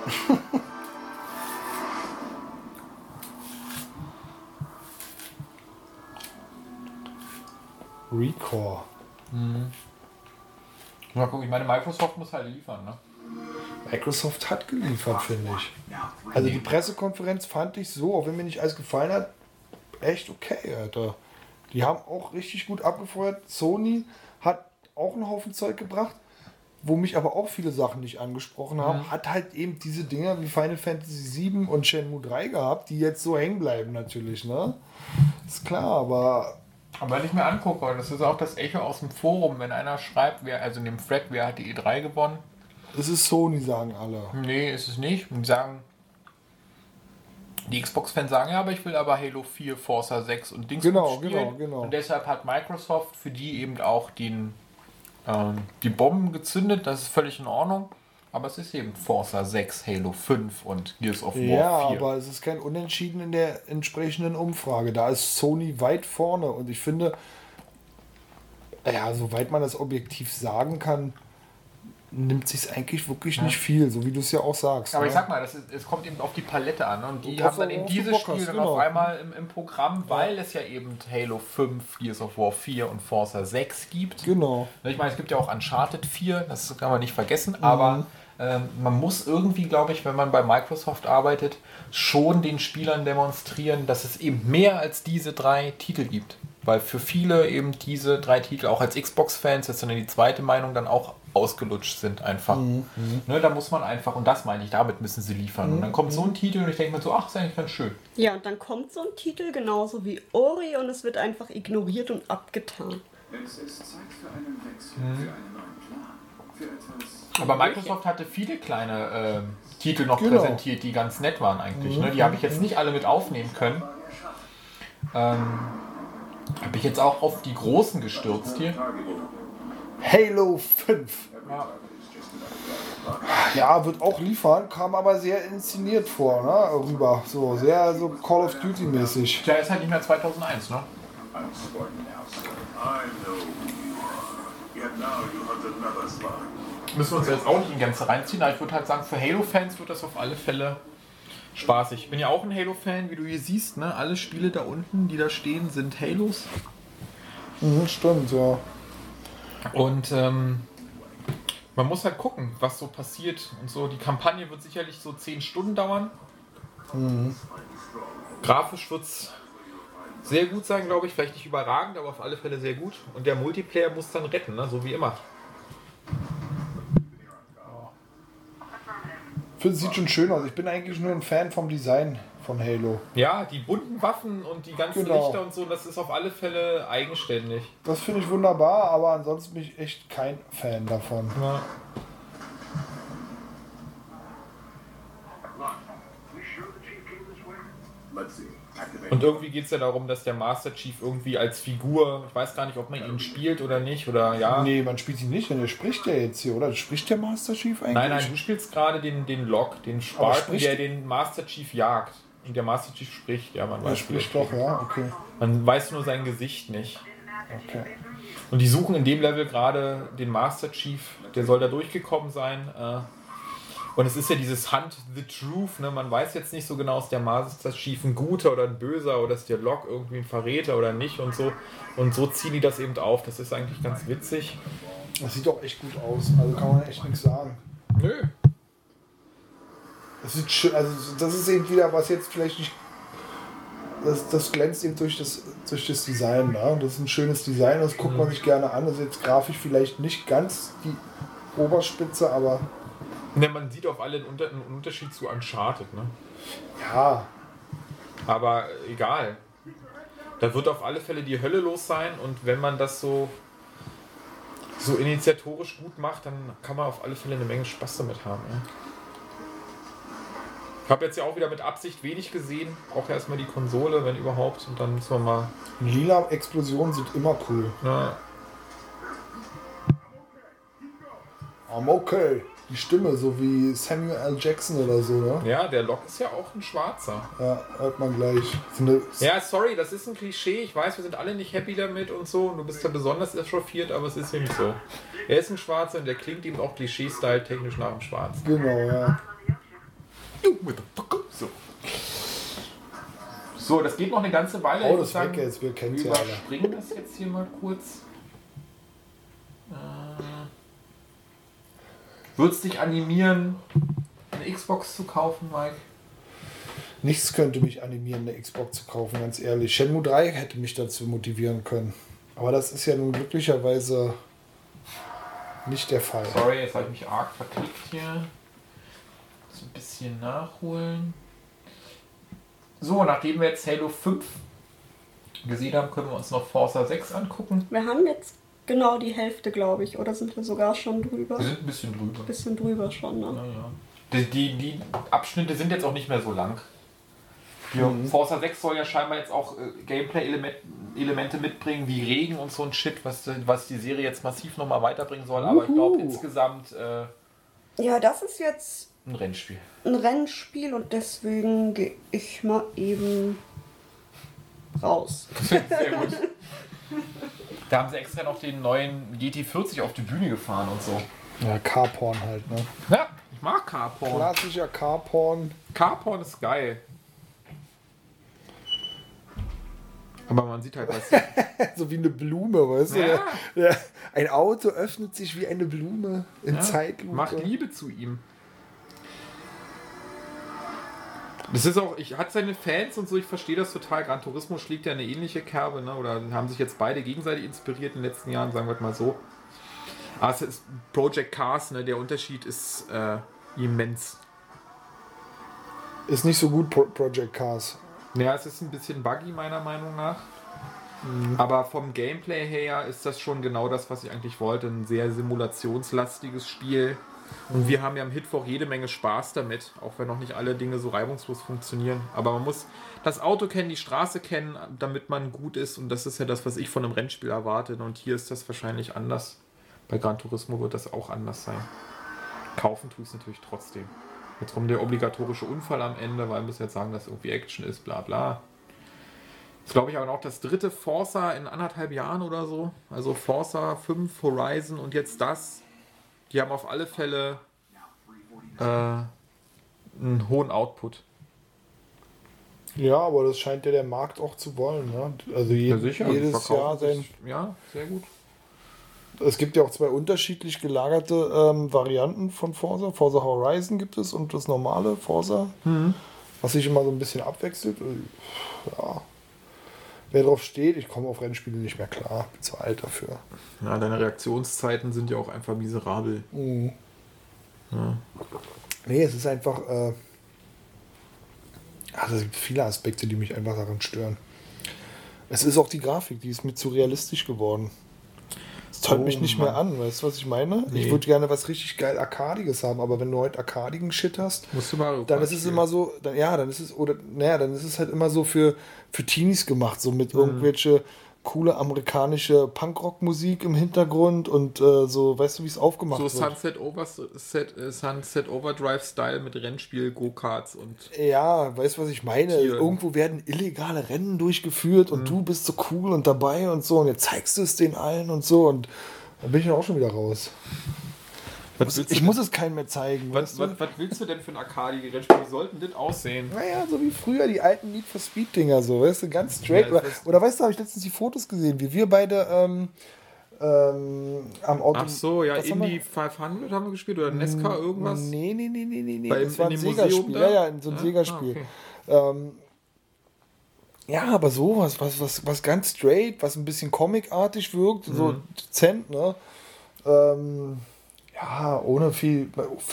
<laughs> Recore. Mal gucken, ich meine, Microsoft muss halt liefern, ne? Microsoft hat geliefert, finde ich. Also die Pressekonferenz fand ich so, auch wenn mir nicht alles gefallen hat, echt okay, Alter. Die haben auch richtig gut abgefeuert. Sony hat auch einen Haufen Zeug gebracht, wo mich aber auch viele Sachen nicht angesprochen haben. Hat halt eben diese Dinger wie Final Fantasy VII und Shenmue 3 gehabt, die jetzt so hängen bleiben natürlich, ne? Ist klar, aber Aber wenn ich mir angucke, und das ist auch das Echo aus dem Forum, wenn einer schreibt, wer, also in dem Thread, wer hat die E3 gewonnen? es ist Sony, sagen alle. Nee, ist es nicht. Und die sagen, die Xbox-Fans sagen, ja, aber ich will aber Halo 4, Forza 6 und Dings Genau, spielen. genau, genau. Und deshalb hat Microsoft für die eben auch den, ähm, die Bomben gezündet. Das ist völlig in Ordnung. Aber es ist eben Forza 6, Halo 5 und Gears of War Ja, 4. aber es ist kein Unentschieden in der entsprechenden Umfrage. Da ist Sony weit vorne und ich finde, ja, soweit man das objektiv sagen kann, nimmt sich eigentlich wirklich nicht viel, so wie du es ja auch sagst. Aber ne? ich sag mal, ist, es kommt eben auf die Palette an. ne? Und die Und haben dann eben dieses Spiel hast, dann genau. auf einmal im, im Programm, weil es ja eben Halo 5, Gears of War 4 und Forza 6 gibt. Genau. Ich meine, es gibt ja auch Uncharted 4, das kann man nicht vergessen, aber ähm, man muss irgendwie, glaube ich, wenn man bei Microsoft arbeitet, schon den Spielern demonstrieren, dass es eben mehr als diese drei Titel gibt. Weil für viele eben diese drei Titel, auch als Xbox-Fans, das ist dann die zweite Meinung, dann auch ausgelutscht sind einfach. Ne, da muss man einfach, und das meine ich, damit müssen sie liefern. Und dann kommt so ein Titel und ich denke mir so, ach, ist eigentlich ganz schön. Ja, und dann kommt so ein Titel genauso wie Ori und es wird einfach ignoriert und abgetan. Es ist Zeit für einen Wechsel, für einen neuen Plan, für etwas. Aber Microsoft hatte viele kleine ähm, Titel noch Genau. präsentiert, die ganz nett waren eigentlich. Ne? Die habe ich jetzt nicht alle mit aufnehmen können. Ähm, Habe ich jetzt auch auf die Großen gestürzt hier? Halo 5. Ja, wird auch liefern, kam aber sehr inszeniert vor, ne? Rüber. So, sehr so Call of Duty mäßig. Der ist halt nicht mehr 2001, ne? I know you are. Yet now you hunt another slug. Müssen wir uns jetzt auch nicht in Gänze reinziehen, aber ich würde halt sagen, für Halo-Fans wird das auf alle Fälle spaßig. Ich bin ja auch ein Halo-Fan, wie du hier siehst, ne? Alle Spiele da unten, die da stehen, sind Halos. Mhm, stimmt, ja. Und ähm, man muss halt gucken, was so passiert und so. Die Kampagne wird sicherlich so 10 Stunden dauern. Grafisch wird es sehr gut sein, glaube ich. Vielleicht nicht überragend, aber auf alle Fälle sehr gut. Und der Multiplayer muss dann retten, ne? so wie immer. Ich finde, es sieht schon schön aus. Ich bin eigentlich nur ein Fan vom Design von Halo. Ja, die bunten Waffen und die ganzen Genau. Lichter und so, das ist auf alle Fälle eigenständig. Das finde ich wunderbar, aber ansonsten bin ich echt kein Fan davon. Ja. Let's see. Und irgendwie geht es ja darum, dass der Master Chief irgendwie als Figur, ich weiß gar nicht, ob man ihn spielt oder nicht, oder ja. Nee, man spielt ihn nicht, denn der spricht ja jetzt hier, oder? Spricht der Master Chief eigentlich? Nein, nein, du spielst gerade den, den Lock, den Spartan, spricht- der den Master Chief jagt. Und der Master Chief spricht, ja, man Er weiß spricht er doch, ja, okay. Man weiß nur sein Gesicht nicht. okay. Und die suchen in dem Level gerade den Master Chief, der soll da durchgekommen sein. Äh, und es ist ja dieses Hunt the Truth, ne? man weiß jetzt nicht so genau, ist der Master Chief ein guter oder ein böser oder ist der Lock irgendwie ein Verräter oder nicht und so. Und so ziehen die das eben auf. Das ist eigentlich ganz witzig. Das sieht doch echt gut aus. Also kann man echt nichts sagen. Nö. Das sieht schön, also das ist eben wieder was jetzt vielleicht nicht. Das, das glänzt eben durch das, durch das Design. Ne? Das ist ein schönes Design, das guckt man sich gerne an. Das ist jetzt grafisch vielleicht nicht ganz die Oberspitze, aber Ne, man sieht auf alle einen, Unter einen Unterschied zu Uncharted, ne? ja, Aber egal. Da wird auf alle Fälle die Hölle los sein und wenn man das so, so initiatorisch gut macht, dann kann man auf alle Fälle eine Menge Spaß damit haben. Ja. Ich habe jetzt ja auch wieder mit Absicht wenig gesehen. Auch erstmal die Konsole, wenn überhaupt. Und dann müssen wir mal. lila Explosionen sind immer cool. Na, I'm okay. Die Stimme, so wie Samuel L. Jackson oder so, ne? ja, der Lock ist ja auch ein Schwarzer. Ja, hört man gleich. Ja, sorry, das ist ein Klischee. Ich weiß, wir sind alle nicht happy damit und so. Und du bist ja besonders echauffiert, aber es ist eben so. Er ist ein Schwarzer und der klingt eben auch Klischee-Style technisch nach einem Schwarzen. Genau, ja. So. So, das geht noch eine ganze Weile. Oh, das würd weg jetzt, wir kennen Wir ja alle. überspringen das jetzt hier mal kurz. Äh, Würdest dich animieren, eine Xbox zu kaufen, Mike? Nichts könnte mich animieren, eine Xbox zu kaufen, ganz ehrlich. Shenmue 3 hätte mich dazu motivieren können. Aber das ist ja nun glücklicherweise nicht der Fall. Sorry, jetzt habe ich mich arg verklickt hier. So ein bisschen nachholen. So, nachdem wir jetzt Halo 5 gesehen haben, können wir uns noch Forza 6 angucken. Wir haben jetzt genau die Hälfte, glaube ich. Oder sind wir sogar schon drüber? Wir sind ein bisschen drüber. Bisschen drüber schon, ne? Naja. Die, die, die Abschnitte sind jetzt auch nicht mehr so lang. Ja, Forza 6 soll ja scheinbar jetzt auch äh, Gameplay-Elemente mitbringen, wie Regen und so ein Shit, was, was die Serie jetzt massiv nochmal weiterbringen soll. Aber ich glaube Uhu. insgesamt äh, Ja, das ist jetzt ein Rennspiel. ein Rennspiel und deswegen gehe ich mal eben raus. <laughs> Sehr gut. <laughs> Da haben sie extra noch den neuen GT40 auf die Bühne gefahren und so. Ja, Carporn halt, ne? Ja, ich mag Carporn. Klassischer Carporn. Carporn ist geil. Aber man sieht halt, was. <laughs> So wie eine Blume, weißt Ja. du? Ja. Ein Auto öffnet sich wie eine Blume in Zeitlupe. Macht Liebe zu ihm. Das ist auch, ich hat seine Fans und so, ich verstehe das total. Gran Turismo schlägt ja eine ähnliche Kerbe, ne? Oder haben sich jetzt beide gegenseitig inspiriert in den letzten Jahren, sagen wir mal so. Aber es ist Project Cars, ne? Der Unterschied ist äh, immens. Ist nicht so gut, Pro Project Cars. Ja, es ist ein bisschen buggy, meiner Meinung nach. Aber vom Gameplay her ist das schon genau das, was ich eigentlich wollte. Ein sehr simulationslastiges Spiel. Und wir haben ja am Mittwoch jede Menge Spaß damit, auch wenn noch nicht alle Dinge so reibungslos funktionieren. Aber man muss das Auto kennen, die Straße kennen, damit man gut ist. Und das ist ja das, was ich von einem Rennspiel erwarte. Und hier ist das wahrscheinlich anders. Bei Gran Turismo wird das auch anders sein. Kaufen tue ich es natürlich trotzdem. Jetzt kommt der obligatorische Unfall am Ende, weil wir müssen jetzt sagen, dass irgendwie Action ist, bla bla. Das glaube ich aber auch das dritte Forza in anderthalb Jahren oder so. Also Forza 5, Horizon und jetzt das. Die haben auf alle Fälle äh, einen hohen Output. Ja, aber das scheint ja der Markt auch zu wollen. Ne? Also je, jedes Verkaufen Jahr sein. sich- Ja, sehr gut. Es gibt ja auch zwei unterschiedlich gelagerte ähm, Varianten von Forza. Forza Horizon gibt es und das normale Forza, was sich immer so ein bisschen abwechselt. Äh, Ja. Wer drauf steht, ich komme auf Rennspiele nicht mehr klar. Bin zu alt dafür. Ja, deine Reaktionszeiten sind ja auch einfach miserabel. Nee, es ist einfach. Äh, also es gibt viele Aspekte, die mich einfach daran stören. Es ist auch die Grafik, die ist mir zu realistisch geworden. Tollt Oh mich nicht Mann. mehr an, weißt du, was ich meine? Ich Nee. würde gerne was richtig geil Arkadiges haben, aber wenn du heute arkadigen Shit hast, dann ist es immer so, dann, ja, dann ist es, oder, naja, dann ist es halt immer so für, für Teenies gemacht, so Mhm. mit irgendwelche coole amerikanische Punkrock-Musik im Hintergrund und äh, so, weißt du, wie es aufgemacht so wird. Sunset, Overset, äh, Sunset Overdrive-Style mit Rennspiel, Go-Karts und Ja, weißt du, was ich meine? Tieren. Irgendwo werden illegale Rennen durchgeführt und du bist so cool und dabei und so und jetzt zeigst du es den allen und so und dann bin ich dann auch schon wieder raus. Was Ich muss es keinem mehr zeigen. Was, was, was willst du denn für ein Arcade-Rennspiel? Wie sollten das aussehen? Naja, so wie früher die alten Need for Speed-Dinger, so, weißt du, ganz straight. Ja, oder, weißt du, habe ich letztens die Fotos gesehen, wie wir beide ähm, ähm, am Auto. Ach so, ja, Indy 500 haben wir gespielt oder Nesca irgendwas? Nee, nee, nee, nee, nee, nee. Bei- das war ein Sega-Spiel. Ja, ja, in so ein Ja? Sega-Spiel. Ah, okay. Ähm, ja, aber sowas, was, was, was ganz straight, was ein bisschen comicartig wirkt, so Mhm. dezent, ne? Ähm, ja, ohne viel,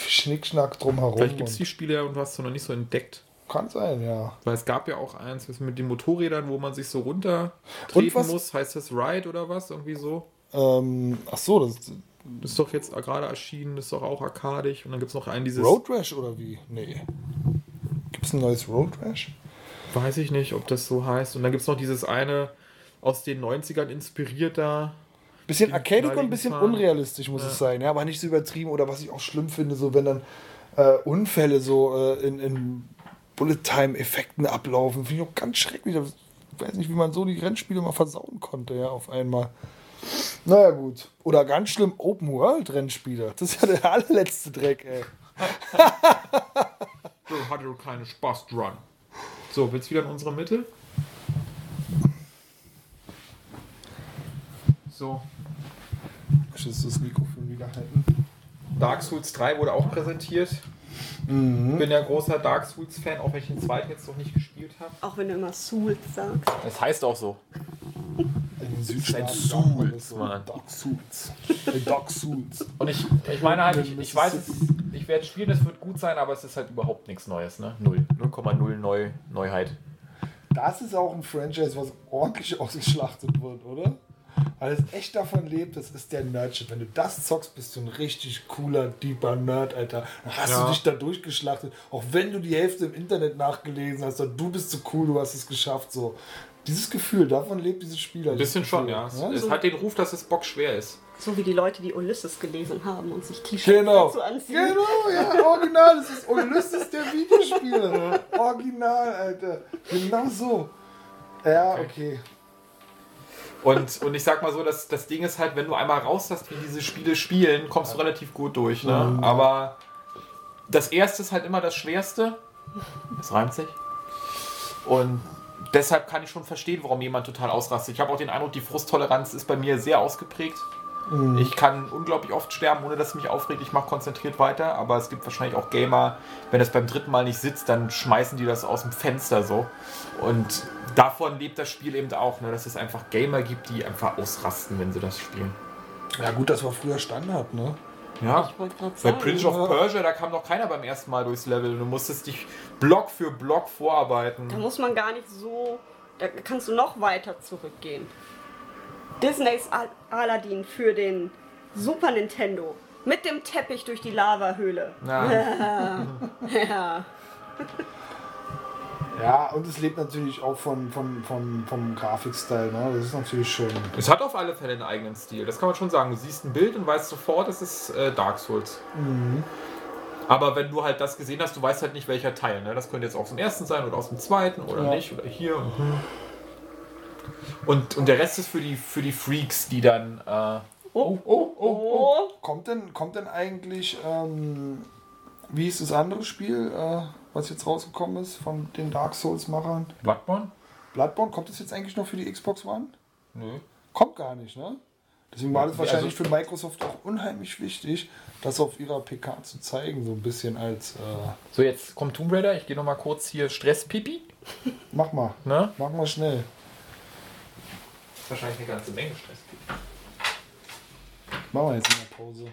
Schnickschnack drumherum. Vielleicht gibt es die Spiele ja und du hast sie noch nicht so entdeckt. Kann sein, ja. Weil es gab ja auch eins was mit den Motorrädern, wo man sich so runter was- muss. Heißt das Ride oder was? Irgendwie so. Ähm, ach so, das Das ist doch jetzt gerade erschienen, ist doch auch arkadig. Und dann gibt es noch einen dieses. Road Rash oder wie? Nee. Gibt es ein neues Road Rash? Weiß ich nicht, ob das so heißt. Und dann gibt es noch dieses eine aus den 90ern inspirierter. Bisschen Die arcadic und ein bisschen Farben. unrealistisch muss es sein, ja, aber nicht so übertrieben. Oder was ich auch schlimm finde, so wenn dann äh, Unfälle so äh, in, in Bullet-Time-Effekten ablaufen, finde ich auch ganz schrecklich. Ich weiß nicht, wie man so die Rennspiele mal versauen konnte, ja, auf einmal. Naja, gut. Oder ganz schlimm Open-World-Rennspiele. Das ist ja der <laughs> allerletzte Dreck, ey. <laughs> So, hatte du keine Spaß dran. So, willst du wieder in unsere Mitte? So, Muss das Mikrofon wieder halten. Dark Souls 3 wurde auch präsentiert. Mhm. Bin ja großer Dark Souls-Fan, auch wenn ich den zweiten jetzt noch nicht gespielt habe. Auch wenn du immer Souls sagst. Es heißt auch so. In den Südstaaten Souls, so. Mann. Dark Souls. Dark Souls. Und ich, ich meine halt, ich, ich weiß, es, ich werde spielen, es wird gut sein, aber es ist halt überhaupt nichts Neues, ne? Null. 0,0 Neu, Neuheit. Das ist auch ein Franchise, was ordentlich <laughs> ausgeschlachtet wird, oder? Weil es echt davon lebt, das ist der Nerdshit. Wenn du das zockst, bist du ein richtig cooler, deeper Nerd, Alter. Dann hast Ja. du dich da durchgeschlachtet. Auch wenn du die Hälfte im Internet nachgelesen hast, und du bist so cool, du hast es geschafft. So. Dieses Gefühl, davon lebt dieses Spiel. Ein bisschen schon, ja. Es, es hat den Ruf, dass es bockschwer ist. So wie die Leute, die Ulysses gelesen haben und sich T-Shirts Genau. dazu anziehen. Genau, ja, original. Das ist Ulysses der Videospiele. Original, Alter. Genau so. Ja, okay. Und, und ich sag mal so, das, das Ding ist halt, wenn du einmal raus hast, wie diese Spiele spielen, kommst du relativ gut durch. Ne? Aber das erste ist halt immer das Schwerste. Das reimt sich. Und deshalb kann ich schon verstehen, warum jemand total ausrastet. Ich habe auch den Eindruck, die Frusttoleranz ist bei mir sehr ausgeprägt. Ich kann unglaublich oft sterben, ohne dass es mich aufregt. Ich mache konzentriert weiter, aber es gibt wahrscheinlich auch Gamer, wenn das beim dritten Mal nicht sitzt, dann schmeißen die das aus dem Fenster so. Und davon lebt das Spiel eben auch, ne, dass es einfach Gamer gibt, die einfach ausrasten, wenn sie das spielen. Ja, gut, das war früher Standard, ne? Ja. Bei. Prince of Persia, da kam noch keiner beim ersten Mal durchs Level. Du musstest dich Block für Block vorarbeiten. Da muss man gar nicht so. Da kannst du noch weiter zurückgehen. Disneys Al Aladdin für den Super Nintendo Mit dem Teppich durch die Lavahöhle. Ja. <laughs> Ja. Ja, und es lebt natürlich auch von, von, von, vom Grafikstyle, ne? Das ist natürlich schön. Es hat auf alle Fälle einen eigenen Stil, das kann man schon sagen. Du siehst ein Bild und weißt sofort, es ist äh, Dark Souls. Aber wenn du halt das gesehen hast, du weißt halt nicht, welcher Teil. Ne? Das könnte jetzt aus dem ersten sein oder aus dem zweiten oder Ja. nicht oder hier. und- Und, und der Rest ist für die, für die Freaks, die dann. Äh, Oh, oh, oh. Kommt denn, kommt denn eigentlich, ähm, wie ist das andere Spiel, äh, was jetzt rausgekommen ist von den Dark Souls-Machern? Bloodborne? Bloodborne, kommt das jetzt eigentlich noch für die Xbox One? Nö. Kommt gar nicht, ne? Deswegen war das wahrscheinlich also- für Microsoft auch unheimlich wichtig, das auf ihrer PK zu zeigen, so ein bisschen als, äh, So, jetzt kommt Tomb Raider. Ich gehe nochmal kurz hier Stress-Pipi. mach mal, Ne? mach mal schnell. Das ist wahrscheinlich eine ganze Menge Stress-Pipi. Machen wir jetzt in der Pause.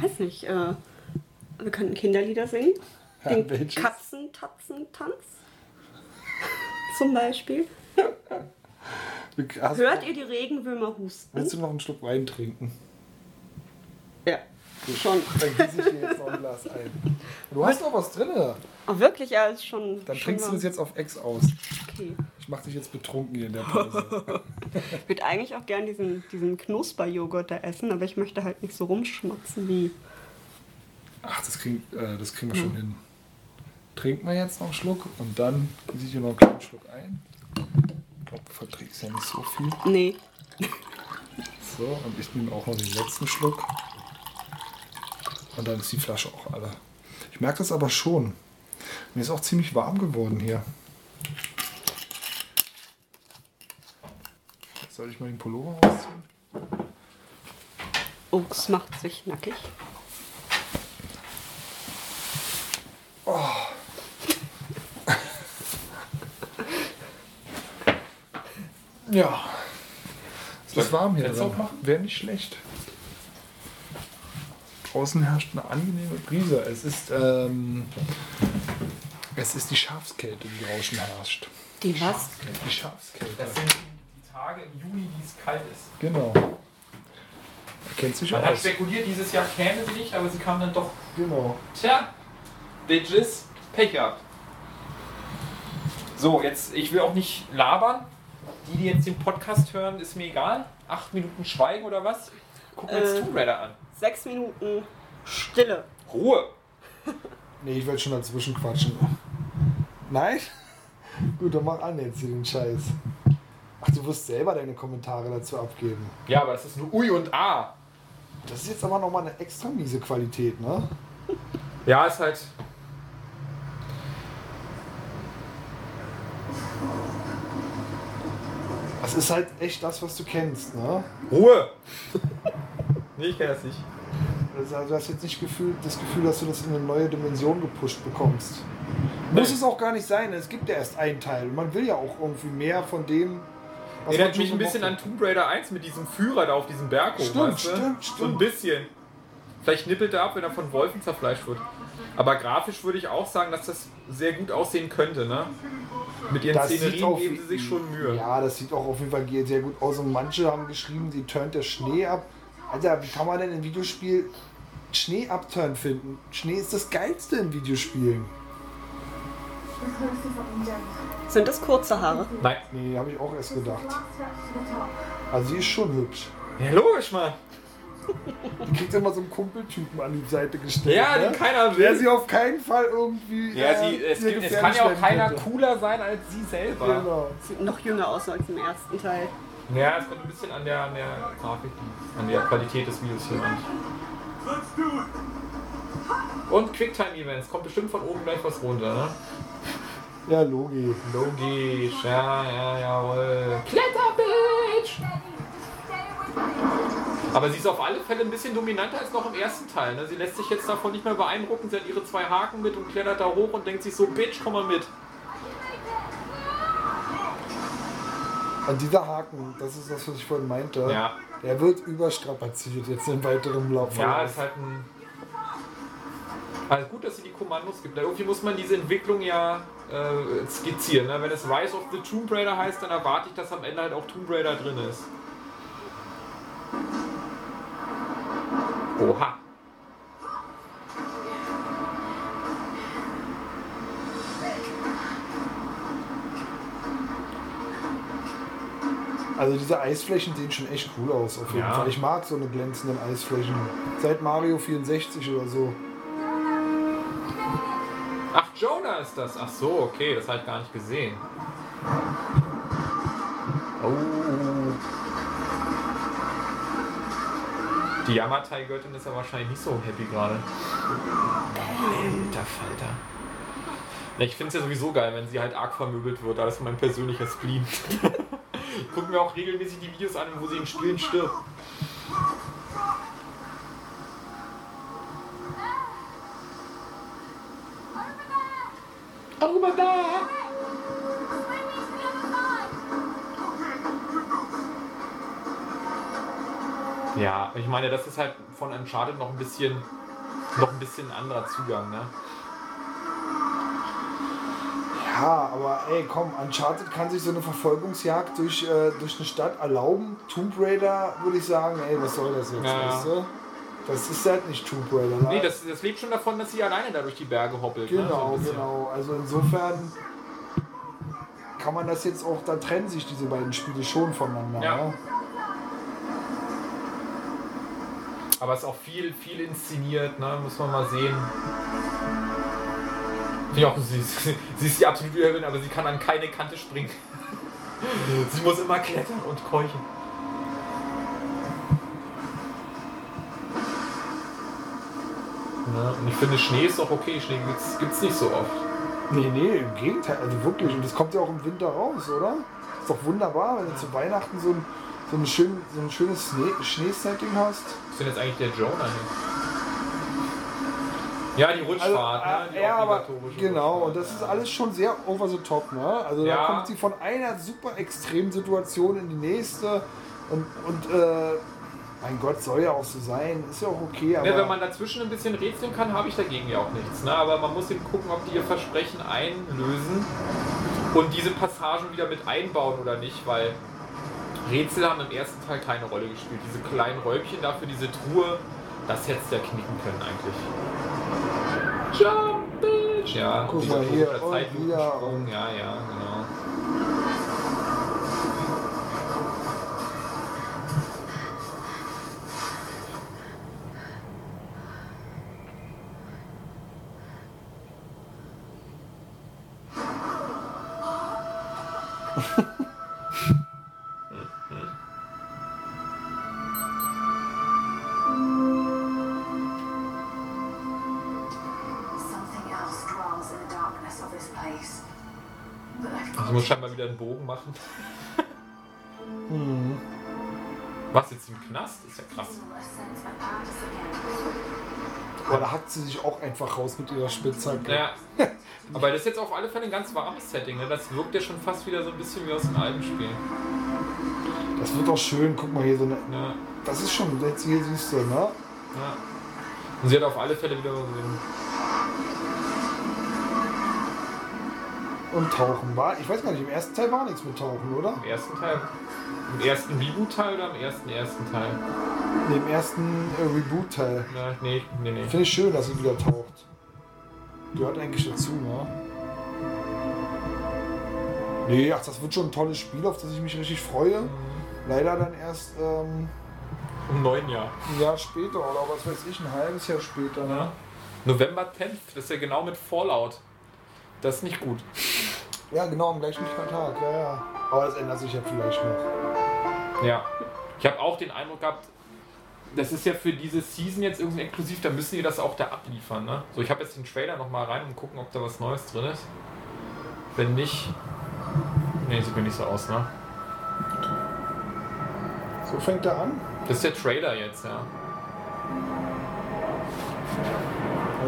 Weiß nicht, äh, wir könnten Kinderlieder singen. Ja, Den welches? Katzentatzen-Tanz. <laughs> Zum Beispiel. Hast, Hört ihr die Regenwürmer husten? Willst du noch einen Schluck Wein trinken? Ja, schon. Dann gieße ich dir jetzt noch ein Glas ein. Du hast noch was drin. Oh, wirklich, ja, ist schon. Dann schon trinkst du das jetzt auf Ex aus. Okay. Mach dich jetzt betrunken hier in der Pause. Ich würde eigentlich auch gern diesen, diesen Knusperjoghurt da essen, aber ich möchte halt nicht so rumschmatzen wie. Ach, das kriegen, äh, das kriegen wir schon hin. Trinken wir jetzt noch einen Schluck und dann gieße ich dir noch einen kleinen Schluck ein. Ich glaube, du verträgst ja nicht so viel. Nee. So, und ich nehme auch noch den letzten Schluck. Und dann ist die Flasche auch alle. Ich merke das aber schon. Mir ist auch ziemlich warm geworden hier. Soll ich mal den Pullover ausziehen? Ux macht sich nackig. <laughs> Ja. Es ist warm hier drin. Wäre nicht schlecht. Draußen herrscht eine angenehme Brise. Es ist, ähm, es ist die Schafskälte, die draußen herrscht. Die was? Die Schafskälte. Tage im Juni, die es kalt ist. Genau. Erkennt sich Man hat aus. spekuliert, dieses Jahr käme sie nicht, aber sie kam dann doch. Genau. Tja, Bitches, Pech gehabt. So, jetzt, ich will auch nicht labern. Die, die jetzt den Podcast hören, ist mir egal. Acht Minuten Schweigen oder was? Gucken wir jetzt Äh. Tomb Raider an. Sechs Minuten Stille. Ruhe! <laughs> Nee, ich will schon dazwischen quatschen. Nein? <laughs> Gut, dann mach an jetzt hier den Scheiß. Ach, du wirst selber deine Kommentare dazu abgeben. Ja, aber das ist nur Ui und A. Das ist jetzt aber nochmal eine extra miese Qualität, ne? Ja, ist halt. Das ist halt echt das, was du kennst, ne? Ruhe! <laughs> nee, ich kenne das nicht. Also du hast jetzt nicht Gefühl, das Gefühl, dass du das in eine neue Dimension gepusht bekommst. Muss es auch gar nicht sein, es gibt ja erst einen Teil. Und man will ja auch irgendwie mehr von dem, Erinnert mich ein bisschen an Tomb Raider 1 mit diesem Führer da auf diesem Berg hoch. Stimmt, weißt du? stimmt, So ein stimmt. bisschen. Vielleicht nippelt er ab, wenn er von Wolfen zerfleischt wird. Aber grafisch würde ich auch sagen, dass das sehr gut aussehen könnte, ne? Mit ihren Das Szenerien auf- geben sie sich schon Mühe. Ja, das sieht auch auf jeden Fall sehr gut aus. Und manche haben geschrieben, sie turnt der Schnee ab. Alter, wie kann man denn im Videospiel Schnee abturn finden? Schnee ist das Geilste in Videospielen. Sind das kurze Haare? Nein. Nee, habe ich auch erst gedacht. Also sie ist schon hübsch. Ja, logisch, Mann. Die kriegt immer so einen Kumpeltypen an die Seite gestellt. Ja, ne? den keiner Der will. sie auf keinen Fall irgendwie. Ja, äh, sie, es, ihr gibt, es kann ja auch keiner könnte. cooler sein als sie selber. Genau. Sieht noch jünger aus als im ersten Teil. Ja, es kommt ein bisschen an der, an der Grafik, an der Qualität des Videos hier an. Let's do it! Und Quicktime-Events, kommt bestimmt von oben gleich was runter, ne? Ja, Logi. Logisch, ja, ja, jawohl. Kletter, Bitch! Aber sie ist auf alle Fälle ein bisschen dominanter als noch im ersten Teil. Ne? Sie lässt sich jetzt davon nicht mehr beeindrucken. Sie hat ihre zwei Haken mit und klettert da hoch und denkt sich so, Bitch, komm mal mit. Und dieser Haken, das ist das, was ich vorhin meinte. Ja, Der wird überstrapaziert jetzt im weiteren Lauf. ja ist halt ein... Also gut, dass sie die Kommandos gibt. Irgendwie muss man diese Entwicklung ja äh, skizzieren. Ne? Wenn es Rise of the Tomb Raider heißt, dann erwarte ich, dass am Ende halt auch Tomb Raider drin ist. Oha. Also diese Eisflächen sehen schon echt cool aus, auf jeden Ja. Fall. Ich mag so eine glänzenden Eisflächen. Seit Mario 64 oder so. Ach, Jonah ist das. Ach so, okay, das habe ich gar nicht gesehen. Oh. Die Yamatai-Göttin ist ja wahrscheinlich nicht so happy gerade. Alter Falter. Ich finde es ja sowieso geil, wenn sie halt arg vermöbelt wird. Das ist mein persönlicher Spleen. <laughs> ich gucke mir auch regelmäßig die Videos an, wo sie in Spielen stirbt. Over da! Ja, ich meine, das ist halt von Uncharted noch ein bisschen, noch ein bisschen anderer Zugang, ne? Ja, aber ey, komm, Uncharted kann sich so eine Verfolgungsjagd durch, äh, durch eine Stadt erlauben. Tomb Raider würde ich sagen, ey, was soll das jetzt, ja. weißt du? Das ist halt nicht Tomb Raider. Nee, das, das lebt schon davon, dass sie alleine da durch die Berge hoppelt. ne? So Genau, genau. Also insofern kann man das jetzt auch, da trennen sich diese beiden Spiele schon voneinander. Ja. Ja. Aber es ist auch viel, viel inszeniert, ne? Muss man mal sehen. Ja, auch sie, ist- <laughs> sie ist die absolute Übelin, aber sie kann an keine Kante springen. sie muss immer klettern und keuchen. Ja, und ich finde, Schnee ist auch okay. Schnee gibt's, gibt's nicht so oft. Nee, nee, im Gegenteil. Also wirklich. Und das kommt ja auch im Winter raus, oder? Ist doch wunderbar, wenn du zu Weihnachten so ein, so ein, schön, so ein schönes Schnee, Schneesetting hast. Was ist denn jetzt eigentlich der Jonah hier? Ja, die Rutschfahrt, ne? Die äh, ja, aber genau, und das ist ja. alles schon sehr over the top, ne? Also Ja. da kommt sie von einer super extremen Situation in die nächste und, und äh, mein Gott, soll ja auch so sein, ist ja auch okay, aber Ja, wenn man dazwischen ein bisschen rätseln kann, habe ich dagegen ja auch nichts. Ne? Aber man muss eben gucken, ob die ihr Versprechen einlösen und diese Passagen wieder mit einbauen oder nicht, weil Rätsel haben im ersten Teil keine Rolle gespielt. Diese kleinen Räubchen dafür, diese Truhe, das hättest du ja knicken können eigentlich. Jump, bitch! Ja, Guck mal hier, Zeitlukensprung, wieder ja, ja, genau. Wieder einen Bogen machen. <laughs> Was jetzt im Knast? Ist ja krass. a sense of purpose again. aber da hackt sie sich auch einfach raus mit ihrer Spitzhacke. Ja. Aber das ist jetzt auf alle Fälle ein ganz warmes Setting. Ne? Das wirkt ja schon fast wieder so ein bisschen wie aus den alten Spielen. Das wird auch schön, guck mal hier so eine. Ja. Das ist schon, jetzt hier siehst du, ne? ja. Und sie hat auf alle Fälle wieder so den. Und Tauchen war. Ich weiß gar nicht, im ersten Teil war nichts mit Tauchen, oder? Im ersten Teil. Im ersten Reboot-Teil oder im ersten ersten Teil? Nee, im ersten äh, Reboot-Teil. Nee, nee, nee. Finde ich schön, dass sie wieder taucht. Gehört eigentlich dazu, ne? Nee, ach, das wird schon ein tolles Spiel, auf das ich mich richtig freue. Leider dann erst ähm, Um neun Jahr. ein Jahr später oder was weiß ich, ein halbes Jahr später. Ne? Ja. November 10th, das ist ja genau mit Fallout. Das ist nicht gut. Ja, genau, am gleichen Tag, ja, ja. Aber das ändert sich ja vielleicht noch. Ja. Ich habe auch den Eindruck gehabt, das ist ja für diese Season jetzt irgendwie exklusiv, da müssen die das auch da abliefern. Ne? So, ich habe jetzt den Trailer noch mal rein und gucken, ob da was Neues drin ist. Wenn nicht. Nee, sieht mir nicht so aus, ne? So fängt er an. Das ist der Trailer jetzt, ja.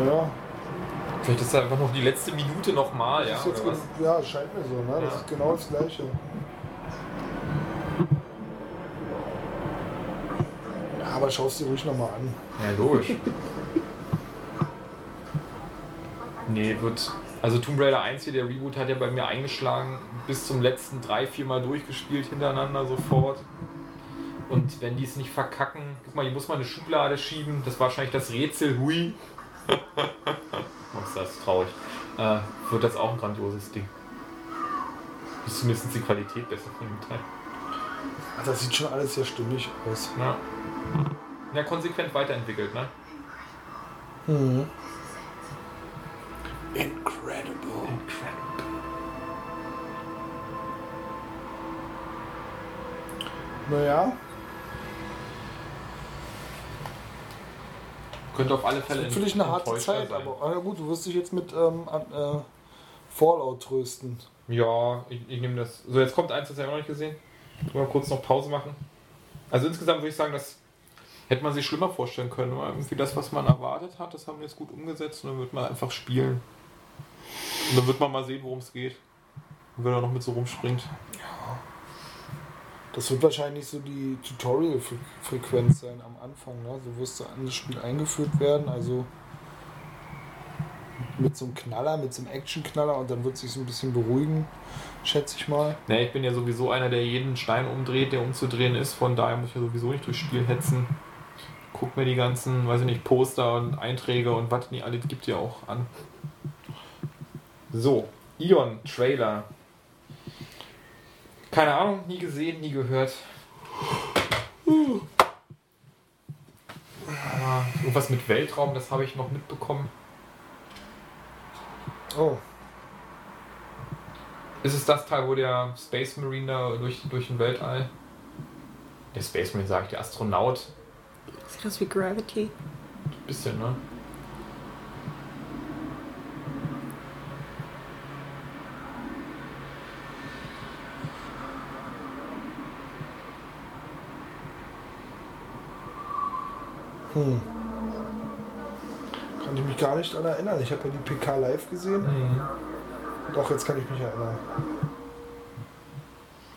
Ja, Vielleicht ist das einfach noch die letzte Minute nochmal, ja. jetzt gen- ja, scheint mir so, ne? Das Ja. ist genau das gleiche. Ja, aber schaust dir ruhig nochmal an. Ja, logisch. nee, wird. Also Tomb Raider 1 hier, der Reboot, hat ja bei mir eingeschlagen, bis zum letzten drei, vier Mal durchgespielt hintereinander sofort. Und wenn die es nicht verkacken, guck mal, hier muss man eine Schublade schieben. Das war wahrscheinlich das Rätsel, hui. Ist das traurig. Äh, wird das auch ein grandioses Ding. Ist zumindest die Qualität besser von dem Teil. Ach, das sieht schon alles sehr stimmig aus. Ja. Ja, konsequent weiterentwickelt, ne? Mhm. Incredible. Naja, Könnte auf alle Fälle für dich eine harte Zeit, sein. aber ah, ja gut, du wirst dich jetzt mit ähm, an, äh, Fallout trösten. Ja, ich, ich nehme das. So, jetzt kommt eins, das ich noch nicht gesehen. Mal kurz noch Pause machen. Also insgesamt würde ich sagen, das hätte man sich schlimmer vorstellen können. Aber irgendwie das, was man erwartet hat, das haben wir jetzt gut umgesetzt und dann wird man einfach spielen. Und dann wird man mal sehen, worum es geht. Und wenn er noch mit so rumspringt. Das wird wahrscheinlich so die Tutorial-Frequenz sein am Anfang. Ne? So wirst du an das Spiel eingeführt werden. Also mit so einem Knaller, mit so einem Action-Knaller und dann wird sich so ein bisschen beruhigen, schätze ich mal. Ne, ich bin ja sowieso einer, der jeden Stein umdreht, der umzudrehen ist. Von daher muss ich ja sowieso nicht durchs Spiel hetzen. Guck mir die ganzen, weiß ich nicht, Poster und Einträge und was nie alles gibt ja auch an. So, Ion Trailer. Keine Ahnung, nie gesehen, nie gehört. Aber irgendwas mit Weltraum, das habe ich noch mitbekommen. Oh, Ist es das Teil, wo der Space Marine da durch, durch den Weltall. Der Space Marine, sag ich, der Astronaut. Sieht aus wie Gravity. Bisschen, ne? Hm. Kann ich mich gar nicht daran erinnern. Ich habe ja die PK live gesehen. Doch, jetzt kann ich mich erinnern.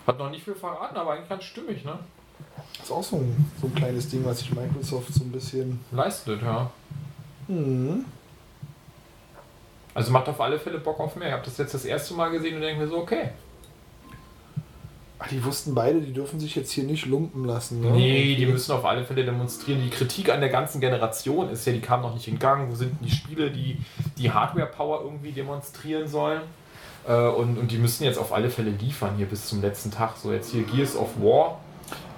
Hat noch nicht viel verraten, aber eigentlich ganz stimmig, ne? Das ist auch so ein, so ein kleines Ding, was sich Microsoft so ein bisschen. Leistet, ja. Hm. Also macht auf alle Fälle Bock auf mehr. Ich habe das jetzt das erste Mal gesehen und denke mir so, okay. Ach, die wussten beide, die dürfen sich jetzt hier nicht lumpen lassen. Ne? Nee, die müssen auf alle Fälle demonstrieren. Die Kritik an der ganzen Generation ist ja, die kam noch nicht in Gang. Wo sind denn die Spiele, die die Hardware-Power irgendwie demonstrieren sollen? Äh, Und, und die müssen jetzt auf alle Fälle liefern hier bis zum letzten Tag. So jetzt hier Gears of War.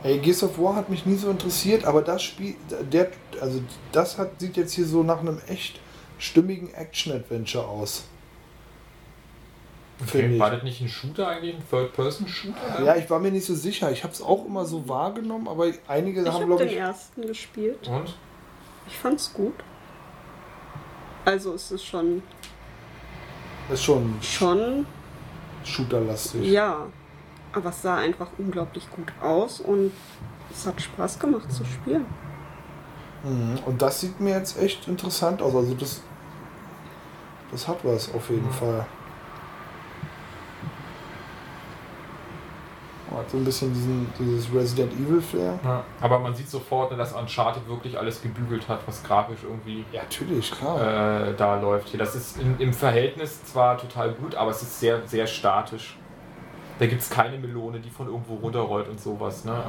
Ey, Gears of War hat mich nie so interessiert, aber das Spiel, der, also das hat, sieht jetzt hier so nach einem echt stimmigen Action-Adventure aus. Finde War ich. das nicht ein Shooter eigentlich? Ein Third-Person-Shooter? Ja, ich war mir nicht so sicher. Ich habe es auch immer so wahrgenommen, aber einige Ich haben, habe glaube den ich. ersten gespielt. Und? Ich fand's gut. Also es ist schon, ist schon schon, Shooter-lastig. ja. Aber es sah einfach unglaublich gut aus und es hat Spaß gemacht zu spielen. Mhm. Und das sieht mir jetzt echt interessant aus. Also das, das hat was auf jeden Mhm. Fall. Hat so ein bisschen diesen, dieses Resident Evil Flair. Ja. Aber man sieht sofort, ne, dass Uncharted wirklich alles gebügelt hat, was grafisch irgendwie Ja, natürlich, klar. äh, da läuft. Hier, das ist in, im Verhältnis zwar total gut, aber es ist sehr, sehr statisch. Da gibt es keine Melone, die von irgendwo runterrollt und sowas. Ne? Das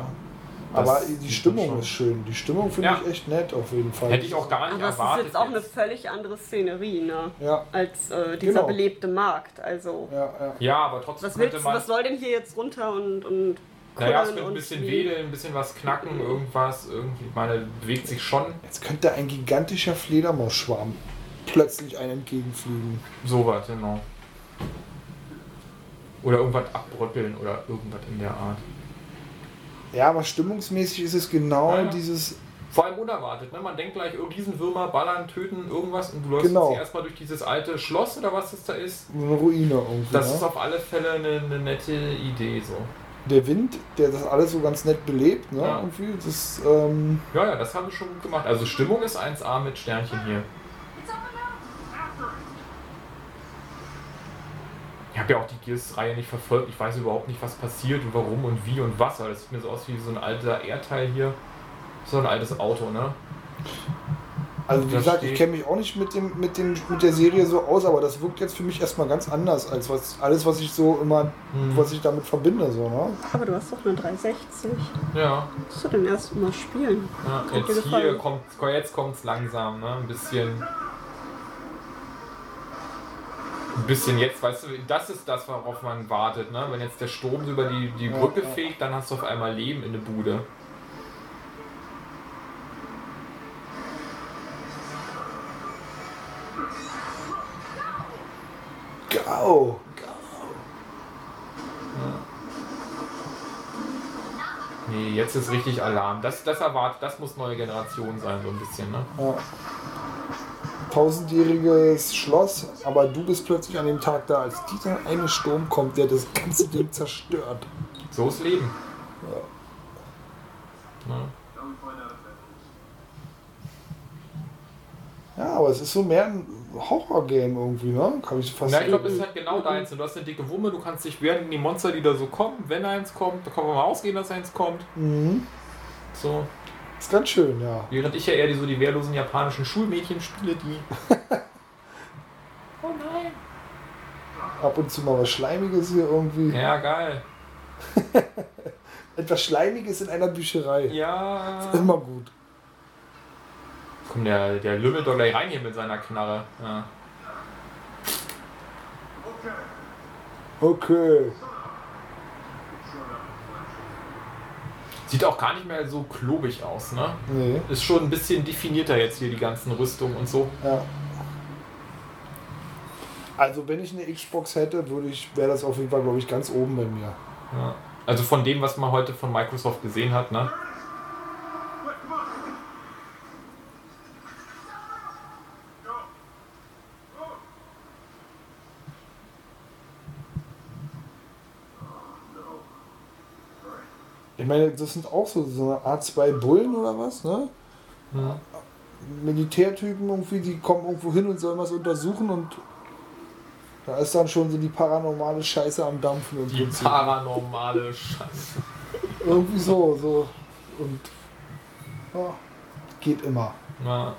Aber die Stimmung ist schön. Die Stimmung finde Ja. ich echt nett auf jeden Fall. Hätte ich auch gar nicht Aber es ist erwartet. jetzt auch eine völlig andere Szenerie, ne? Ja, Als äh, dieser Genau. belebte Markt. Also, ja, ja. Ja, aber trotzdem was, könnte willst, man. was soll denn hier jetzt runter und, und naja, es wird ein bisschen wedeln, ein bisschen was knacken, irgendwas. Irgendwie, ich meine, bewegt sich schon Jetzt könnte ein gigantischer Fledermausschwarm plötzlich einen entgegenfliegen. sowas, genau. Oder irgendwas abbröckeln oder irgendwas in der Art. Ja, aber stimmungsmäßig ist es genau Ja, ja. dieses. Vor allem unerwartet, ne? Man denkt gleich, oh, Riesenwürmer ballern, töten, irgendwas und du läufst Genau. jetzt erstmal durch dieses alte Schloss oder was das da ist. Eine Ruine irgendwie. Das ne? ist auf alle Fälle eine, eine nette Idee so. Der Wind, der das alles so ganz nett belebt, ne? Ja. Irgendwie. Das, ähm, Ja, ja, das haben wir schon gut gemacht. Also Stimmung ist 1A mit Sternchen hier. Ich habe ja auch die Gears-Reihe nicht verfolgt. Ich weiß überhaupt nicht, was passiert und warum und wie und was. Aber das sieht mir so aus wie so ein alter Erdteil hier. So ein altes Auto, ne? Also wie gesagt, ich kenne mich auch nicht mit, dem, mit, dem, mit der Serie so aus, aber das wirkt jetzt für mich erstmal ganz anders als was, alles, was ich so immer, Hm. was ich damit verbinde. So, ne? Aber du hast doch eine 360. Ja, Musst du denn erst mal spielen? ja jetzt hier gefallen? kommt jetzt kommt's langsam, ne? Ein bisschen. Ein bisschen jetzt, weißt du, das ist das, worauf man wartet, ne? Wenn jetzt der Sturm über die, die Brücke fegt, dann hast du auf einmal Leben in der Bude. Gau! Nee, jetzt ist richtig Alarm. Das, das erwartet, das muss neue Generation sein, so ein bisschen, ne? Ja. Tausendjähriges Schloss, aber du bist plötzlich an dem Tag da, als dieser eine Sturm kommt, der das ganze Ding zerstört. So ist Leben. Ne? Ja, aber es ist so mehr ein Horror-Game irgendwie, ne? Kann ich fast Ja, ich glaube, sagen. ist halt genau deins. Du hast eine dicke Wumme, du kannst dich während die Monster, die da so kommen, wenn eins kommt, da kann man mal ausgehen, dass eins kommt. Mhm. So. Ist ganz schön, ja. Während ich ja eher die, so die wehrlosen japanischen Schulmädchen spiele, die. <laughs> oh nein. Ab und zu mal was Schleimiges hier irgendwie. Ja, geil. <laughs> Etwas Schleimiges in einer Bücherei. Ja. Ist immer gut. Komm, der, der lümmelt doch gleich rein hier mit seiner Knarre. Ja. Okay. Sieht auch gar nicht mehr so klobig aus, ne? Nee, Ist schon ein bisschen definierter jetzt hier, die ganzen Rüstungen und so. ja. Also wenn ich eine Xbox hätte, würde ich, wäre das auf jeden Fall, glaube ich, ganz oben bei mir. Ja. Also von dem, was man heute von Microsoft gesehen hat, ne? Ich meine, das sind auch so, so eine A2 Bullen oder was, ne? Ja. Militärtypen irgendwie, die kommen irgendwo hin und sollen was untersuchen und da ist dann schon so die paranormale Scheiße am Dampfen im Die Prinzip. paranormale Scheiße. Irgendwie so, so. Und ja, geht immer. Ja.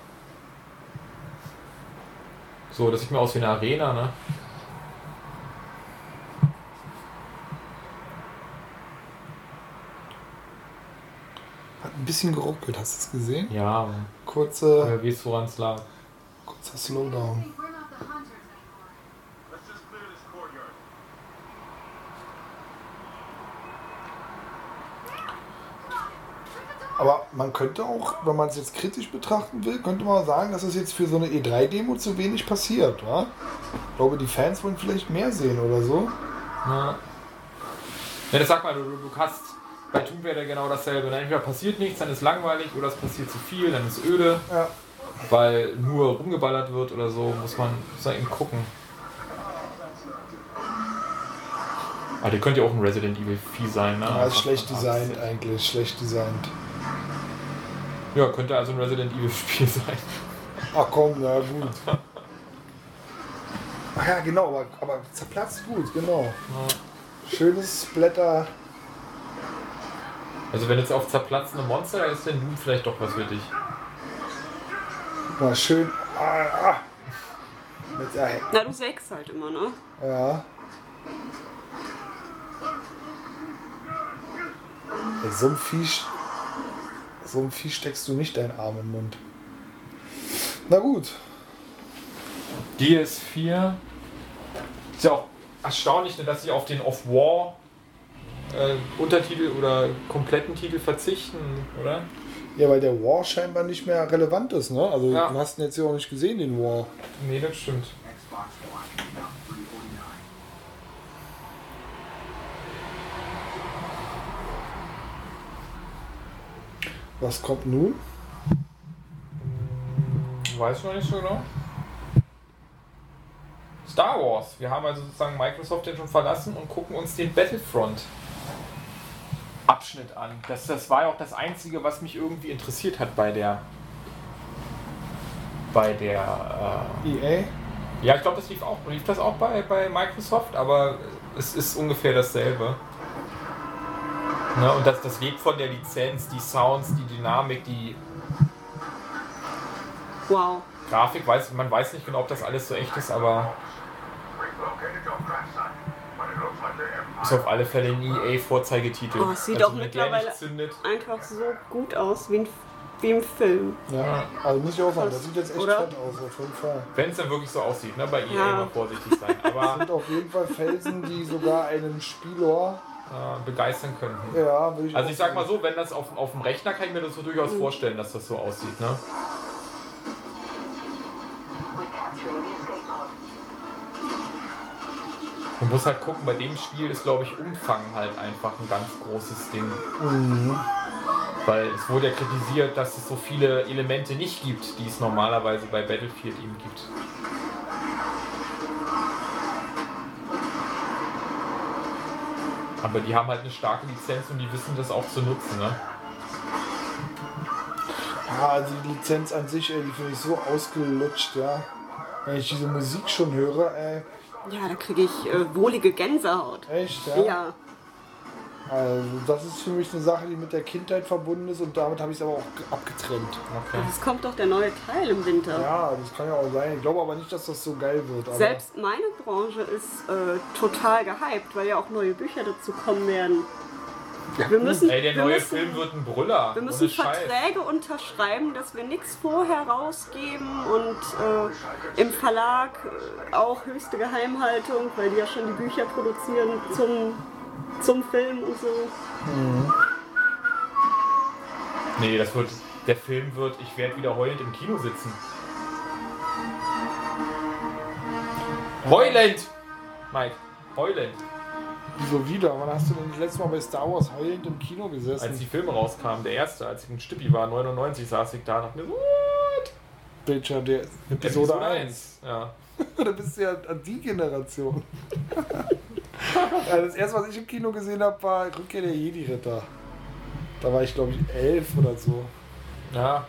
So, das sieht mir aus wie eine Arena, ne? Ein bisschen geruckelt, hast du es gesehen? Ja, Kurze, wer weiß, woran es lag. kurzer Slowdown. Aber man könnte auch, wenn man es jetzt kritisch betrachten will, könnte man sagen, dass es jetzt für so eine E3-Demo zu wenig passiert. Wa? Ich glaube, die Fans wollen vielleicht mehr sehen oder so. Ja. Ja, das sag mal, du, du du hast Tomb Raider genau dasselbe. ne? Entweder passiert nichts, dann ist langweilig, oder es passiert zu viel, dann ist öde, Ja. weil nur rumgeballert wird oder so, muss man, muss man eben gucken. Aber der könnte ja auch ein Resident Evil Vieh sein, ne? Ja, ist schlecht designt eigentlich, schlecht designt. Ja, könnte also ein Resident Evil Spiel <laughs> sein. Ach komm, na gut. Ach ja, genau, aber, aber zerplatzt gut, genau. Schönes Blätter. Also wenn jetzt auf zerplatzende Monster, da ist der Doom vielleicht doch was für dich. Mal schön. Ah, ah. Mit der, Na, du sägst halt immer, ne? ja. Ey, So ein Vieh, so ein Vieh steckst du nicht deinen Arm im Mund. Na gut. DS4 ist ja auch erstaunlich, ne, dass sie auf den Off-War äh, Untertitel oder kompletten Titel verzichten, oder? Ja, weil der War scheinbar nicht mehr relevant ist, ne? Also Ja. du hast ihn jetzt ja auch nicht gesehen, den War. Nee, das stimmt. Xbox One, now 349. Was kommt nun? Weiß ich noch nicht so genau. Star Wars. Wir haben also sozusagen Microsoft den schon verlassen und gucken uns den Battlefront Abschnitt an. Das, das war ja auch das Einzige, was mich irgendwie interessiert hat bei der bei der EA? äh, ja, ich glaube, das lief auch lief das auch bei, bei Microsoft, aber es ist ungefähr dasselbe. Ne, und das, das lebt von der Lizenz, die Sounds, die Dynamik, die Wow. Grafik weiß, man weiß nicht genau, ob das alles so echt ist, aber ist auf alle Fälle ein EA-Vorzeigetitel. Oh, sieht also, mittlerweile einfach so gut aus wie, ein, wie im Film. Ja, also muss ich auch sagen, das sieht jetzt echt Oder? fett aus, auf jeden Fall. Wenn es dann wirklich so aussieht, ne? bei EA Ja. immer vorsichtig sein, Das <laughs> aber sind auf jeden Fall Felsen, die sogar einen Spieler, äh, begeistern könnten. ja, will ich Also ich sag mal so, wenn das auf, auf dem Rechner kann ich mir das so durchaus vorstellen, dass das so aussieht. Ne? Man muss halt gucken, bei dem Spiel ist glaube ich Umfang halt einfach ein ganz großes Ding. Weil es wurde ja kritisiert, dass es so viele Elemente nicht gibt, die es normalerweise bei Battlefield eben gibt. Aber die haben halt eine starke Lizenz und die wissen das auch zu nutzen, ne? Ja, also die Lizenz an sich, ey, die finde ich so ausgelutscht, ja. Wenn ich diese Musik schon höre, ey, Ja, da kriege ich äh, wohlige Gänsehaut. echt, ja. Ja. Also das ist für mich eine Sache, die mit der Kindheit verbunden ist und damit habe ich es aber auch ge- abgetrennt. Okay. Es kommt doch der neue Teil im Winter. Ja, das kann ja auch sein. Ich glaube aber nicht, dass das so geil wird. Aber Selbst meine Branche ist äh, total gehypt, weil ja auch neue Bücher dazu kommen werden. Wir müssen, Ey, der wir neue müssen, Film wird ein Brüller. wir müssen ohne Scheiß. Verträge unterschreiben, dass wir nichts vorher rausgeben und äh, im Verlag äh, auch höchste Geheimhaltung, weil die ja schon die Bücher produzieren zum, zum Film und so. Nee, das wird. Der Film wird, ich werde wieder heulend im Kino sitzen. Heulend! Mike, heulend. Wieso wieder? Wann hast du denn das letzte Mal bei Star Wars heulend im Kino gesessen? Als die Filme rauskamen, der erste, als ich ein Stippi war, 99, saß ich da und dachte mir so, what? Welcher? Der Episode 1. Ja. <laughs> da bist du ja an die Generation. <laughs> das erste, was ich im Kino gesehen habe, war Rückkehr der Jedi-Ritter. Da war ich, glaube ich, elf oder so. Ja.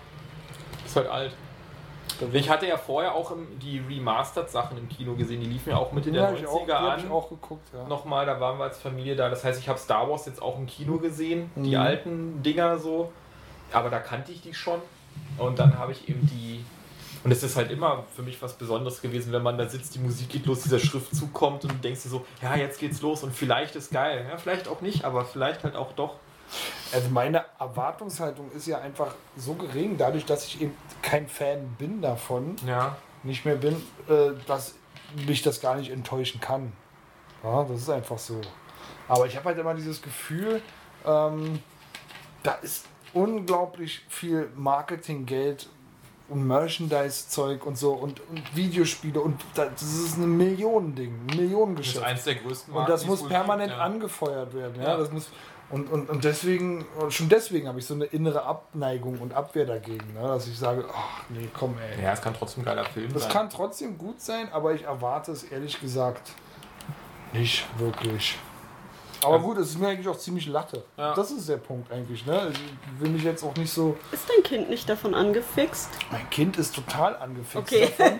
Ist halt alt. Ich hatte ja vorher auch die Remastered-Sachen im Kino gesehen, die liefen ja auch Mitte Die der habe ich, auch- 90er die hab an. ich auch geguckt, ja. nochmal, da waren wir als Familie da. Das heißt, ich habe Star Wars jetzt auch im Kino gesehen, die Mhm. alten Dinger so. Aber da kannte ich die schon. Und dann habe ich eben die. Und es ist halt immer für mich was Besonderes gewesen, wenn man da sitzt, die Musik geht los, dieser Schriftzug kommt und du denkst dir so, ja, jetzt geht's los und vielleicht ist geil. Ja, vielleicht auch nicht, aber vielleicht halt auch doch. Also meine Erwartungshaltung ist ja einfach so gering, dadurch, dass ich eben kein Fan bin davon, Ja. nicht mehr bin, äh, dass mich das gar nicht enttäuschen kann. Ja, das ist einfach so. Aber ich habe halt immer dieses Gefühl, ähm, da ist unglaublich viel Marketinggeld und Merchandise-Zeug und so und, und Videospiele und da- das ist ein Millionending, ein Das ist Millionengeschäft. eins der größten Und Marken, das die es muss permanent gibt, ja. angefeuert werden. Ja? Ja. Das muss, und, und, und deswegen, schon deswegen habe ich so eine innere Abneigung und Abwehr dagegen, ne? dass ich sage, ach nee, komm ey. Ja, es kann trotzdem ein geiler Film Das sein. kann trotzdem gut sein, aber ich erwarte es ehrlich gesagt nicht wirklich. Aber gut, es ist mir eigentlich auch ziemlich latte. Ja. Das ist der Punkt eigentlich. Ne? Also Ich will mich jetzt auch nicht so. Ist dein Kind nicht davon angefixt? Mein Kind ist total angefixt Okay. davon,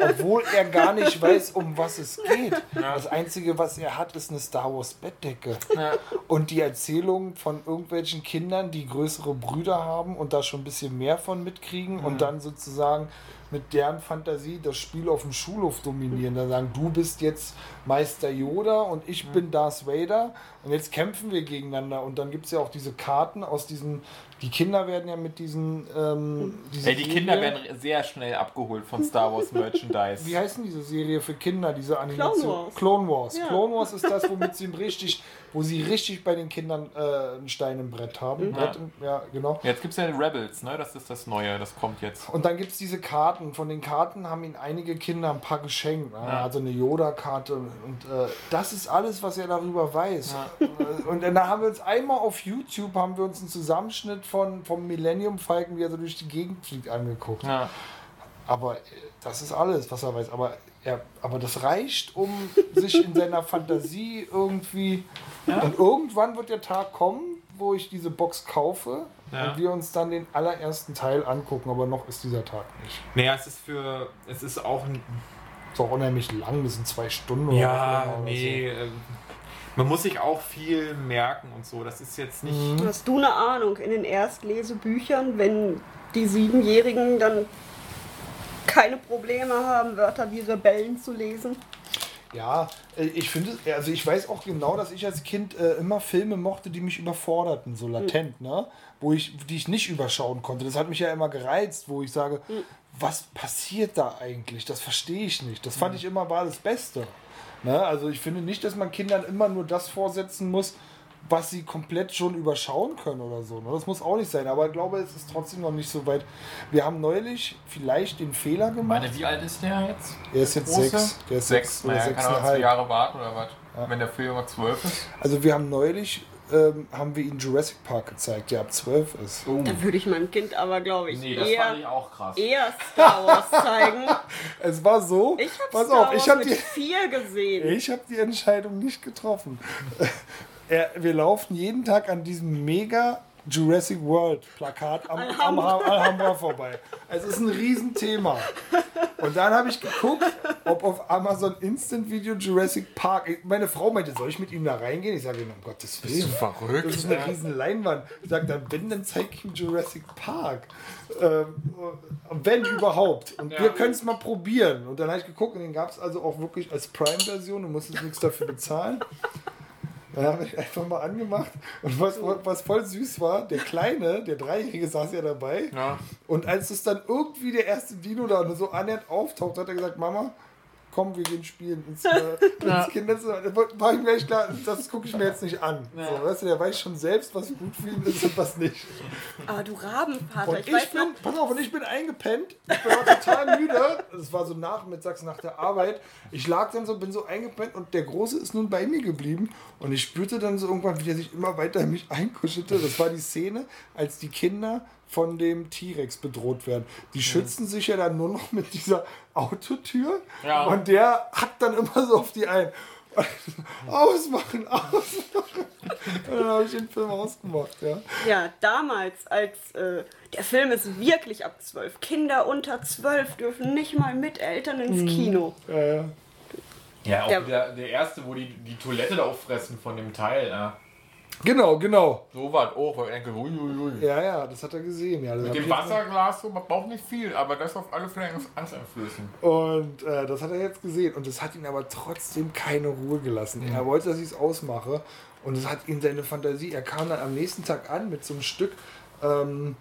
<laughs> obwohl er gar nicht weiß, um was es geht. Das Einzige, was er hat, ist eine Star Wars Bettdecke. Ja. Und die Erzählung von irgendwelchen Kindern, die größere Brüder haben und da schon ein bisschen mehr von mitkriegen und dann sozusagen mit deren Fantasie das Spiel auf dem Schulhof dominieren. Da sagen, du bist jetzt Meister Yoda und ich bin Darth Vader und jetzt kämpfen wir gegeneinander. Und dann gibt es ja auch diese Karten aus diesen, die Kinder werden ja mit diesen... Ähm, diese Ey, die Kinder Serie- werden sehr schnell abgeholt von Star Wars Merchandise. <laughs> Wie heißt denn diese Serie für Kinder, diese Animation? Wars. Clone Wars. Ja. Clone Wars ist das, womit sie richtig, wo sie richtig bei den Kindern äh, einen Stein im Brett haben. Brett im, ja, genau. Jetzt gibt es ja Rebels, ne? Das ist das Neue, das kommt jetzt. Und dann gibt es diese Karten. Von den Karten haben ihnen einige Kinder ein paar geschenkt. Ne? Also eine Yoda-Karte. Und äh, das ist alles, was er darüber weiß. Äh, Und dann haben wir uns einmal auf YouTube haben wir uns einen Zusammenschnitt von, vom Millennium Falcon, wie er so durch die Gegend fliegt, angeguckt. Ja. Aber äh, das ist alles, was er weiß. Aber, er, aber das reicht, um sich in seiner Fantasie irgendwie. Und irgendwann wird der Tag kommen, wo ich diese Box kaufe Ja. und wir uns dann den allerersten Teil angucken. Aber noch ist dieser Tag nicht. Naja, es ist für. Es ist auch ein. Ist auch unheimlich lang, das sind zwei Stunden oder Ja, oder nee. ähm, Man muss sich auch viel merken und so. Das ist jetzt nicht. Mhm. Hast du eine Ahnung in den Erstlesebüchern, wenn die Siebenjährigen dann keine Probleme haben, Wörter wie Rebellen zu lesen. Ja, äh, ich finde, also ich weiß auch genau, dass ich als Kind äh, immer Filme mochte, die mich überforderten, so latent, ne? Wo ich, die ich nicht überschauen konnte. Das hat mich ja immer gereizt, wo ich sage, was passiert da eigentlich? Das verstehe ich nicht. Das fand ich immer war das Beste. Ne? Also ich finde nicht, dass man Kindern immer nur das vorsetzen muss, was sie komplett schon überschauen können oder so. Ne? Das muss auch nicht sein. Aber ich glaube, es ist trotzdem noch nicht so weit. Wir haben neulich vielleicht den Fehler gemacht. Meine, wie alt ist der jetzt? Er ist jetzt Große? sechs. Der ist Sechs, sechs naja, kann er zwei. Jahre warten oder was? Wenn der Film mal zwölf ist. Also wir haben neulich, ähm, haben wir ihm Jurassic Park gezeigt, der ab 12 ist. Oh. Da würde ich meinem Kind aber, glaube ich, Nee, das fand ich eher, auch krass. eher Star Wars zeigen. <laughs> Es war so, Ich habe Star auf, ich Wars habe mit die, vier gesehen. ich hab die Entscheidung nicht getroffen. <laughs> wir laufen jeden Tag an diesem mega Jurassic World Plakat am, am Alhambra vorbei. Es ist ein Riesenthema. Und dann habe ich geguckt, ob auf Amazon Instant Video Jurassic Park. Meine Frau meinte, soll ich mit ihm da reingehen? Ich sage, um Gottes Willen. verrückt? Das ist eine riesen Leinwand. Ich sage, dann wenn, dann zeig ich ihm Jurassic Park. Ähm, wenn überhaupt. Und wir können es mal probieren. Und dann habe ich geguckt und den gab es also auch wirklich als Prime-Version. Du musstest nichts dafür bezahlen. Dann habe ich einfach mal angemacht. Und was, was voll süß war, der Kleine, der Dreijährige saß ja dabei. Ja. Und als es dann irgendwie der erste Dino da so annähernd auftaucht, hat er gesagt, Mama, komm, wir gehen spielen ins, <laughs> äh, ins Kinderzimmer. Da war ich mir echt klar, das gucke ich mir jetzt nicht an. So, weißt du, der weiß schon selbst, was gut für ihn ist und was nicht. Aber du Rabenvater, ich, ich, weiß bin, noch, pass auf, und ich bin eingepennt. Ich bin auch total müde. Es war so nachmittags nach der Arbeit. Ich lag dann so, bin so eingepennt und der Große ist nun bei mir geblieben. Und ich spürte dann so irgendwann, wie er sich immer weiter in mich einkuschelte. Das war die Szene, als die Kinder von dem T-Rex bedroht werden. Die schützen sich ja dann nur noch mit dieser Autotür. Ja. Und der hackt dann immer so auf die ein. <laughs> Ausmachen, ausmachen. <laughs> Und dann habe ich den Film ausgemacht, ja. ja, damals, als äh, der Film ist wirklich ab zwölf. Kinder unter zwölf dürfen nicht mal mit Eltern ins Kino. Ja, ja. Ja, auch Der- der, der erste, wo die, die Toilette da auffressen von dem Teil. Ja. Genau, genau. So was. Oh, wo ich denke, hui. Ja, ja, das hat er gesehen. Ja, Mit dem Wasserglas, so, man braucht nicht viel, aber das auf alle Fälle angsteinflößend. Und äh, das hat er jetzt gesehen. Und das hat ihn aber trotzdem keine Ruhe gelassen. Er wollte, dass ich es ausmache. Und es hat ihn seine Fantasie. Er kam dann am nächsten Tag an mit so einem Stück ähm,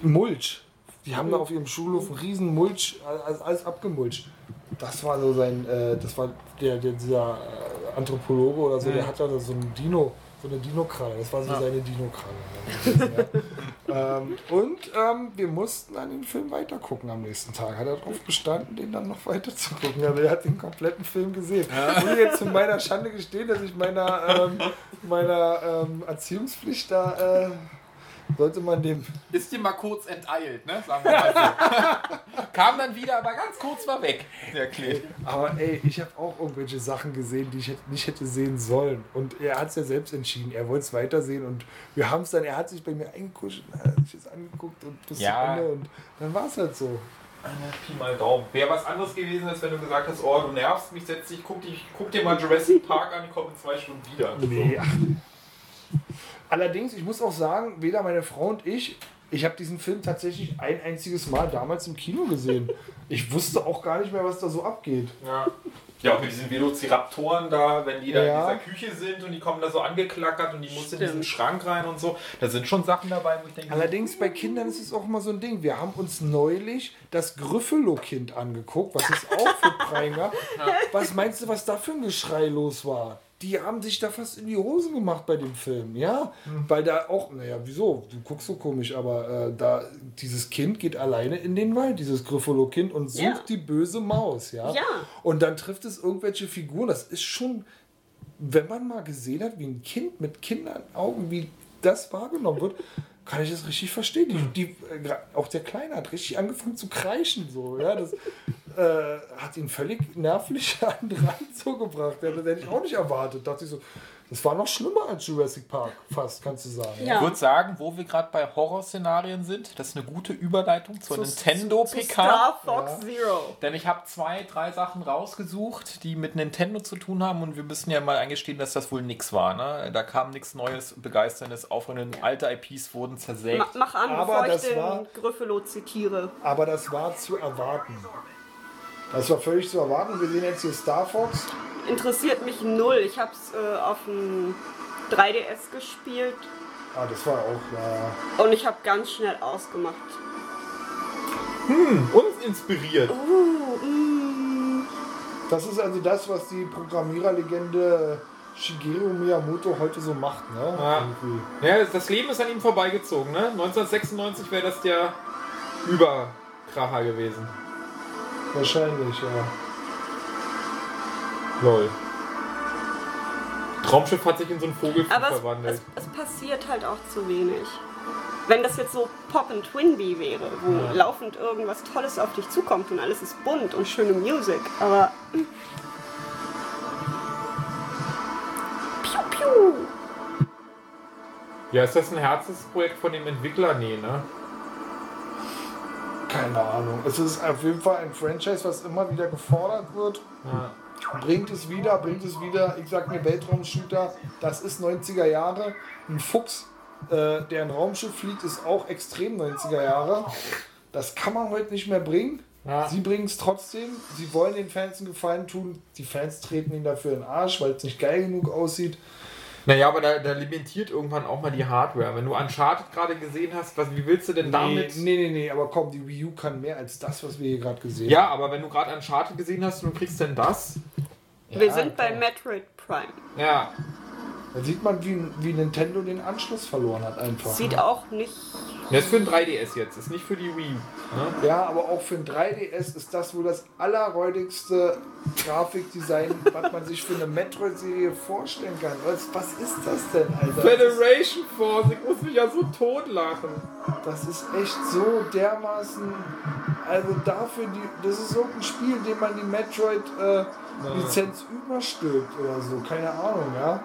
Mulch. Die haben da auf ihrem Schulhof einen riesen Mulch, alles, alles abgemulcht. Das war so sein, äh, das war der, der dieser äh, Anthropologe oder so, der hat da so ein Dino, so eine Dino-Kralle. Das war so seine Dino-Kralle. ja. <laughs> ähm, und ähm, wir mussten an den Film weitergucken am nächsten Tag. Hat er darauf bestanden, den dann noch weiter zu gucken. Also er hat den kompletten Film gesehen. Muss ich jetzt zu meiner Schande gestehen, dass ich meiner, ähm, meiner ähm, Erziehungspflicht da äh, sollte man dem Ist dir mal kurz enteilt, ne? Sagen wir mal so. <laughs> Kam dann wieder, aber ganz kurz war weg, der Klee. Aber ey, ich habe auch irgendwelche Sachen gesehen, die ich nicht hätte sehen sollen. Und er hat es ja selbst entschieden. Er wollte es weitersehen. Und wir haben es dann, er hat sich bei mir eingekuschelt, hat sich das angeguckt und bis Ja. zu Ende. Und dann war es halt so. Pi mal Daumen. Wäre was anderes gewesen, als wenn du gesagt hast, oh, du nervst mich, setz dich, guck, dich, guck dir mal Jurassic Park an, ich komme in zwei Stunden wieder. Nee, ach. Allerdings, ich muss auch sagen, weder meine Frau und ich, ich habe diesen Film tatsächlich ein einziges Mal damals im Kino gesehen. Ich wusste auch gar nicht mehr, was da so abgeht. Ja. Ja, auch mit diesen Velociraptoren da, wenn die da Ja. in dieser Küche sind und die kommen da so angeklackert und die muss in diesen. Schrank rein und so. Da sind schon Sachen dabei, wo ich denke, Allerdings bei Kindern ist es auch immer so ein Ding. Wir haben uns neulich das Gryffalo-Kind angeguckt, was es auch für Preinger. Was meinst du, was da für ein Geschrei los war? Die haben sich da fast in die Hosen gemacht bei dem Film, ja? Weil da auch, naja, wieso? Du guckst so komisch, aber äh, da dieses Kind geht alleine in den Wald, dieses Gryffalo-Kind, und sucht Ja. die böse Maus, ja? Ja. Und dann trifft es irgendwelche Figuren. Das ist schon, wenn man mal gesehen hat, wie ein Kind mit Kindernaugen, wie das wahrgenommen wird, kann ich das richtig verstehen. Die, die, äh, auch der Kleine hat richtig angefangen zu kreischen. So, ja, das <laughs> äh, hat ihn völlig nervlich <laughs> an den Rand so gebracht. Ja, das hätte ich auch nicht erwartet. Dachte ich so, Das war noch schlimmer als Jurassic Park, fast, kannst du sagen. Ich Ja. würde sagen, wo wir gerade bei Horrorszenarien sind, das ist eine gute Überleitung zur Zu- Nintendo Zu PK. Star Fox Zero. Denn ich habe zwei, drei Sachen rausgesucht, die mit Nintendo zu tun haben und wir müssen ja mal eingestehen, dass das wohl nix war. Ne? Da kam nichts Neues, Begeisterndes, Aufregende. Alte IPs wurden zersägt. Ma mach an, Aber bevor ich den war- Gryffalo zitiere. Aber das war zu erwarten. Das war völlig zu erwarten. Wir sehen jetzt hier Star Fox. Interessiert mich null. Ich habe es äh, auf dem 3DS gespielt Ah, das war auch, ja. und ich habe ganz schnell ausgemacht. Uns inspiriert. Uh, mm. Das ist also das, was die Programmiererlegende Shigeru Miyamoto heute so macht, ne? Ja. Irgendwie. Ja, das Leben ist an ihm vorbeigezogen. Ne? 1996 wäre das der Überkracher gewesen. Wahrscheinlich, ja. Lol. Traumschiff hat sich in so einen Vogel verwandelt. es, es passiert halt auch zu wenig. Wenn das jetzt so Pop and Twinbee wäre, wo laufend irgendwas Tolles auf dich zukommt und alles ist bunt und schöne Musik, aber. Piu, piu. Ja, ist das ein Herzensprojekt von dem Entwickler? Nee, ne? Keine Ahnung. Es ist auf jeden Fall ein Franchise, was immer wieder gefordert wird. Ja. Bringt es wieder, bringt es wieder. Ich sag mir Weltraumshooter, das ist 90er Jahre. Ein Fuchs, äh, der ein Raumschiff fliegt, ist auch extrem 90er Jahre. Das kann man heute nicht mehr bringen. Ja. Sie bringen es trotzdem. Sie wollen den Fans einen Gefallen tun. Die Fans treten ihnen dafür in den Arsch, weil es nicht geil genug aussieht. Naja, aber da, da limitiert irgendwann auch mal die Hardware. Wenn du Uncharted gerade gesehen hast, was, wie willst du denn Nee, damit... nee, nee, nee, aber komm, die Wii U kann mehr als das, was wir hier gerade gesehen Ja, aber wenn du gerade Uncharted gesehen hast und du kriegst denn das... haben. Wir Ja, sind bei. Metroid Prime. Ja, Da sieht man, wie, wie Nintendo den Anschluss verloren hat einfach. Sieht auch nicht. Das ist für ein 3DS jetzt, ist nicht für die Wii. Ne? Ja, aber auch für ein 3DS ist das wohl das allerräudigste Grafikdesign, <laughs> was man sich für eine Metroid-Serie vorstellen kann. Was, was ist das denn, Alter? Federation Force, ich muss mich ja so totlachen. das ist echt so dermaßen. Also dafür, die, das ist so ein Spiel, dem man die Metroid-Lizenz überstülpt oder so. Keine Ahnung, ja.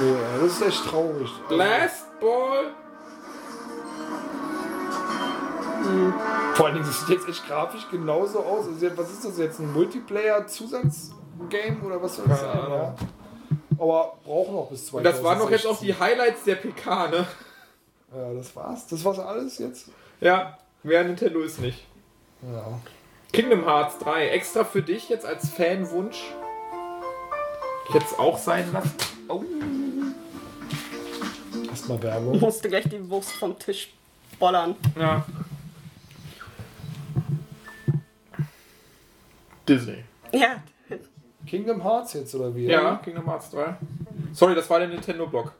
Nee, das ist echt traurig. Blast Ball? Vor allen Dingen, das sieht jetzt echt grafisch genauso aus. Also, jetzt- was ist das jetzt? Ein Multiplayer-Zusatzgame oder was soll das sein? Ja? Aber brauchen noch bis 2016. Und das waren doch jetzt auch die Highlights der PK, ne? Ja, das war's. Das war's alles jetzt? Ja, wer Nintendo ist nicht. Ja. Kingdom Hearts 3, extra für dich jetzt als Fanwunsch. Ich es auch sein lassen. Oh. Erstmal Werbung. Musste gleich die Wurst vom Tisch bollern. Ja. Disney. Ja. Kingdom Hearts jetzt oder wie? Ja, Kingdom Hearts 3. Sorry, das war der Nintendo-Blog.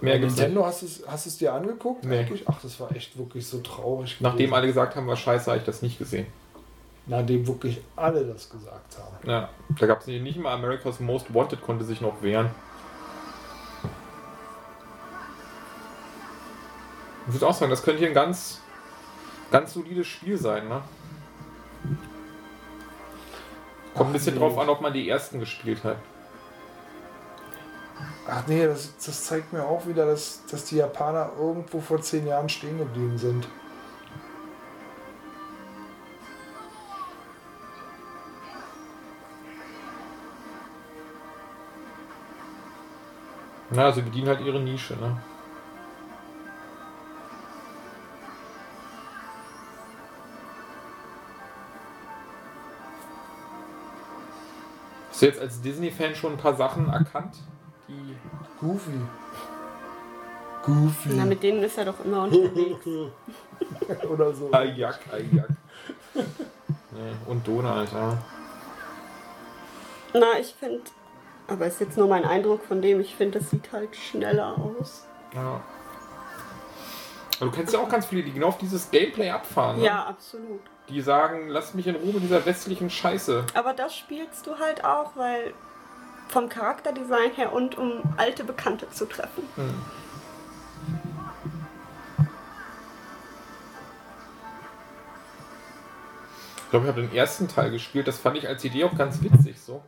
Mehr. Nintendo, hast du es hast du's dir angeguckt? Nee. Eigentlich? Ach, das war echt wirklich so traurig. Nachdem gewesen. alle gesagt haben, war scheiße, habe ich das nicht gesehen. Nachdem wirklich alle das gesagt haben. Ja, da gab es nicht, nicht mal America's Most Wanted konnte sich noch wehren. Ich würde auch sagen, das könnte hier ein ganz, ganz solides Spiel sein, ne? Kommt ein bisschen nee. drauf an, ob man die ersten gespielt hat. Ach nee, das, das zeigt mir auch wieder, dass, dass die Japaner irgendwo vor zehn Jahren stehen geblieben sind. Na, sie bedienen halt ihre Nische, ne? Hast du jetzt als Disney-Fan schon ein paar Sachen erkannt, die Goofy. Goofy. Na, mit denen ist er doch immer unterwegs. <laughs> oder so. Ajak, Ajak. nee, und Donald, ja. Na, ich finde. Aber ist jetzt nur mein Eindruck von dem, ich finde, das sieht halt schneller aus. ja. Aber du kennst ja auch ganz viele, die genau auf dieses Gameplay abfahren. Ne? Ja, absolut. Die sagen, lass mich in Ruhe mit dieser westlichen Scheiße. Aber das spielst du halt auch, weil vom Charakterdesign her und um alte Bekannte zu treffen. Ich glaube, ich habe den ersten Teil gespielt. Das fand ich als Idee auch ganz witzig so.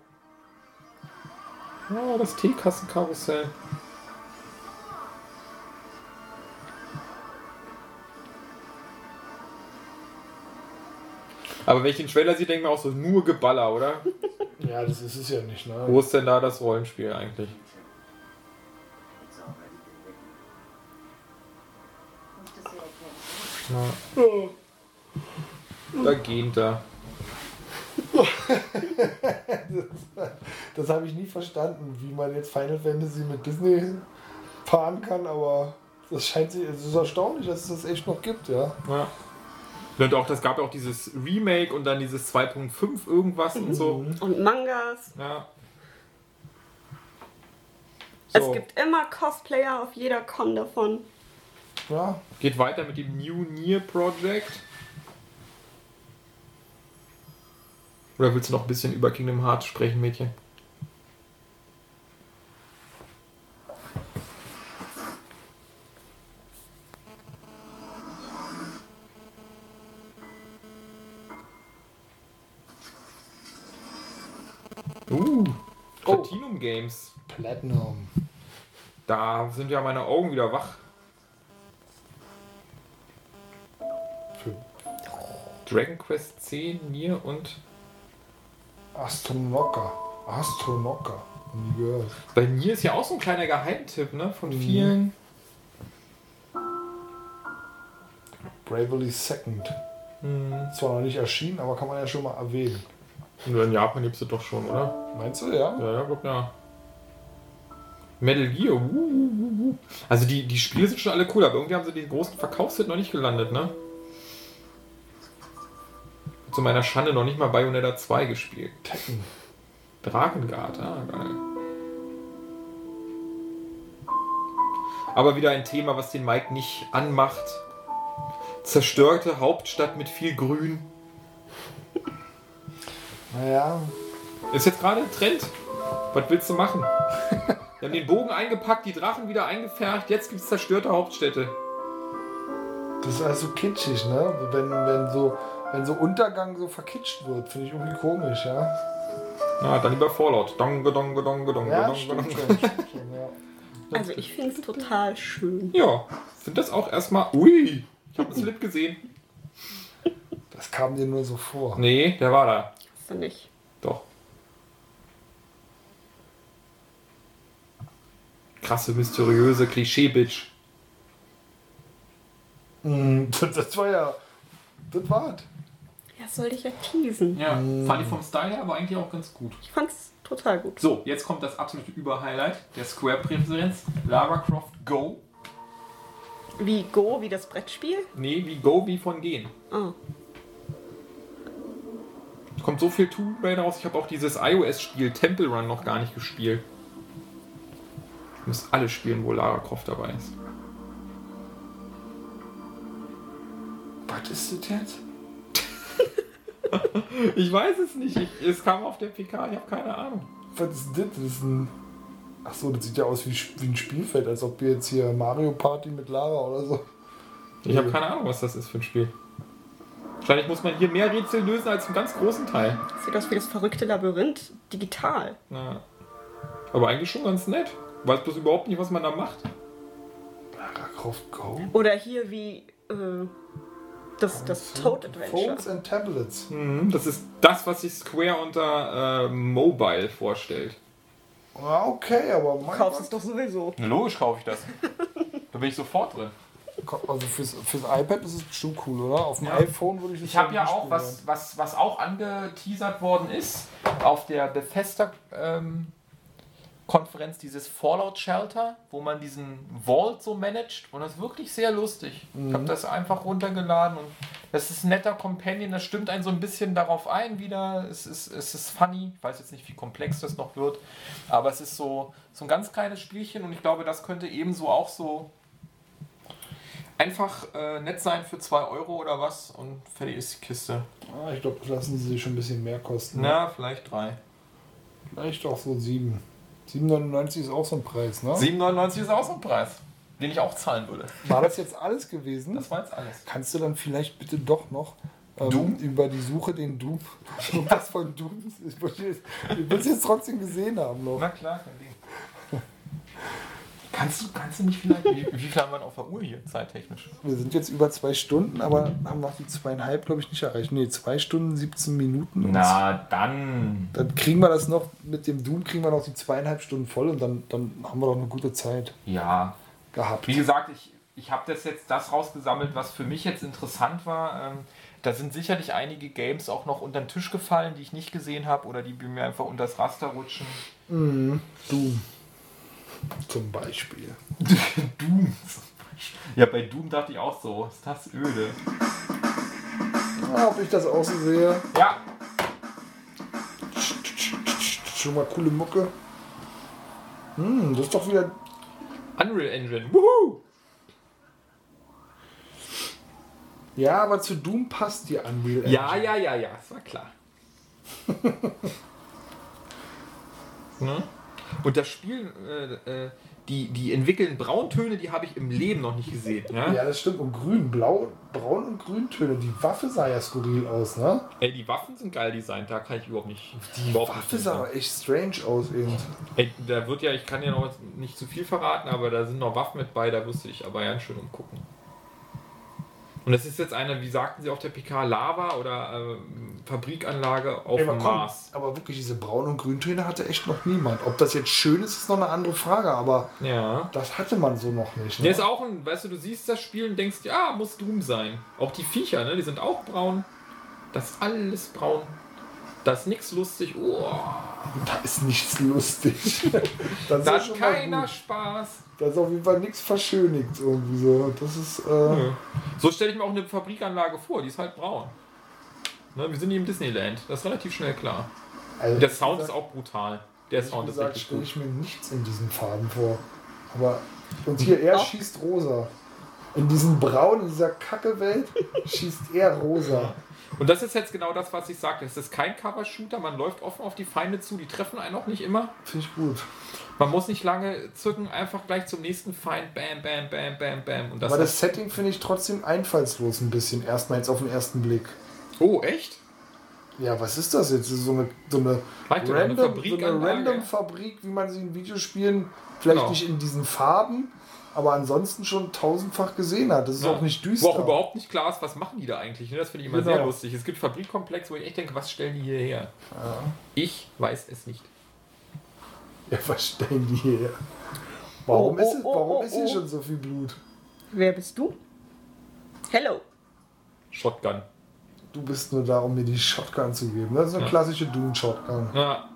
Oh, das Teekassenkarussell. Aber wenn ich den Trailer sehe, denke ich mir auch so, nur Geballer, oder? Ja, das ist es ja nicht, ne? Wo ist denn da das Rollenspiel eigentlich? Na. Da geht er. <laughs> Das habe ich nie verstanden, wie man jetzt Final Fantasy mit Disney fahren kann, aber das scheint sich, es ist erstaunlich, dass es das echt noch gibt, ja. Ja. Und auch, das gab ja auch dieses Remake und dann dieses 2.5 irgendwas und so. Und Mangas. Ja. Es So, gibt immer Cosplayer auf jeder Con davon. Ja, geht weiter mit dem New Near Project. Oder willst du noch ein bisschen über Kingdom Hearts sprechen, Mädchen? Uh, Platinum Games. Platinum. Da sind ja meine Augen wieder wach. Für Dragon Quest 10, Nier und Astronocker. Astronocker. Nie gehört. bei Nier ist ja auch so ein kleiner Geheimtipp, ne? Von vielen. Bravely Second. Zwar noch nicht erschienen, aber kann man ja schon mal erwähnen. Nur in Japan gibt es doch schon, oder? Meinst du, ja? Ja, ja, glaub ja. Metal Gear, uh, uh, uh. Also die, die Spiele sind schon alle cool, aber irgendwie haben sie den großen Verkaufshit noch nicht gelandet, ne? Zu meiner Schande noch nicht mal Bayonetta 2 gespielt. Tekken. Drakengard, ah, geil. Aber wieder ein Thema, was den Mike nicht anmacht. Zerstörte Hauptstadt mit viel Grün. Naja, Ist jetzt gerade ein Trend. Was willst du machen? <laughs> Wir haben den Bogen eingepackt, die Drachen wieder eingefärbt, jetzt gibt es zerstörte Hauptstädte. das ist also kitschig, ne? Wenn, wenn, so, wenn so Untergang so verkitscht wird, finde ich irgendwie komisch, ja? Na, dann lieber Fallout. Donge, donge, donge, donge, Ja, donge, stimmt donge. schon, <laughs> ja. Also ich finde es total schön. Ja, sind das auch erstmal. Ui, ich habe einen Slip gesehen. Das kam dir nur so vor. Nee, der war da. Er nicht. Doch. Krasse, mysteriöse Klischee-Bitch. Mm, Das, das war ja. Das war's. Ja, soll ich ja teasen. Ja, fand ich vom Style her aber eigentlich auch ganz gut. Ich fand's total gut. So, jetzt kommt das absolute Überhighlight der Square-Präferenz. Lara Croft Go. Wie Go, wie das Brettspiel? Nee, wie Go, wie von Gehen. Ah. Kommt so viel Tomb Raider raus. Ich habe auch dieses iOS-Spiel Temple Run noch gar nicht gespielt. Ich muss alles spielen, wo Lara Croft dabei ist. Was ist das jetzt? <laughs> Ich weiß es nicht. Ich, es kam auf der PK, ich habe keine Ahnung. Was ist das? Das ist ein. Ach so, das sieht ja aus wie, wie ein Spielfeld, als ob wir jetzt hier Mario Party mit Lara oder so. Ich habe keine Ahnung, was das ist für ein Spiel. Wahrscheinlich muss man hier mehr Rätsel lösen als im ganz großen Teil. Sieht aus wie das verrückte Labyrinth digital. Ja. Aber eigentlich schon ganz nett. Weiß bloß überhaupt nicht, was man da macht. Lara Croft Go? Oder hier wie äh, das, das Toad Adventure. Phones and Tablets. Mhm, Das ist das, was sich Square unter äh, Mobile vorstellt. Ja, okay, aber mein Kaufst es Gott. doch sowieso. Logisch kaufe ich das. da bin ich sofort drin. Also fürs, fürs iPad ist es bestimmt cool, oder? Auf dem Ja. iPhone würde ich das Ich habe ja auch, was, was, was auch angeteasert worden ist, auf der Bethesda ähm, Konferenz, dieses Fallout Shelter, wo man diesen Vault so managt und das ist wirklich sehr lustig. Ich habe das einfach runtergeladen und das ist ein netter Companion, das stimmt einen so ein bisschen darauf ein wieder. Es ist, es ist funny, ich weiß jetzt nicht, wie komplex das noch wird, aber es ist so, so ein ganz kleines Spielchen und ich glaube, das könnte ebenso auch so einfach äh, nett sein für 2 Euro oder was und fertig ist die Kiste. Ah, ich glaube, lassen sie sich schon ein bisschen mehr kosten. Na, vielleicht 3. Vielleicht auch so 7. 7,99 ist auch so ein Preis, ne? 7,99 ist auch so ein Preis, den ich auch zahlen würde. War das jetzt alles gewesen? Das war jetzt alles. Kannst du dann vielleicht bitte doch noch Ähm, Doom? Über die Suche den Doom. <laughs> Irgendwas von Doom. Ich will es jetzt trotzdem gesehen haben noch. Na klar, kein Ding. Kannst du, kannst du nicht vielleicht, wie, wie viel haben wir denn auf der Uhr hier, zeittechnisch? Wir sind jetzt über zwei Stunden, aber haben noch die zweieinhalb, glaube ich, nicht erreicht. Nee, zwei Stunden, 17 Minuten. Na, dann. Dann kriegen wir das noch, mit dem Doom kriegen wir noch die zweieinhalb Stunden voll und dann, dann haben wir doch eine gute Zeit Ja. gehabt. Wie gesagt, ich, ich habe das jetzt das rausgesammelt, was für mich jetzt interessant war. Ähm, da sind sicherlich einige Games auch noch unter den Tisch gefallen, die ich nicht gesehen habe oder die mir einfach unter das Raster rutschen. Doom. Zum Beispiel. <laughs> Doom. Ja, bei Doom dachte ich auch so, ist das öde. Ah, ob ich das auch so sehe. Ja, Schon mal coole Mucke. Hm, das ist doch wieder. Unreal Engine. Wuhu! Ja, aber zu Doom passt die Unreal Engine. Ja, ja, ja, ja, das war klar. <laughs> ne? Und das Spiel, äh, äh, die, die entwickeln Brauntöne, die habe ich im Leben noch nicht gesehen. Ja? Ja, das stimmt. Und grün, blau, braun und grüntöne. Die Waffe sah ja skurril aus, ne? Ey, die Waffen sind geil designt, da kann ich überhaupt nicht. Die überhaupt Waffe sah aber echt strange aus eben. Ey, da wird ja, ich kann ja noch nicht zu viel verraten, aber da sind noch Waffen mit bei, da wirst du dich aber ganz schön umgucken. Und das ist jetzt eine, wie sagten sie auf der PK, Lava oder äh, Fabrikanlage auf Ey, dem komm, Mars. Aber wirklich, diese braun und grüntöne hatte echt noch niemand. Ob das jetzt schön ist, ist noch eine andere Frage, aber Ja. das hatte man so noch nicht. Ne? Der ist auch ein, weißt du, du siehst das Spiel und denkst, ja, muss Doom sein. Auch die Viecher, ne, die sind auch braun. Das ist alles braun. Da ist nichts lustig. Oh, Da ist nichts lustig. <laughs> das da ist hat keiner gut. Spaß. Da ist auf jeden Fall nichts verschönigt irgendwie so. Das ist. Äh, So stelle ich mir auch eine Fabrikanlage vor, die ist halt braun. Ne, wir sind hier im Disneyland, das ist relativ schnell klar. also, Und der Sound wie ist auch brutal. Der gesagt, Sound ist gesagt, wirklich stelle gut. ich mir nichts in diesen Farben vor. Aber. Und hier, er Auch. schießt rosa. In diesem Braun, in dieser Kacke-Welt, schießt er rosa. Und das ist jetzt genau das, was ich sagte. Es ist kein Cover-Shooter, man läuft offen auf die Feinde zu, die treffen einen auch nicht immer. Finde ich gut. Man muss nicht lange zücken, einfach gleich zum nächsten Feind, bam, bam, bam, bam, bam. Und das Aber das Setting finde ich trotzdem einfallslos ein bisschen, erstmal jetzt auf den ersten Blick. oh, echt? Ja, was ist das jetzt? So eine, so eine, doch, eine random, so eine random Fabrik, wie man sie in Videospielen vielleicht Genau. nicht in diesen Farben, aber ansonsten schon tausendfach gesehen hat. Das ist Ja. auch nicht düster. Wo auch überhaupt nicht klar ist, was machen die da eigentlich. ne? Das finde ich immer Genau. sehr lustig. Es gibt Fabrikkomplexe, wo ich echt denke, was stellen die hierher? Ich weiß es nicht. Ja, was stellen die hier? Warum, Oh, ist, es, oh, warum oh, ist hier oh. schon so viel Blut? Wer bist du? Hello. Shotgun. Du bist nur da, um mir die Shotgun zu geben. Das ist eine Ja. klassische Dune-Shotgun. Ja.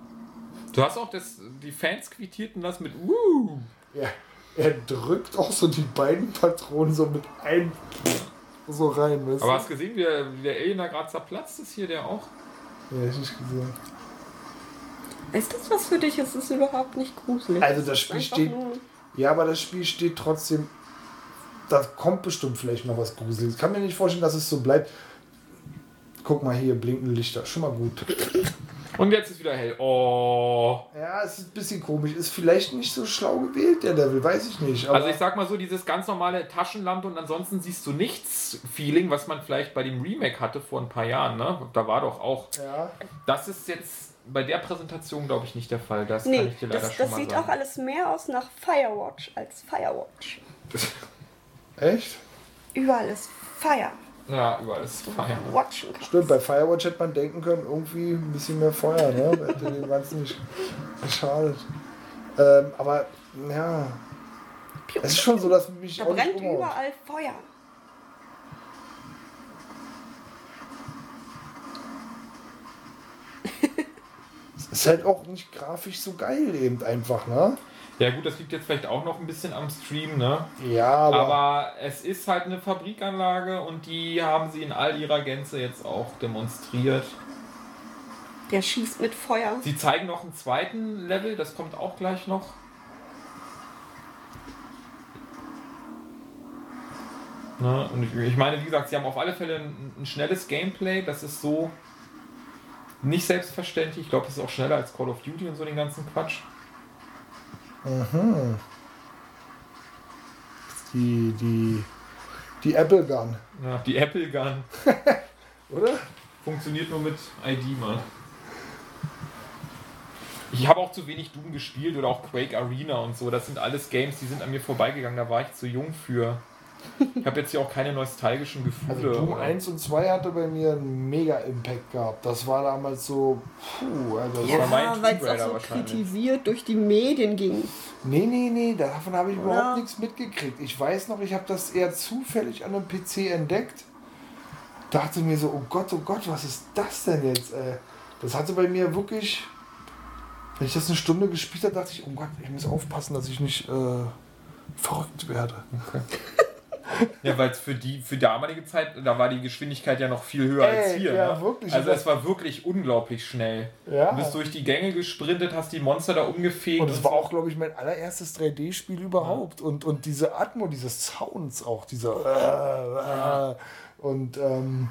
Du hast auch das, die Fans quittierten das mit Woo. Ja, er drückt auch so die beiden Patronen so mit ein so rein. Weißt Aber du? hast du gesehen, wie der, wie der Alien da gerade zerplatzt ist hier, der auch? Ja, ich nicht gesehen. Ist das was für dich? Es ist überhaupt nicht gruselig. Also das Spiel steht. Ja, aber das Spiel steht trotzdem. Da kommt bestimmt vielleicht noch was Gruseliges. Ich kann mir nicht vorstellen, dass es so bleibt. Guck mal hier, blinkende Lichter. Schon mal gut. Und jetzt ist wieder hell. Oh. Ja, es ist ein bisschen komisch. Ist vielleicht nicht so schlau gewählt, der Level. Weiß ich nicht. Aber Also ich sag mal so, dieses ganz normale Taschenlampe und ansonsten siehst du nichts Feeling, was man vielleicht bei dem Remake hatte vor ein paar Jahren, ne? Da war doch auch. ja, Das ist jetzt bei der Präsentation, glaube ich, nicht der Fall. Das kann Nee, ich dir leider das, schon das mal sieht sagen. auch alles mehr aus nach Firewatch als Firewatch. <laughs> echt? Überall ist Fire. Ja, überall ist Feier. Watchen kannst. Stimmt, bei Firewatch hätte man denken können, irgendwie ein bisschen mehr Feuer, ne? Hätte dem Ganzen nicht geschadet. Ähm, aber, ja. Es ist schon so, dass mich Da auch nicht brennt umhaut. überall Feuer. Ist halt auch nicht grafisch so geil eben einfach, ne? Ja gut, das liegt jetzt vielleicht auch noch ein bisschen am Stream, ne? Ja, aber, Aber es ist halt eine Fabrikanlage und die haben sie in all ihrer Gänze jetzt auch demonstriert. Der schießt mit Feuer. Sie zeigen noch einen zweiten Level, das kommt auch gleich noch. Ne? Und ich, ich meine, wie gesagt, sie haben auf alle Fälle ein, ein schnelles Gameplay, das ist so nicht selbstverständlich. Ich glaube, es ist auch schneller als Call of Duty und so den ganzen Quatsch. die, die, die Apple Gun. Ja, die Apple Gun. <laughs> Oder? Funktioniert nur mit ID, Mann. Ich habe auch zu wenig Doom gespielt oder auch Quake Arena und so. Das sind alles Games, die sind an mir vorbeigegangen. Da war ich zu jung für. Ich habe jetzt hier auch keine nostalgischen Gefühle. Also Doom 1 und 2 hatte bei mir einen mega Impact gehabt. Das war damals so, puh, also Ja. Ja, Tomb weil es auch so kritisiert durch die Medien ging. nee, nee, nee, davon habe ich Oder? überhaupt nichts mitgekriegt. Ich weiß noch, ich habe das eher zufällig an einem PC entdeckt. Dachte mir so, oh Gott, oh Gott, was ist das denn jetzt? Ey? Das hatte bei mir wirklich, wenn ich das eine Stunde gespielt habe, dachte ich, oh Gott, ich muss aufpassen, dass ich nicht äh, verrückt werde. <laughs> Ja, weil es für die für damalige Zeit, da war die Geschwindigkeit ja noch viel höher als Ey, hier. ja, ne? wirklich. Also es war wirklich unglaublich schnell. Ja. Du bist durch die Gänge gesprintet, hast die Monster da umgefegt. Und es war so. auch, glaube ich, mein allererstes 3D-Spiel überhaupt. Und, und diese Atmo, diese Sounds auch, dieser. Äh, äh, und ähm,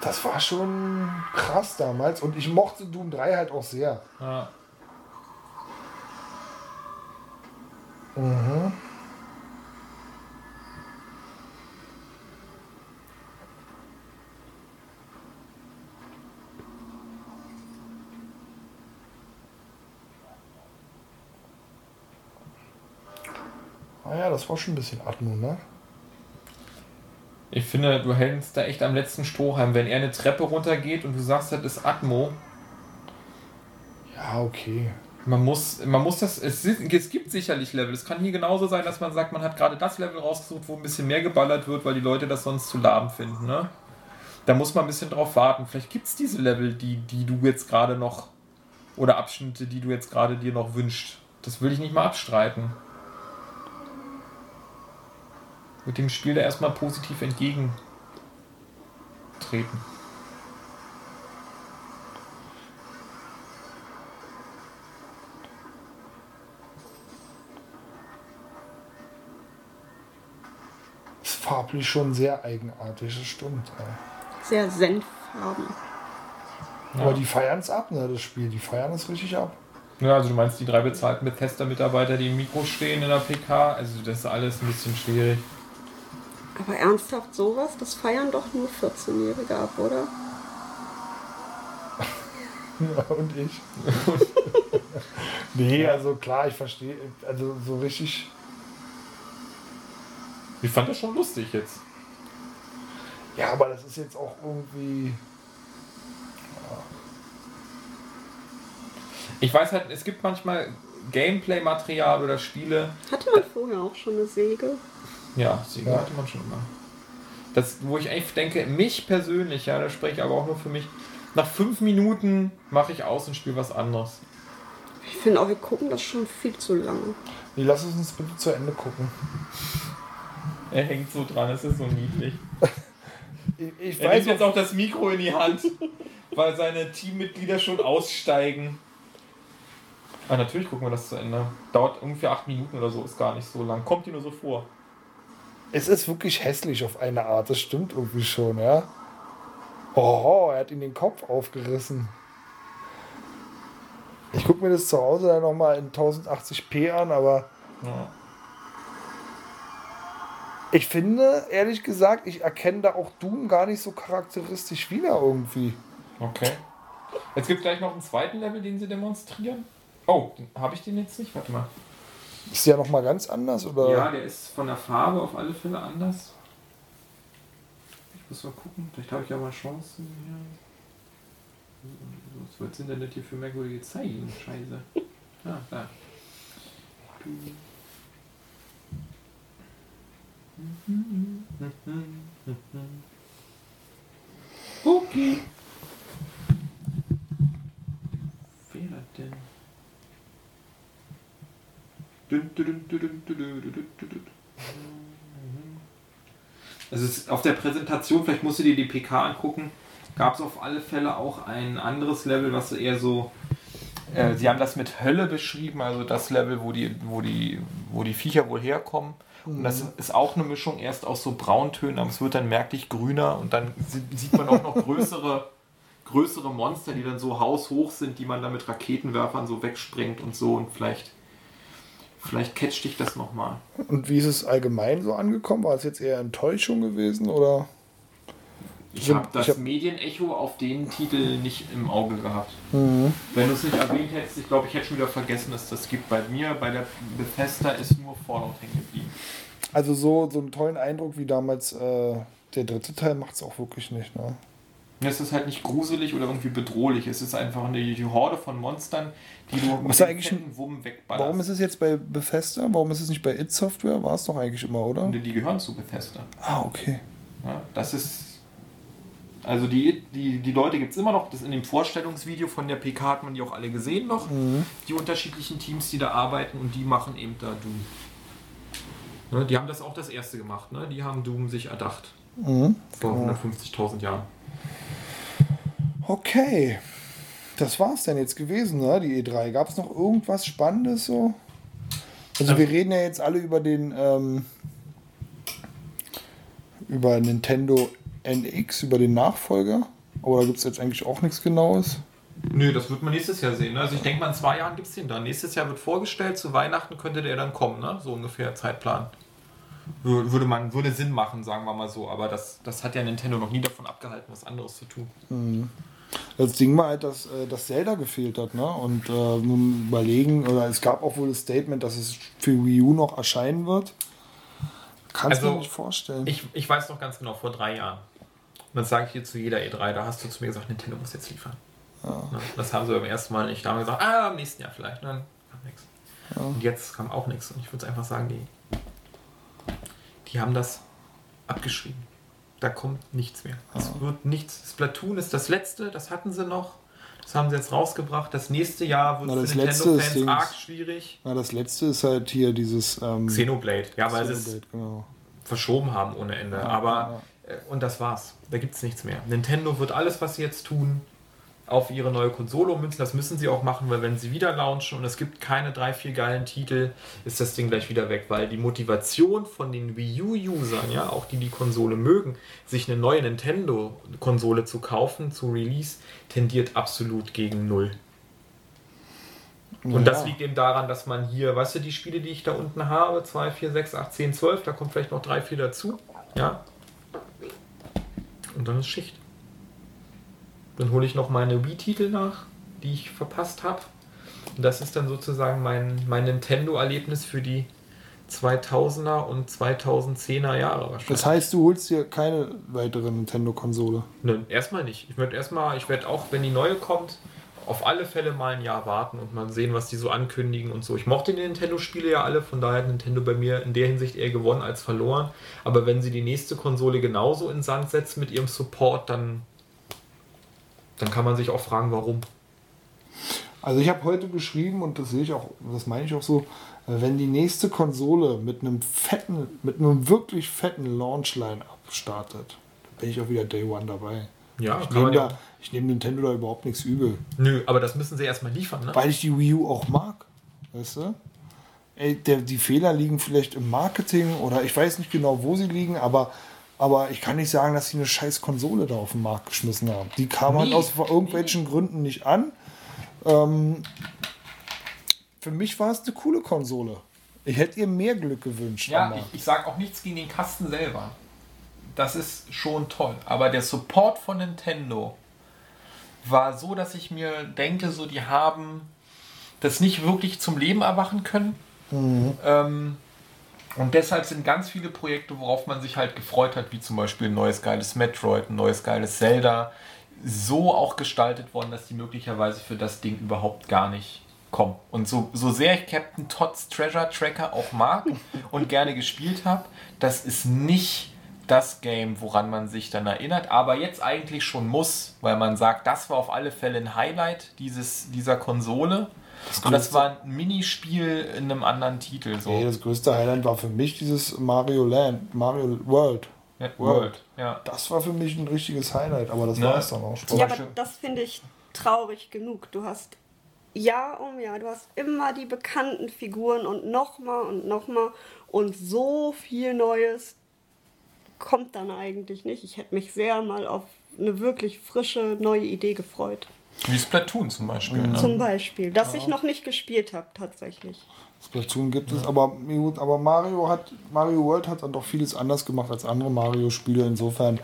das war schon krass damals. Und ich mochte Doom 3 halt auch sehr. Ja. Naja, Ah das war schon ein bisschen Atmo, ne? Ich finde, du hältst da echt am letzten Strohhalm. Wenn er eine Treppe runtergeht und du sagst, das ist Atmo, Ja, okay. man muss, man muss das, es, es gibt sicherlich Level. Es kann hier genauso sein, dass man sagt, man hat gerade das Level rausgesucht, wo ein bisschen mehr geballert wird, weil die Leute das sonst zu lahm finden. Ne? Da muss man ein bisschen drauf warten. Vielleicht gibt es diese Level, die, die du jetzt gerade noch, oder Abschnitte, die du jetzt gerade dir noch wünschst. Das will ich nicht mal abstreiten. Mit dem Spiel da erstmal positiv entgegentreten. Ist farblich schon sehr eigenartig, das stimmt. Ja. Sehr senffarben. Aber die feiern es ab, ne, das Spiel. Die feiern es richtig ab. Ja, also du meinst die drei bezahlten Bethesda-Mitarbeiter, die im Mikro stehen in der PK? Also das ist alles ein bisschen schwierig. Aber ernsthaft sowas, das feiern doch nur 14-Jährige ab, oder? Ja, und ich. nee, also klar, ich verstehe. Also so richtig. Ich fand das schon lustig jetzt. Ja, aber das ist jetzt auch irgendwie. Ich weiß halt, es gibt manchmal Gameplay-Material oder Spiele. Hatte man vorher auch schon eine Säge? Ja, Sega Ja. hatte man schon immer. Das, wo ich eigentlich denke, mich persönlich, ja, da spreche ich aber auch nur für mich, nach fünf Minuten mache ich aus und spiele was anderes. Ich finde auch, wir gucken das schon viel zu lange. Nee, lass es uns bitte zu Ende gucken. Er hängt so dran, es ist so niedlich. <laughs> Ich, ich Er weiß nimmt jetzt auch, auch das Mikro in die Hand, weil seine Teammitglieder schon aussteigen. Ah, natürlich gucken wir das zu Ende. Dauert ungefähr acht Minuten oder so, ist gar nicht so lang. Kommt dir nur so vor. Es ist wirklich hässlich auf eine Art. Das stimmt irgendwie schon, ja. Oh, er hat ihn den Kopf aufgerissen. Ich gucke mir das zu Hause dann nochmal in 1080p an, aber Ja. ich finde, ehrlich gesagt, ich erkenne da auch Doom gar nicht so charakteristisch wieder irgendwie. Okay. Jetzt gibt es gleich noch einen zweiten Level, den sie demonstrieren. Oh, habe ich den jetzt nicht? Warte mal. Ist der nochmal ganz anders, oder? Ja, der ist von der Farbe auf alle Fälle anders. Ich muss mal gucken, vielleicht habe ich ja mal Chancen. Ja. Was wird denn das hier für merkwürdige Zeichen? Scheiße. Ah, da. Okay. Wer denn? Also es ist auf der Präsentation, vielleicht musst du dir die PK angucken, gab es auf alle Fälle auch ein anderes Level, was eher so. Äh, sie haben das mit Hölle beschrieben, also das Level, wo die, wo die, wo die Viecher wohl herkommen. Und das ist auch eine Mischung erst aus so Brauntönen, aber es wird dann merklich grüner und dann sie- sieht man auch noch größere, größere Monster, die dann so haushoch sind, die man dann mit Raketenwerfern so wegsprengt und so und vielleicht, vielleicht catcht dich das nochmal. Und wie ist es allgemein so angekommen? War es jetzt eher Enttäuschung gewesen oder? Ich habe das hab- Medienecho auf den Titel nicht im Auge gehabt. Mhm. Wenn du es nicht erwähnt hättest, ich glaube, ich hätte schon wieder vergessen, dass das gibt. Bei mir, bei der Bethesda ist nur Fallout hängen geblieben. Also so, so einen tollen Eindruck wie damals äh, der dritte Teil macht es auch wirklich nicht. Ne? Es ist halt nicht gruselig oder irgendwie bedrohlich. Es ist einfach eine Horde von Monstern, die du mit ist da dem eigentlich fetten Wumm wegballerst. Warum ist es jetzt bei Bethesda? Warum ist es nicht bei It Software? War es doch eigentlich immer, oder? Und die gehören zu Bethesda. Ah, okay. Ja, das ist. Also die, die, die Leute gibt es immer noch. Das in dem Vorstellungsvideo von der PK hat man die auch alle gesehen noch. Die unterschiedlichen Teams, die da arbeiten und die machen eben da Doom. Ne, die haben das auch das erste gemacht. Ne? Die haben Doom sich erdacht. Mhm. Vor 150.000 Jahren. Okay. Das war's denn jetzt gewesen, ne? Die E3. Gab es noch irgendwas Spannendes so? Also wir reden ja jetzt alle über den ähm, über Nintendo NX, über den Nachfolger. Aber da gibt es jetzt eigentlich auch nichts Genaues. Nö, das wird man nächstes Jahr sehen. Ne? Also ich denke mal, in zwei Jahren gibt es den dann. Nächstes Jahr wird vorgestellt, zu Weihnachten könnte der dann kommen, ne? So ungefähr Zeitplan. Wür- Würde man, würde Sinn machen, sagen wir mal so. Aber das, das hat ja Nintendo noch nie davon abgehalten, was anderes zu tun. Das Ding war halt, dass, äh, dass Zelda gefehlt hat, ne? Und äh, nun überlegen, oder es gab auch wohl das Statement, dass es für Wii U noch erscheinen wird. Kannst du Also, dir nicht vorstellen. Ich, ich weiß noch ganz genau, vor drei Jahren. Und das sage ich dir zu jeder E3, da hast du zu mir gesagt, Nintendo muss jetzt liefern. Ne? Das haben sie beim ersten Mal nicht. Da haben wir gesagt, ah, im nächsten Jahr vielleicht. Dann kam nichts. Und jetzt kam auch nichts. Und ich würde einfach sagen, die, die haben das abgeschrieben. Da kommt nichts mehr. Es wird nichts. Splatoon ist das letzte, das hatten sie noch. Das haben sie jetzt rausgebracht. Das nächste Jahr wird Na, das für Nintendo-Fans arg schwierig. Na, das letzte ist halt hier dieses ähm, Xenoblade. Ja, weil sie es Xenoblade, genau. verschoben haben ohne Ende. Aber äh, und das war's. Da gibt's nichts mehr. Nintendo wird alles, was sie jetzt tun, auf ihre neue Konsole ummünzen. Das müssen sie auch machen, weil wenn sie wieder launchen und es gibt keine drei, vier geilen Titel, ist das Ding gleich wieder weg, weil die Motivation von den Wii U-Usern, ja, auch die die Konsole mögen, sich eine neue Nintendo-Konsole zu kaufen, zu Release, tendiert absolut gegen null. Und das Ja. liegt eben daran, dass man hier, weißt du, die Spiele, die ich da unten habe, 2, 4, 6, 8, 10, 12, da kommt vielleicht noch 3, 4 dazu. Ja. Und dann ist Schicht. Dann hole ich noch meine Wii-Titel nach, die ich verpasst habe. Und das ist dann sozusagen mein, mein Nintendo-Erlebnis für die 2000er und 2010er Jahre wahrscheinlich. Das heißt, du holst dir keine weitere Nintendo-Konsole. Nö, erstmal nicht. Ich würde erstmal, ich werde auch, wenn die neue kommt, auf alle Fälle mal ein Jahr warten und mal sehen, was die so ankündigen und so. Ich mochte die Nintendo-Spiele ja alle, von daher hat Nintendo bei mir in der Hinsicht eher gewonnen als verloren. Aber wenn sie die nächste Konsole genauso in Sand setzen mit ihrem Support, dann, dann kann man sich auch fragen, warum. Also ich habe heute geschrieben und das sehe ich auch, das meine ich auch so, äh, wenn die nächste Konsole mit einem fetten, mit einem wirklich fetten Launch-Line-Up startet, bin ich auch wieder Day One dabei. Ja, Ich nehme da, ich nehme Nintendo da überhaupt nichts übel, Nö, aber das müssen sie erstmal liefern, ne? weil ich die Wii U auch mag. Weißt du? Ey, der, die Fehler liegen vielleicht im Marketing oder ich weiß nicht genau, wo sie liegen, aber, aber ich kann nicht sagen, dass sie eine scheiß Konsole da auf den Markt geschmissen haben. Die kam halt Nie. aus irgendwelchen Gründen nicht an. Ähm, für mich war es eine coole Konsole. Ich hätte ihr mehr Glück gewünscht. Ja, ich, ich sage auch nichts gegen den Kasten selber. Das ist schon toll. Aber der Support von Nintendo war so, dass ich mir denke, so die haben das nicht wirklich zum Leben erwachen können. Ähm, und deshalb sind ganz viele Projekte, worauf man sich halt gefreut hat, wie zum Beispiel ein neues geiles Metroid, ein neues geiles Zelda, so auch gestaltet worden, dass die möglicherweise für das Ding überhaupt gar nicht kommen. Und so, so sehr ich Captain Todd's Treasure Tracker auch mag <laughs> und gerne gespielt habe, das ist nicht das Game, woran man sich dann erinnert, aber jetzt eigentlich schon muss, weil man sagt, das war auf alle Fälle ein Highlight dieses, dieser Konsole. Und das war ein Minispiel in einem anderen Titel. So. Nee, das größte Highlight war für mich dieses Mario Land, Mario World. Ja, World. Ja. Das war für mich ein richtiges Highlight, aber das Ne? war es dann auch. Zum Ja, aber das finde ich traurig genug. Du hast Jahr um Jahr, du hast immer die bekannten Figuren und nochmal und nochmal und so viel Neues kommt dann eigentlich nicht. Ich hätte mich sehr mal auf eine wirklich frische neue Idee gefreut. Wie Splatoon zum Beispiel. Ne? Zum Beispiel, das ich noch nicht gespielt habe tatsächlich. Splatoon gibt es, aber, gut, aber Mario hat Mario World hat dann doch vieles anders gemacht als andere Mario-Spiele. Insofern äh,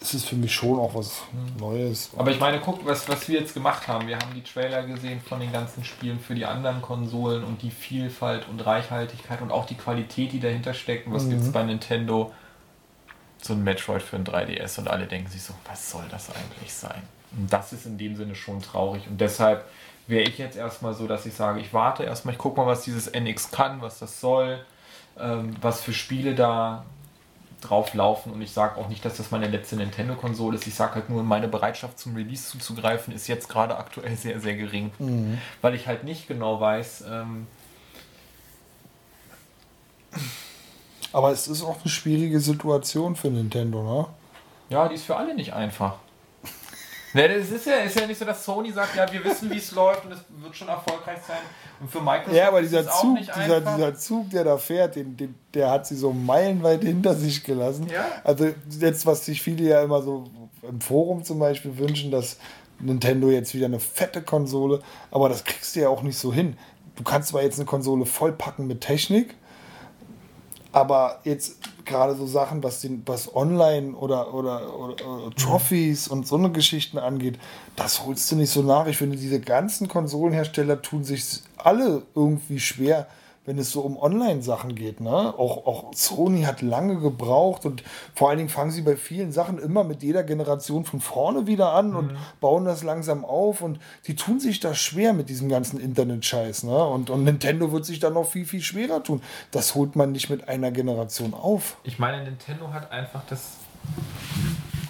es ist für mich schon auch was Neues. Aber ich meine, guck, was, was wir jetzt gemacht haben. Wir haben die Trailer gesehen von den ganzen Spielen für die anderen Konsolen und die Vielfalt und Reichhaltigkeit und auch die Qualität, die dahinter steckt. Und was gibt es bei Nintendo? So ein Metroid für ein 3DS und alle denken sich so, was soll das eigentlich sein? Und das ist in dem Sinne schon traurig. Und deshalb wäre ich jetzt erstmal so, dass ich sage, ich warte erstmal, ich gucke mal, was dieses NX kann, was das soll, ähm, was für Spiele da drauf laufen und ich sage auch nicht, dass das meine letzte Nintendo-Konsole ist. Ich sage halt nur, meine Bereitschaft zum Release zuzugreifen ist jetzt gerade aktuell <laughs> sehr, sehr gering. Weil ich halt nicht genau weiß, ähm, Aber es ist auch eine schwierige Situation für Nintendo, ne? ja, die ist für alle nicht einfach. Ne, das ist ja, ist ja nicht so, dass Sony sagt, ja, wir wissen, wie es läuft und es wird schon erfolgreich sein. Und für Microsoft Ja, aber ist dieser es auch Zug, nicht dieser, einfach. dieser Zug, der da fährt, den, den, der hat sie so meilenweit hinter sich gelassen. Ja. Also jetzt, was sich viele ja immer so im Forum zum Beispiel wünschen, dass Nintendo jetzt wieder eine fette Konsole, aber das kriegst du ja auch nicht so hin. Du kannst zwar jetzt eine Konsole vollpacken mit Technik, aber jetzt gerade so Sachen, was, den, was Online oder, oder, oder, oder Trophies und so eine Geschichten angeht, das holst du nicht so nach. Ich finde, diese ganzen Konsolenhersteller tun sich alle irgendwie schwer, wenn es so um Online-Sachen geht. Ne? Auch, auch Sony hat lange gebraucht und vor allen Dingen fangen sie bei vielen Sachen immer mit jeder Generation von vorne wieder an und bauen das langsam auf und die tun sich da schwer mit diesem ganzen Internet-Scheiß. Ne? Und, und Nintendo wird sich da noch viel, viel schwerer tun. Das holt man nicht mit einer Generation auf. Ich meine, Nintendo hat einfach das,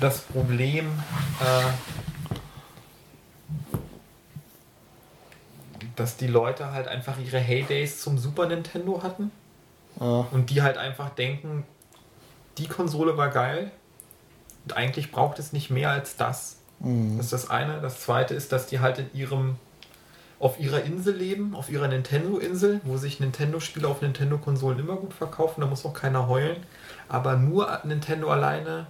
das Problem, äh, dass die Leute halt einfach ihre Heydays zum Super Nintendo hatten Ja. und die halt einfach denken, die Konsole war geil und eigentlich braucht es nicht mehr als das. Das ist das eine. Das zweite ist, dass die halt in ihrem auf ihrer Insel leben, auf ihrer Nintendo-Insel, wo sich Nintendo-Spiele auf Nintendo-Konsolen immer gut verkaufen, da muss auch keiner heulen. Aber nur Nintendo alleine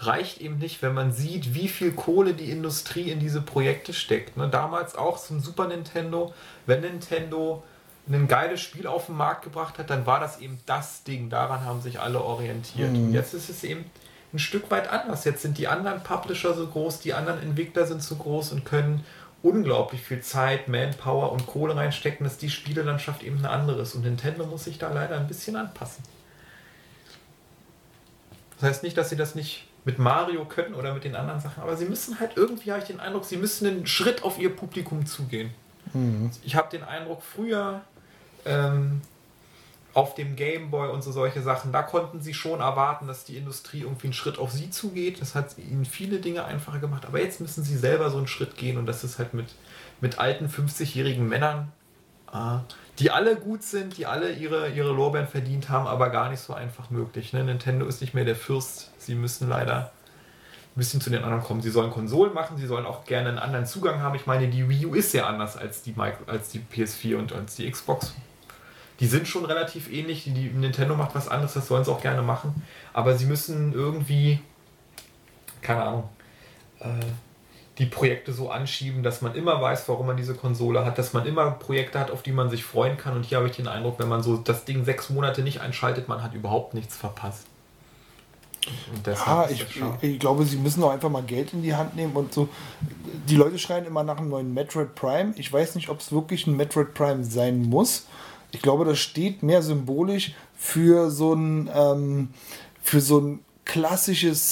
reicht eben nicht, wenn man sieht, wie viel Kohle die Industrie in diese Projekte steckt. Ne, damals auch zum Super Nintendo, wenn Nintendo ein geiles Spiel auf den Markt gebracht hat, dann war das eben das Ding. Daran haben sich alle orientiert. Und jetzt ist es eben ein Stück weit anders. Jetzt sind die anderen Publisher so groß, die anderen Entwickler sind so groß und können unglaublich viel Zeit, Manpower und Kohle reinstecken, dass die Spielelandschaft eben eine andere ist. Und Nintendo muss sich da leider ein bisschen anpassen. Das heißt nicht, dass sie das nicht mit Mario können oder mit den anderen Sachen, aber sie müssen halt irgendwie, habe ich den Eindruck, sie müssen einen Schritt auf ihr Publikum zugehen. Ich habe den Eindruck, früher ähm, auf dem Game Boy und so solche Sachen, da konnten sie schon erwarten, dass die Industrie irgendwie einen Schritt auf sie zugeht. Das hat ihnen viele Dinge einfacher gemacht, aber jetzt müssen sie selber so einen Schritt gehen und das ist halt mit, mit alten 50-jährigen Männern, äh, die alle gut sind, die alle ihre, ihre Lorbeeren verdient haben, aber gar nicht so einfach möglich. Ne? Nintendo ist nicht mehr der Fürst. Sie müssen leider ein bisschen zu den anderen kommen. Sie sollen Konsolen machen, sie sollen auch gerne einen anderen Zugang haben. Ich meine, die Wii U ist ja anders als die, Micro, als die PS4 und als die Xbox. Die sind schon relativ ähnlich. Die, die Nintendo macht was anderes, das sollen sie auch gerne machen. Aber sie müssen irgendwie, keine Ahnung, äh, die Projekte so anschieben, dass man immer weiß, warum man diese Konsole hat, dass man immer Projekte hat, auf die man sich freuen kann. Und hier habe ich den Eindruck, wenn man so das Ding sechs Monate nicht einschaltet, man hat überhaupt nichts verpasst. Ja, ich, ich glaube, sie müssen auch einfach mal Geld in die Hand nehmen und so. Die Leute schreien immer nach einem neuen Metroid Prime. Ich weiß nicht, ob es wirklich ein Metroid Prime sein muss. Ich glaube, das steht mehr symbolisch für so ein, ähm, für so ein klassisches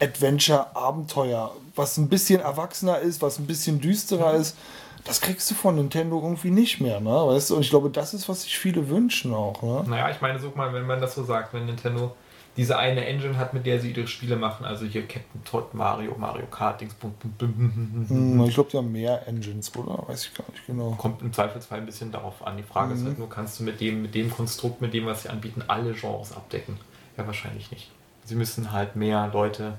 Single-Adventure-Abenteuer, was ein bisschen erwachsener ist, was ein bisschen düsterer ist. Das kriegst du von Nintendo irgendwie nicht mehr, ne? Weißt du? Und ich glaube, das ist, was sich viele wünschen auch, ne? Naja, ich meine, guck mal, wenn man das so sagt, wenn Nintendo diese eine Engine hat, mit der sie ihre Spiele machen, also hier Captain Todd, Mario, Mario Kart, Dings, bum, bum, bum, bum, bum, bum. Hm, Ich glaube, die haben mehr Engines, oder? Weiß ich gar nicht genau. kommt im Zweifelsfall ein bisschen darauf an. Die Frage ist halt nur, kannst du mit dem, mit dem Konstrukt, mit dem, was sie anbieten, alle Genres abdecken? Ja, wahrscheinlich nicht. Sie müssen halt mehr Leute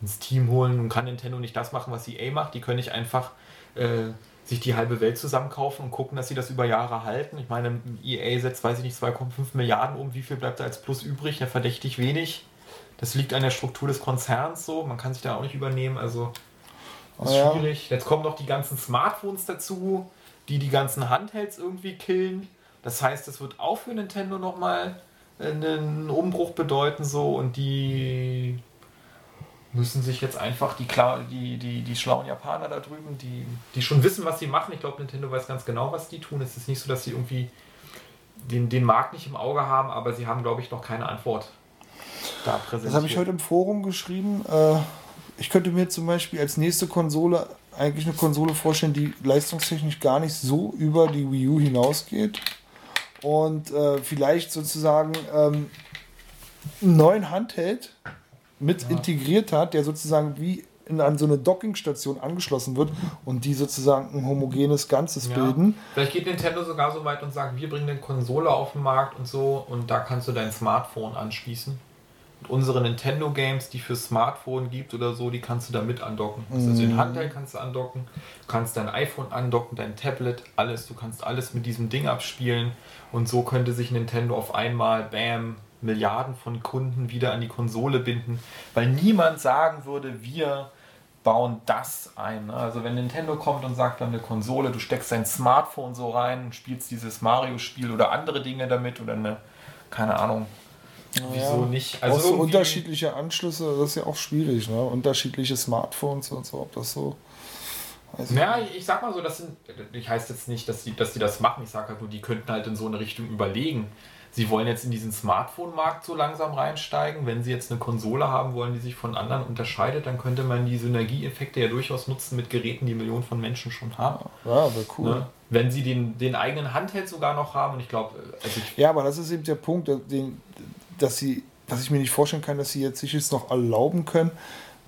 ins Team holen. Nun kann Nintendo nicht das machen, was EA macht. Die können nicht einfach äh, sich die halbe Welt zusammenkaufen und gucken, dass sie das über Jahre halten. Ich meine, EA setzt, weiß ich nicht, 2,5 Milliarden um. Wie viel bleibt da als Plus übrig? Ja, verdächtig wenig. Das liegt an der Struktur des Konzerns so. Man kann sich da auch nicht übernehmen. Also, das ist Ja. schwierig. Jetzt kommen noch die ganzen Smartphones dazu, die die ganzen Handhelds irgendwie killen. Das heißt, das wird auch für Nintendo nochmal einen Umbruch bedeuten so und die müssen sich jetzt einfach die, klar, die, die, die schlauen Japaner da drüben, die, die schon wissen, was sie machen. Ich glaube, Nintendo weiß ganz genau, was die tun. Es ist nicht so, dass sie irgendwie den, den Markt nicht im Auge haben, aber sie haben, glaube ich, noch keine Antwort da präsentiert. Das habe ich heute im Forum geschrieben. Äh, ich könnte mir zum Beispiel als nächste Konsole eigentlich eine Konsole vorstellen, die leistungstechnisch gar nicht so über die Wii U hinausgeht. Und äh, vielleicht sozusagen ähm, einen neuen Handheld mit integriert hat, der sozusagen wie in, an so eine Dockingstation angeschlossen wird und die sozusagen ein homogenes Ganzes Ja. bilden. Vielleicht geht Nintendo sogar so weit und sagt, wir bringen eine Konsole auf den Markt und so und da kannst du dein Smartphone anschließen. Und unsere Nintendo Games, die für Smartphone gibt oder so, die kannst du da mit andocken. Also den Handheld kannst du andocken, du kannst dein iPhone andocken, dein Tablet, alles. Du kannst alles mit diesem Ding abspielen und so könnte sich Nintendo auf einmal, bam, Milliarden von Kunden wieder an die Konsole binden, weil niemand sagen würde, wir bauen das ein. ne? Also wenn Nintendo kommt und sagt, wir haben eine Konsole, du steckst dein Smartphone so rein und spielst dieses Mario-Spiel oder andere Dinge damit oder eine, keine Ahnung, wieso nicht? Also so unterschiedliche Anschlüsse, das ist ja auch schwierig, ne? Unterschiedliche Smartphones und so, ob das so. Ich Ja, ich sag mal so, das sind, ich heißt jetzt nicht, dass die, dass die das machen, ich sag halt nur, die könnten halt in so eine Richtung überlegen. Sie wollen jetzt in diesen Smartphone-Markt so langsam reinsteigen. Wenn sie jetzt eine Konsole haben wollen, die sich von anderen unterscheidet, dann könnte man die Synergieeffekte ja durchaus nutzen mit Geräten, die Millionen von Menschen schon haben. Ja, wäre cool. Ne? Wenn sie den, den eigenen Handheld sogar noch haben, und ich glaube, also ich, Ja, aber das ist eben der Punkt, den, dass sie, dass ich mir nicht vorstellen kann, dass sie jetzt sich jetzt noch erlauben können,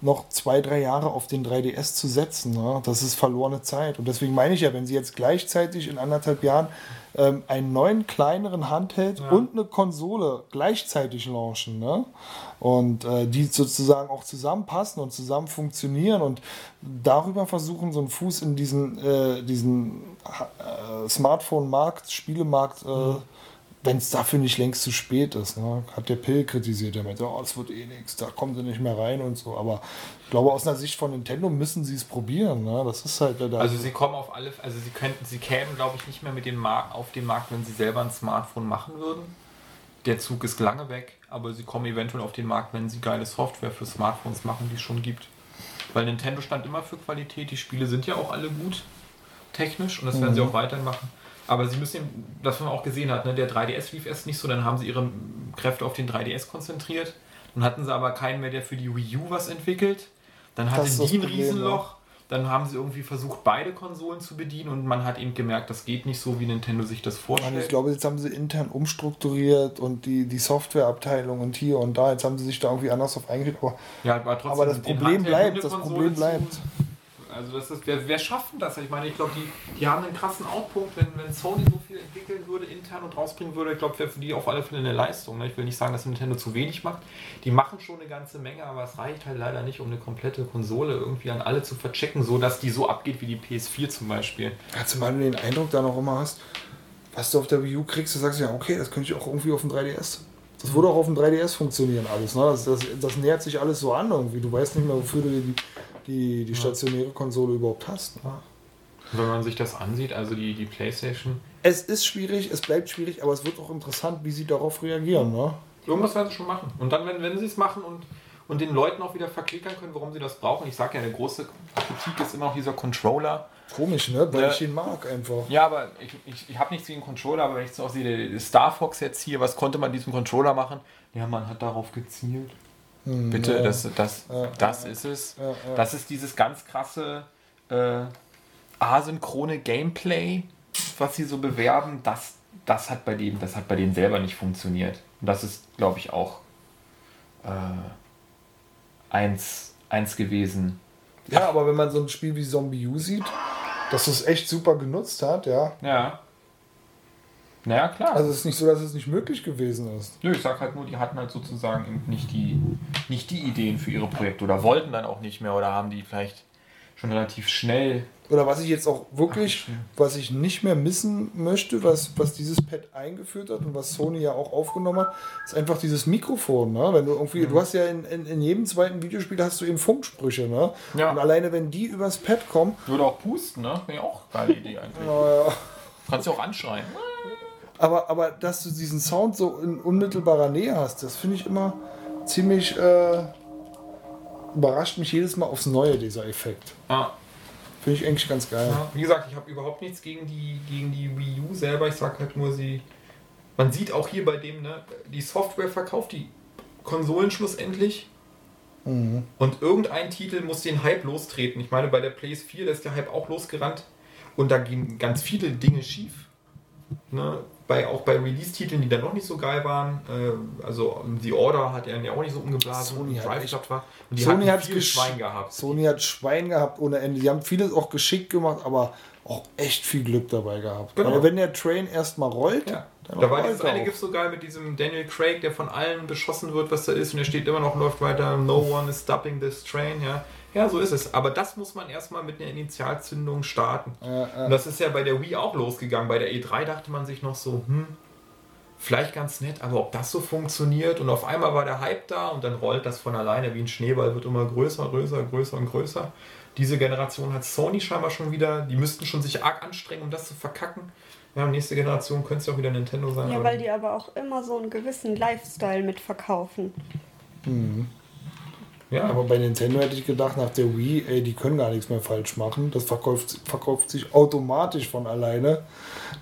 noch zwei, drei Jahre auf den 3DS zu setzen. Ne? Das ist verlorene Zeit. Und deswegen meine ich ja, wenn sie jetzt gleichzeitig in anderthalb Jahren ähm, einen neuen, kleineren Handheld und eine Konsole gleichzeitig launchen, ne? und äh, die sozusagen auch zusammenpassen und zusammen funktionieren und darüber versuchen, so einen Fuß in diesen, äh, diesen äh, Smartphone-Markt, Spielemarkt, äh, wenn es dafür nicht längst zu spät ist. Ne? Hat der Pill kritisiert, der meinte, oh, das wird eh nichts, da kommen sie nicht mehr rein und so. Aber ich glaube, aus einer Sicht von Nintendo müssen sie es probieren. Ne? Das ist halt da. also sie kommen auf alle, also sie könnten, sie kämen, glaube ich, nicht mehr mit dem Markt auf den Markt, wenn sie selber ein Smartphone machen würden. Der Zug ist lange weg, aber sie kommen eventuell auf den Markt, wenn sie geile Software für Smartphones machen, die es schon gibt. Weil Nintendo stand immer für Qualität, die Spiele sind ja auch alle gut technisch und das werden sie auch weiterhin machen. Aber sie müssen, das man auch gesehen hat, ne, der 3DS lief erst nicht so, dann haben sie ihre Kräfte auf den 3DS konzentriert. Dann hatten sie aber keinen mehr, der für die Wii U was entwickelt. Dann hatte Das ist das die ein Riesenloch. Dann haben sie irgendwie versucht, beide Konsolen zu bedienen und man hat eben gemerkt, das geht nicht so, wie Nintendo sich das vorstellt. ich glaube, jetzt haben sie intern umstrukturiert und die, die Softwareabteilung und hier und da. Jetzt haben sie sich da irgendwie anders auf eingerichtet. Aber, ja, aber, trotzdem aber das Problem bleibt, das Problem zu- bleibt. Also das ist, wer, wer schafft denn das? Ich meine, ich glaube, die, die haben einen krassen Outpunkt, wenn, wenn Sony so viel entwickeln würde, intern und rausbringen würde, ich glaube, wäre für die auf alle Fälle eine Leistung. Ne? Ich will nicht sagen, dass Nintendo zu wenig macht. Die machen schon eine ganze Menge, aber es reicht halt leider nicht, um eine komplette Konsole irgendwie an alle zu verchecken, so dass die so abgeht wie die PS4 zum Beispiel. Ja, zumal du den Eindruck da noch immer hast, was du auf der Wii U kriegst, du sagst ja, okay, das könnte ich auch irgendwie auf dem 3DS. Das würde auch auf dem 3DS funktionieren alles. Ne? Das, das, das nähert sich alles so an irgendwie. Du weißt nicht mehr, wofür du die, die, die stationäre Konsole überhaupt hast. Ne? Wenn man sich das ansieht, also die, die Playstation, Es ist schwierig, es bleibt schwierig, aber es wird auch interessant, wie sie darauf reagieren. Ne? Irgendwas werden sie schon machen. Und dann, wenn, wenn sie es machen und, und den Leuten auch wieder verklickern können, warum sie das brauchen. Ich sage ja, eine große Kritik ist immer noch dieser Controller. Komisch, ne? Weil Ja. ich ihn mag einfach. Ja, aber ich, ich, ich habe nichts gegen Controller, aber wenn ich so auch sehe, der Star Fox jetzt hier, was konnte man diesem Controller machen? Ja, man hat darauf gezielt. Bitte, ja. das, das, Ja, das ist es. ja. Das ist dieses ganz krasse äh, asynchrone Gameplay, was sie so bewerben. Das, das, hat bei denen, das hat bei denen selber nicht funktioniert. Und das ist, glaube ich, auch äh, eins, eins gewesen. Ja, aber wenn man so ein Spiel wie Zombie U sieht, dass es echt super genutzt hat, ja. Ja. Naja, klar. Also es ist nicht so, dass es nicht möglich gewesen ist. Nö, ich sag halt nur, die hatten halt sozusagen eben nicht die, nicht die Ideen für ihre Projekte oder wollten dann auch nicht mehr oder haben die vielleicht schon relativ schnell. Oder was ich jetzt auch wirklich, was ich nicht mehr missen möchte, was, was dieses Pad eingeführt hat und was Sony ja auch aufgenommen hat, ist einfach dieses Mikrofon. Ne? Wenn du irgendwie, du hast ja in, in, in jedem zweiten Videospiel hast du eben Funksprüche, ne? Ja. Und alleine wenn die übers Pad kommen, Würde auch pusten, ne? Wäre ja auch eine geile Idee eigentlich. naja. Kannst du auch anschreien. Aber, aber dass du diesen Sound so in unmittelbarer Nähe hast, das finde ich immer ziemlich, äh, überrascht mich jedes Mal aufs Neue, dieser Effekt. Ja. Finde ich eigentlich ganz geil. Ja, wie gesagt, ich habe überhaupt nichts gegen die, gegen die Wii U selber. Ich sag halt nur, sie. Man sieht auch hier bei dem, ne, die Software verkauft die Konsolen schlussendlich. Und irgendein Titel muss den Hype lostreten. Ich meine, bei der PS4, da ist der Hype auch losgerannt. Und da gehen ganz viele Dinge schief. Ne? Bei, auch bei Release-Titeln, die dann noch nicht so geil waren. Äh, also The Order hat er ja auch nicht so umgeblasen. Sony hat Drive echt- war. Und die Sony hat viel Schwein gehabt. Sony hat Schwein gehabt ohne Ende. Die haben vieles auch geschickt gemacht, aber auch echt viel Glück dabei gehabt. Genau. Aber wenn der Train erstmal rollt, Ja. dann Da war rollt dieses eine. Gift so geil mit diesem Daniel Craig, der von allen beschossen wird, was da ist, und er steht immer noch, läuft weiter, no one is stopping this train, ja. Ja, so ist es. Aber das muss man erstmal mit einer Initialzündung starten. Und das ist ja bei der Wii auch losgegangen. Bei der E3 dachte man sich noch so, hm, vielleicht ganz nett, aber ob das so funktioniert und auf einmal war der Hype da und dann rollt das von alleine wie ein Schneeball, wird immer größer, größer, größer und größer. Diese Generation hat Sony scheinbar schon wieder, die müssten schon sich arg anstrengen, um das zu verkacken. Ja, nächste Generation könnte es ja auch wieder Nintendo sein. Ja, weil die aber auch immer so einen gewissen Lifestyle mitverkaufen. Ja, Aber bei Nintendo hätte ich gedacht, nach der Wii, ey, die können gar nichts mehr falsch machen. Das verkauft, verkauft sich automatisch von alleine.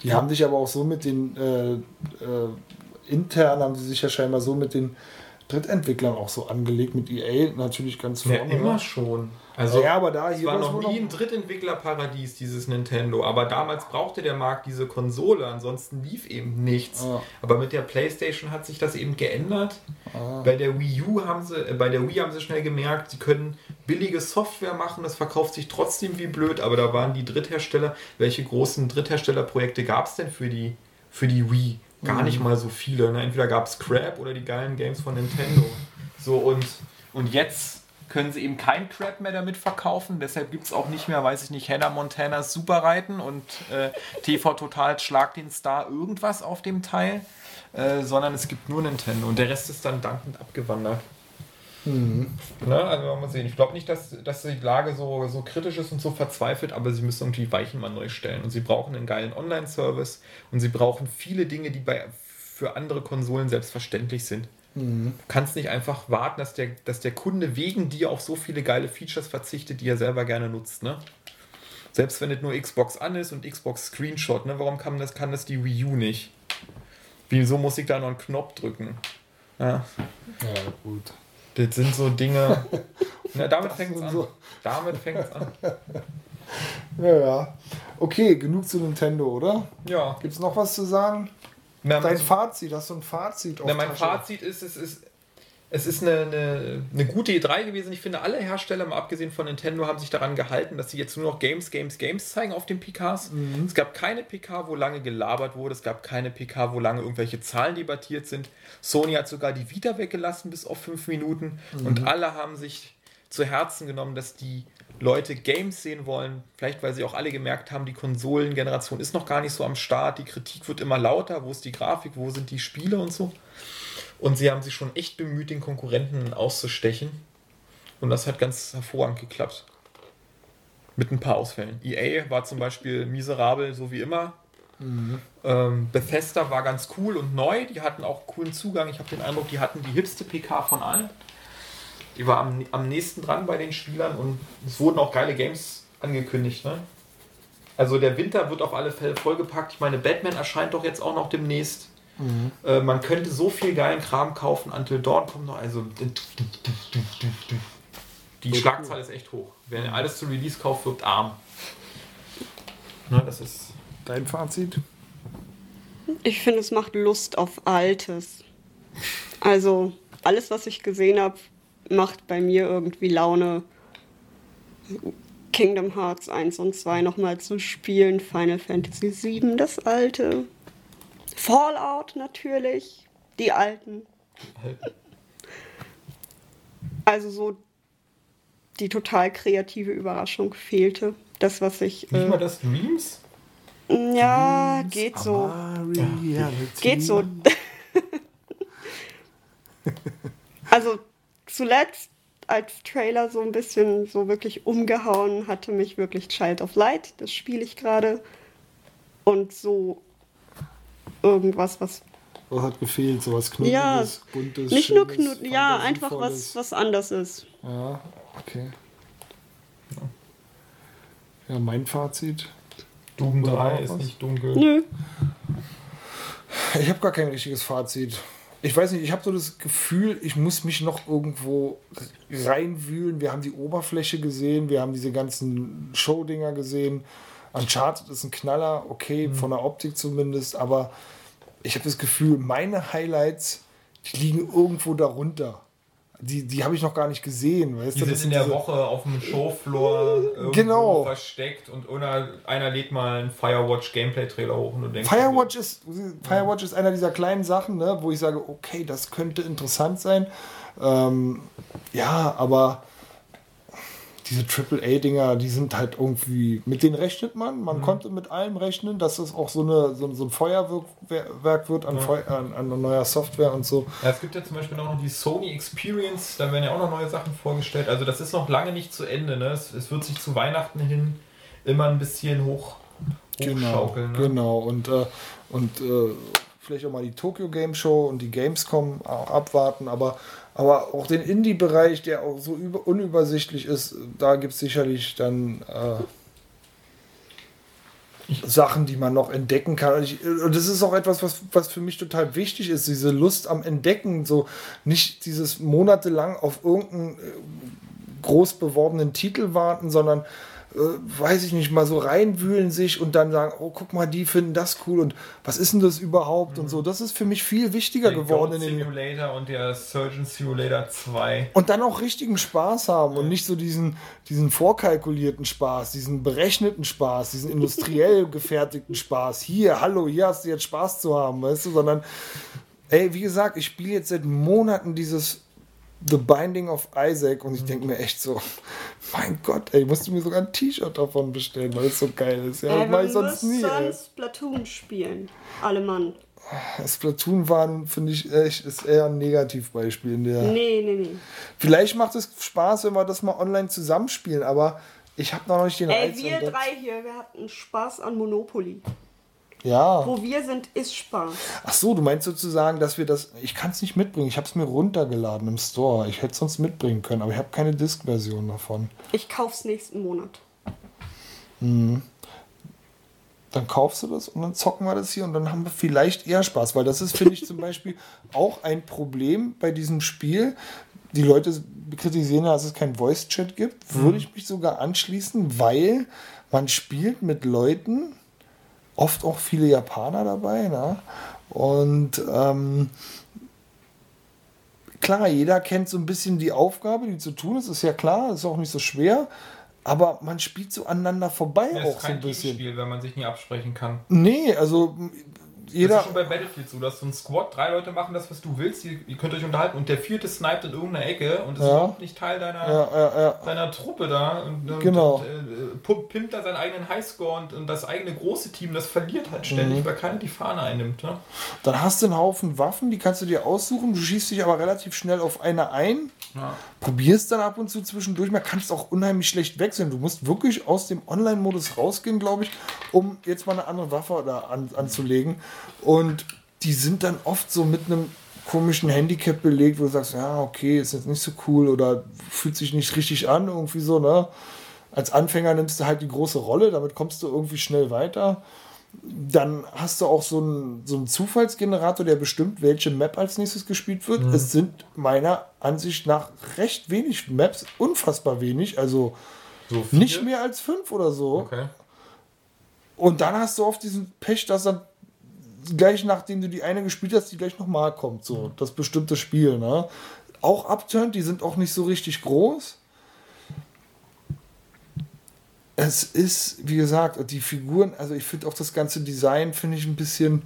Die haben sich aber auch so mit den, äh, äh, intern haben sie sich ja scheinbar so mit den Drittentwicklern auch so angelegt, mit EA natürlich ganz Ja, vorne. immer ne? schon. Also, Ja, aber da es war noch nie ein Drittentwicklerparadies, dieses Nintendo. Aber damals brauchte der Markt diese Konsole, ansonsten lief eben nichts. Ja. Aber mit der PlayStation hat sich das eben geändert. Bei der Wii U haben sie, äh, bei der Wii haben sie schnell gemerkt, sie können billige Software machen, das verkauft sich trotzdem wie blöd, aber da waren die Dritthersteller, welche großen Drittherstellerprojekte gab es denn für die, für die Wii? Gar nicht mal so viele. Ne? Entweder gab es Crap oder die geilen Games von Nintendo. So und, und jetzt können sie eben kein Crap mehr damit verkaufen. Deshalb gibt es auch nicht mehr, weiß ich nicht, Hannah Montanas Superreiten und äh, TV Total Schlag den Star irgendwas auf dem Teil, äh, sondern es gibt nur Nintendo und der Rest ist dann dankend abgewandert. Ne, also mal sehen. Ich glaube nicht, dass, dass die Lage so, so kritisch ist und so verzweifelt, aber sie müssen irgendwie Weichen mal neu stellen. Und sie brauchen einen geilen Online-Service und sie brauchen viele Dinge, die bei, für andere Konsolen selbstverständlich sind. Du kannst nicht einfach warten, dass der, dass der Kunde wegen dir auf so viele geile Features verzichtet, die er selber gerne nutzt. Ne? Selbst wenn es nur Xbox an ist und Xbox Screenshot, ne? warum kann das, kann das die Wii U nicht? Wieso muss ich da noch einen Knopf drücken? Ja, Ja, gut. das sind so Dinge. <laughs> Na, damit fängt es an. so- Damit fängt es an. <laughs> Ja, ja. Okay, genug zu Nintendo, oder? Ja. Gibt es noch was zu sagen? Na, Dein mein, Fazit, hast du ein Fazit? na, auf mein Tasche? Fazit ist, es ist, es ist eine, eine, eine gute E3 gewesen. Ich finde, alle Hersteller, mal abgesehen von Nintendo, haben sich daran gehalten, dass sie jetzt nur noch Games, Games, Games zeigen auf den PKs. Es gab keine PK, wo lange gelabert wurde. Es gab keine PK, wo lange irgendwelche Zahlen debattiert sind. Sony hat sogar die Vita weggelassen bis auf fünf Minuten. Und alle haben sich zu Herzen genommen, dass die Leute Games sehen wollen. Vielleicht, weil sie auch alle gemerkt haben, die Konsolengeneration ist noch gar nicht so am Start. Die Kritik wird immer lauter. Wo ist die Grafik? Wo sind die Spiele und so? Und sie haben sich schon echt bemüht, den Konkurrenten auszustechen. Und das hat ganz hervorragend geklappt. Mit ein paar Ausfällen. EA war zum Beispiel miserabel, so wie immer. Ähm, Bethesda war ganz cool und neu. Die hatten auch coolen Zugang. Ich habe den Eindruck, die hatten die hipste PK von allen. Die war am, am nächsten dran bei den Spielern und es wurden auch geile Games angekündigt. Ne? Also der Winter wird auf alle Fälle vollgepackt. Ich meine, Batman erscheint doch jetzt auch noch demnächst. Äh, man könnte so viel geilen Kram kaufen. Until Dawn kommt noch. Also die Schlagzahl ist echt hoch. Wer alles zu Release kauft, wird arm. Ne, das ist Dein Fazit? Ich finde, es macht Lust auf Altes. Also, alles, was ich gesehen habe, macht bei mir irgendwie Laune, Kingdom Hearts 1 und 2 nochmal zu spielen, Final Fantasy 7, das alte, Fallout natürlich, die alten. <laughs> Also so die total kreative Überraschung fehlte. Das, was ich... nicht Äh, mal das Dreams. ja, geht so. Geht so. <laughs> also zuletzt als Trailer so ein bisschen so wirklich umgehauen hatte mich wirklich Child of Light. Das spiele ich gerade. Und so irgendwas, was Was hat gefehlt? So was Ja, Knuddeliges, Buntes, Nicht nur Knut, ja, einfach was, was anders ist. Ja, okay. Ja, mein Fazit. Doom Oder 3 noch ist nicht dunkel. Nö. Ich habe gar kein richtiges Fazit. Ich weiß nicht, ich habe so das Gefühl, ich muss mich noch irgendwo reinwühlen. Wir haben die Oberfläche gesehen, wir haben diese ganzen Showdinger gesehen. Uncharted ist ein Knaller, okay, von der Optik zumindest, aber ich habe das Gefühl, meine Highlights, die liegen irgendwo darunter. Die, die habe ich noch gar nicht gesehen, weißt Die sind in der diese- Woche auf dem Showfloor irgendwo Genau. versteckt und einer, einer lädt mal einen Firewatch Gameplay-Trailer hoch und du denkst, Firewatch ist, Firewatch ist einer dieser kleinen Sachen, ne, wo ich sage, okay, das könnte interessant sein. Ähm, ja, aber diese AAA-Dinger, die sind halt irgendwie, mit denen rechnet man. Mhm. Man konnte mit allem rechnen, dass es auch so, eine, so, so ein Feuerwerk Werk wird an, Feu an, an neuer Software und so. Ja, es gibt ja zum Beispiel auch noch die Sony Experience, da werden ja auch noch neue Sachen vorgestellt. Also das ist noch lange nicht zu Ende. Ne? Es, es wird sich zu Weihnachten hin immer ein bisschen hoch, Genau, hochschaukeln. Ne? genau. Und, äh, und äh, vielleicht auch mal die Tokyo Game Show und die Gamescom auch abwarten, aber, aber auch den Indie-Bereich, der auch so über, unübersichtlich ist, da gibt es sicherlich dann äh, Sachen, die man noch entdecken kann. Und, ich, und das ist auch etwas, was, was für mich total wichtig ist, diese Lust am Entdecken, so nicht dieses monatelang auf irgendeinen äh, groß beworbenen Titel warten, sondern weiß ich nicht, mal so reinwühlen sich und dann sagen, oh, guck mal, die finden das cool und was ist denn das überhaupt und so. Das ist für mich viel wichtiger Der geworden Goat in den Simulator und der Surgeon Simulator 2. und dann auch richtigen Spaß haben und nicht so diesen, diesen vorkalkulierten Spaß, diesen berechneten Spaß, diesen industriell <laughs> gefertigten Spaß. Hier, hallo, hier hast du jetzt Spaß zu haben, weißt du, sondern, ey, wie gesagt, ich spiele jetzt seit Monaten dieses The Binding of Isaac und ich denke mir echt so, mein Gott, ey, musst du mir sogar ein T-Shirt davon bestellen, weil es so geil ist. Ja, Äh, ich sonst nie. Sonst Splatoon spielen. Alle Mann. Splatoon waren, finde ich, echt, ist eher ein Negativbeispiel in der. Nee, nee, nee. Vielleicht macht es Spaß, wenn wir das mal online zusammenspielen, aber ich habe noch nicht den Ey, Reiz wir drei hier, wir hatten Spaß an Monopoly. Ja. Wo wir sind, ist Spaß. Ach so, du meinst sozusagen, dass wir das. Ich kann es nicht mitbringen. Ich habe es mir runtergeladen im Store. Ich hätte es sonst mitbringen können, aber ich habe keine Disk-Version davon. Ich kauf's nächsten Monat. Dann kaufst du das und dann zocken wir das hier und dann haben wir vielleicht eher Spaß, weil das ist, finde ich, zum Beispiel <laughs> auch ein Problem bei diesem Spiel. Die Leute kritisieren ja, dass es kein Voice-Chat gibt. Würde ich mich sogar anschließen, weil man spielt mit Leuten, oft auch viele Japaner dabei, ne? Und ähm, klar, jeder kennt so ein bisschen die Aufgabe, die zu tun ist, ist ja klar, ist auch nicht so schwer. Aber man spielt so aneinander vorbei Das auch so ein kein bisschen. Teamspiel, wenn man sich nie absprechen kann. Nee, also m, Das jeder. ist schon bei Battlefield so, dass so ein Squad, drei Leute machen das, was du willst, ihr, ihr könnt euch unterhalten und der vierte sniped in irgendeiner Ecke und ist Ja. überhaupt nicht Teil deiner, Ja, ja, seiner Truppe da und, und, Genau. und äh, pimpt da seinen eigenen Highscore und, und das eigene große Team, das verliert halt Mhm. ständig, weil keiner die Fahne einnimmt. Ne? Dann hast du einen Haufen Waffen, die kannst du dir aussuchen. Du schießt dich aber relativ schnell auf eine ein. Probierst dann ab und zu zwischendurch. Man kann es auch unheimlich schlecht wechseln. Du musst wirklich aus dem Online-Modus rausgehen, glaube ich, um jetzt mal eine andere Waffe da an, anzulegen. Und die sind dann oft so mit einem komischen Handicap belegt, wo du sagst, ja, okay, ist jetzt nicht so cool oder fühlt sich nicht richtig an, irgendwie so, ne? Als Anfänger nimmst du halt die große Rolle, damit kommst du irgendwie schnell weiter. Dann hast du auch so einen, so einen Zufallsgenerator, der bestimmt, welche Map als nächstes gespielt wird. Es sind meiner Ansicht nach recht wenig Maps, unfassbar wenig, also So nicht mehr als fünf oder so. Okay. Und dann hast du oft diesen Pech, dass dann gleich nachdem du die eine gespielt hast, die gleich nochmal kommt, so das bestimmte Spiel. Ne? Auch Upturned, die sind auch nicht so richtig groß. Es ist, wie gesagt, die Figuren, also ich finde auch das ganze Design, finde ich ein bisschen.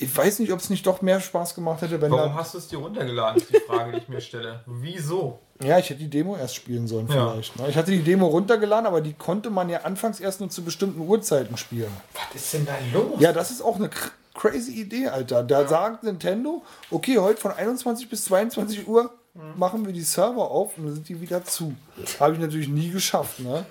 Ich weiß nicht, ob es nicht doch mehr Spaß gemacht hätte, wenn Warum hast du es dir runtergeladen, ist die Frage, die ich mir stelle. Wieso? Ja, ich hätte die Demo erst spielen sollen, Ja. vielleicht. Ne? Ich hatte die Demo runtergeladen, aber die konnte man ja anfangs erst nur zu bestimmten Uhrzeiten spielen. Was ist denn da los? Ja, das ist auch eine crazy Idee, Alter. Da sagt Nintendo, okay, heute von 21 bis 22 Uhr machen wir die Server auf und dann sind die wieder zu. Habe ich natürlich nie geschafft, ne?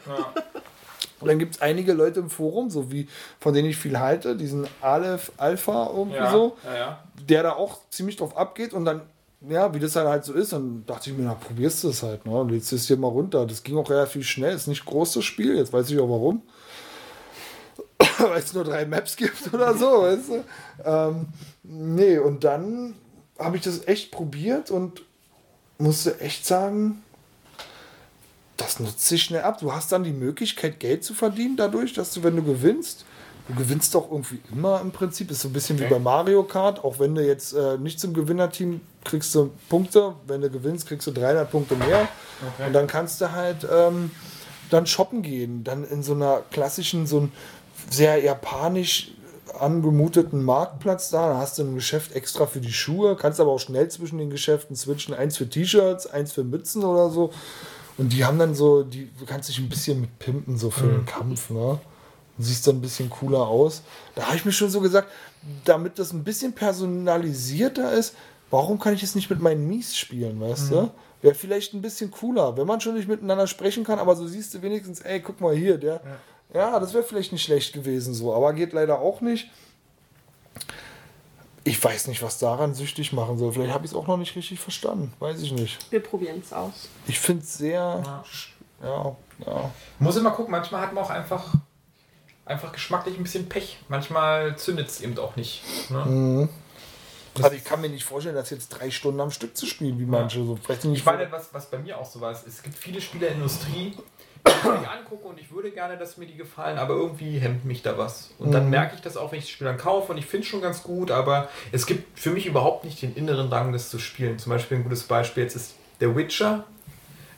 Und dann gibt es einige Leute im Forum, so wie von denen ich viel halte, diesen Aleph Alpha irgendwie Ja, so, ja, ja. der da auch ziemlich drauf abgeht und dann, ja, wie das dann halt so ist, dann dachte ich mir, na, probierst du es halt, ne? Und Lädst es dir mal runter. Das ging auch relativ schnell, ist nicht groß das Spiel, jetzt weiß ich auch warum. <coughs> Weil es nur drei Maps gibt <laughs> oder so, weißt du? Ähm, nee, und dann habe ich das echt probiert und musste echt sagen, das nutzt sich schnell ab. Du hast dann die Möglichkeit, Geld zu verdienen dadurch, dass du, wenn du gewinnst, du gewinnst doch irgendwie immer im Prinzip. Ist so ein bisschen wie Okay. bei Mario Kart. Auch wenn du jetzt äh, nicht zum Gewinnerteam kriegst du Punkte. Wenn du gewinnst, kriegst du 300 Punkte mehr. Und dann kannst du halt ähm, dann shoppen gehen. Dann in so einer klassischen, so ein sehr japanisch angemuteten Marktplatz da. Da hast du ein Geschäft extra für die Schuhe, kannst aber auch schnell zwischen den Geschäften switchen. Eins für T-Shirts, eins für Mützen oder so. Und die haben dann so, die, du kannst dich ein bisschen mit pimpen, so für den Kampf, ne? Und siehst dann ein bisschen cooler aus. Da habe ich mir schon so gesagt, damit das ein bisschen personalisierter ist, warum kann ich es nicht mit meinen Mies spielen, weißt du? Wäre vielleicht ein bisschen cooler, wenn man schon nicht miteinander sprechen kann, aber so siehst du wenigstens, ey, guck mal hier, der. Ja, das wäre vielleicht nicht schlecht gewesen so, aber geht leider auch nicht. Ich weiß nicht, was daran süchtig machen soll. Vielleicht habe ich es auch noch nicht richtig verstanden. Weiß ich nicht. Wir probieren es aus. Ich finde es sehr. Ja, ja. Muss immer gucken, manchmal hat man auch einfach, einfach geschmacklich ein bisschen Pech. Manchmal zündet es eben auch nicht. Ne? Also ich kann mir nicht vorstellen, das jetzt drei Stunden am Stück zu spielen, wie manche. So, vielleicht nicht Ich meine, was, was bei mir auch so war, ist, es gibt viele Spiele ich angucke und ich würde gerne, dass mir die gefallen, aber irgendwie hemmt mich da was. Und dann merke ich das auch, wenn ich das Spiel dann kaufe und ich finde es schon ganz gut, aber es gibt für mich überhaupt nicht den inneren Drang, das zu spielen. Zum Beispiel ein gutes Beispiel jetzt ist der Witcher.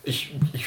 Ich, ich,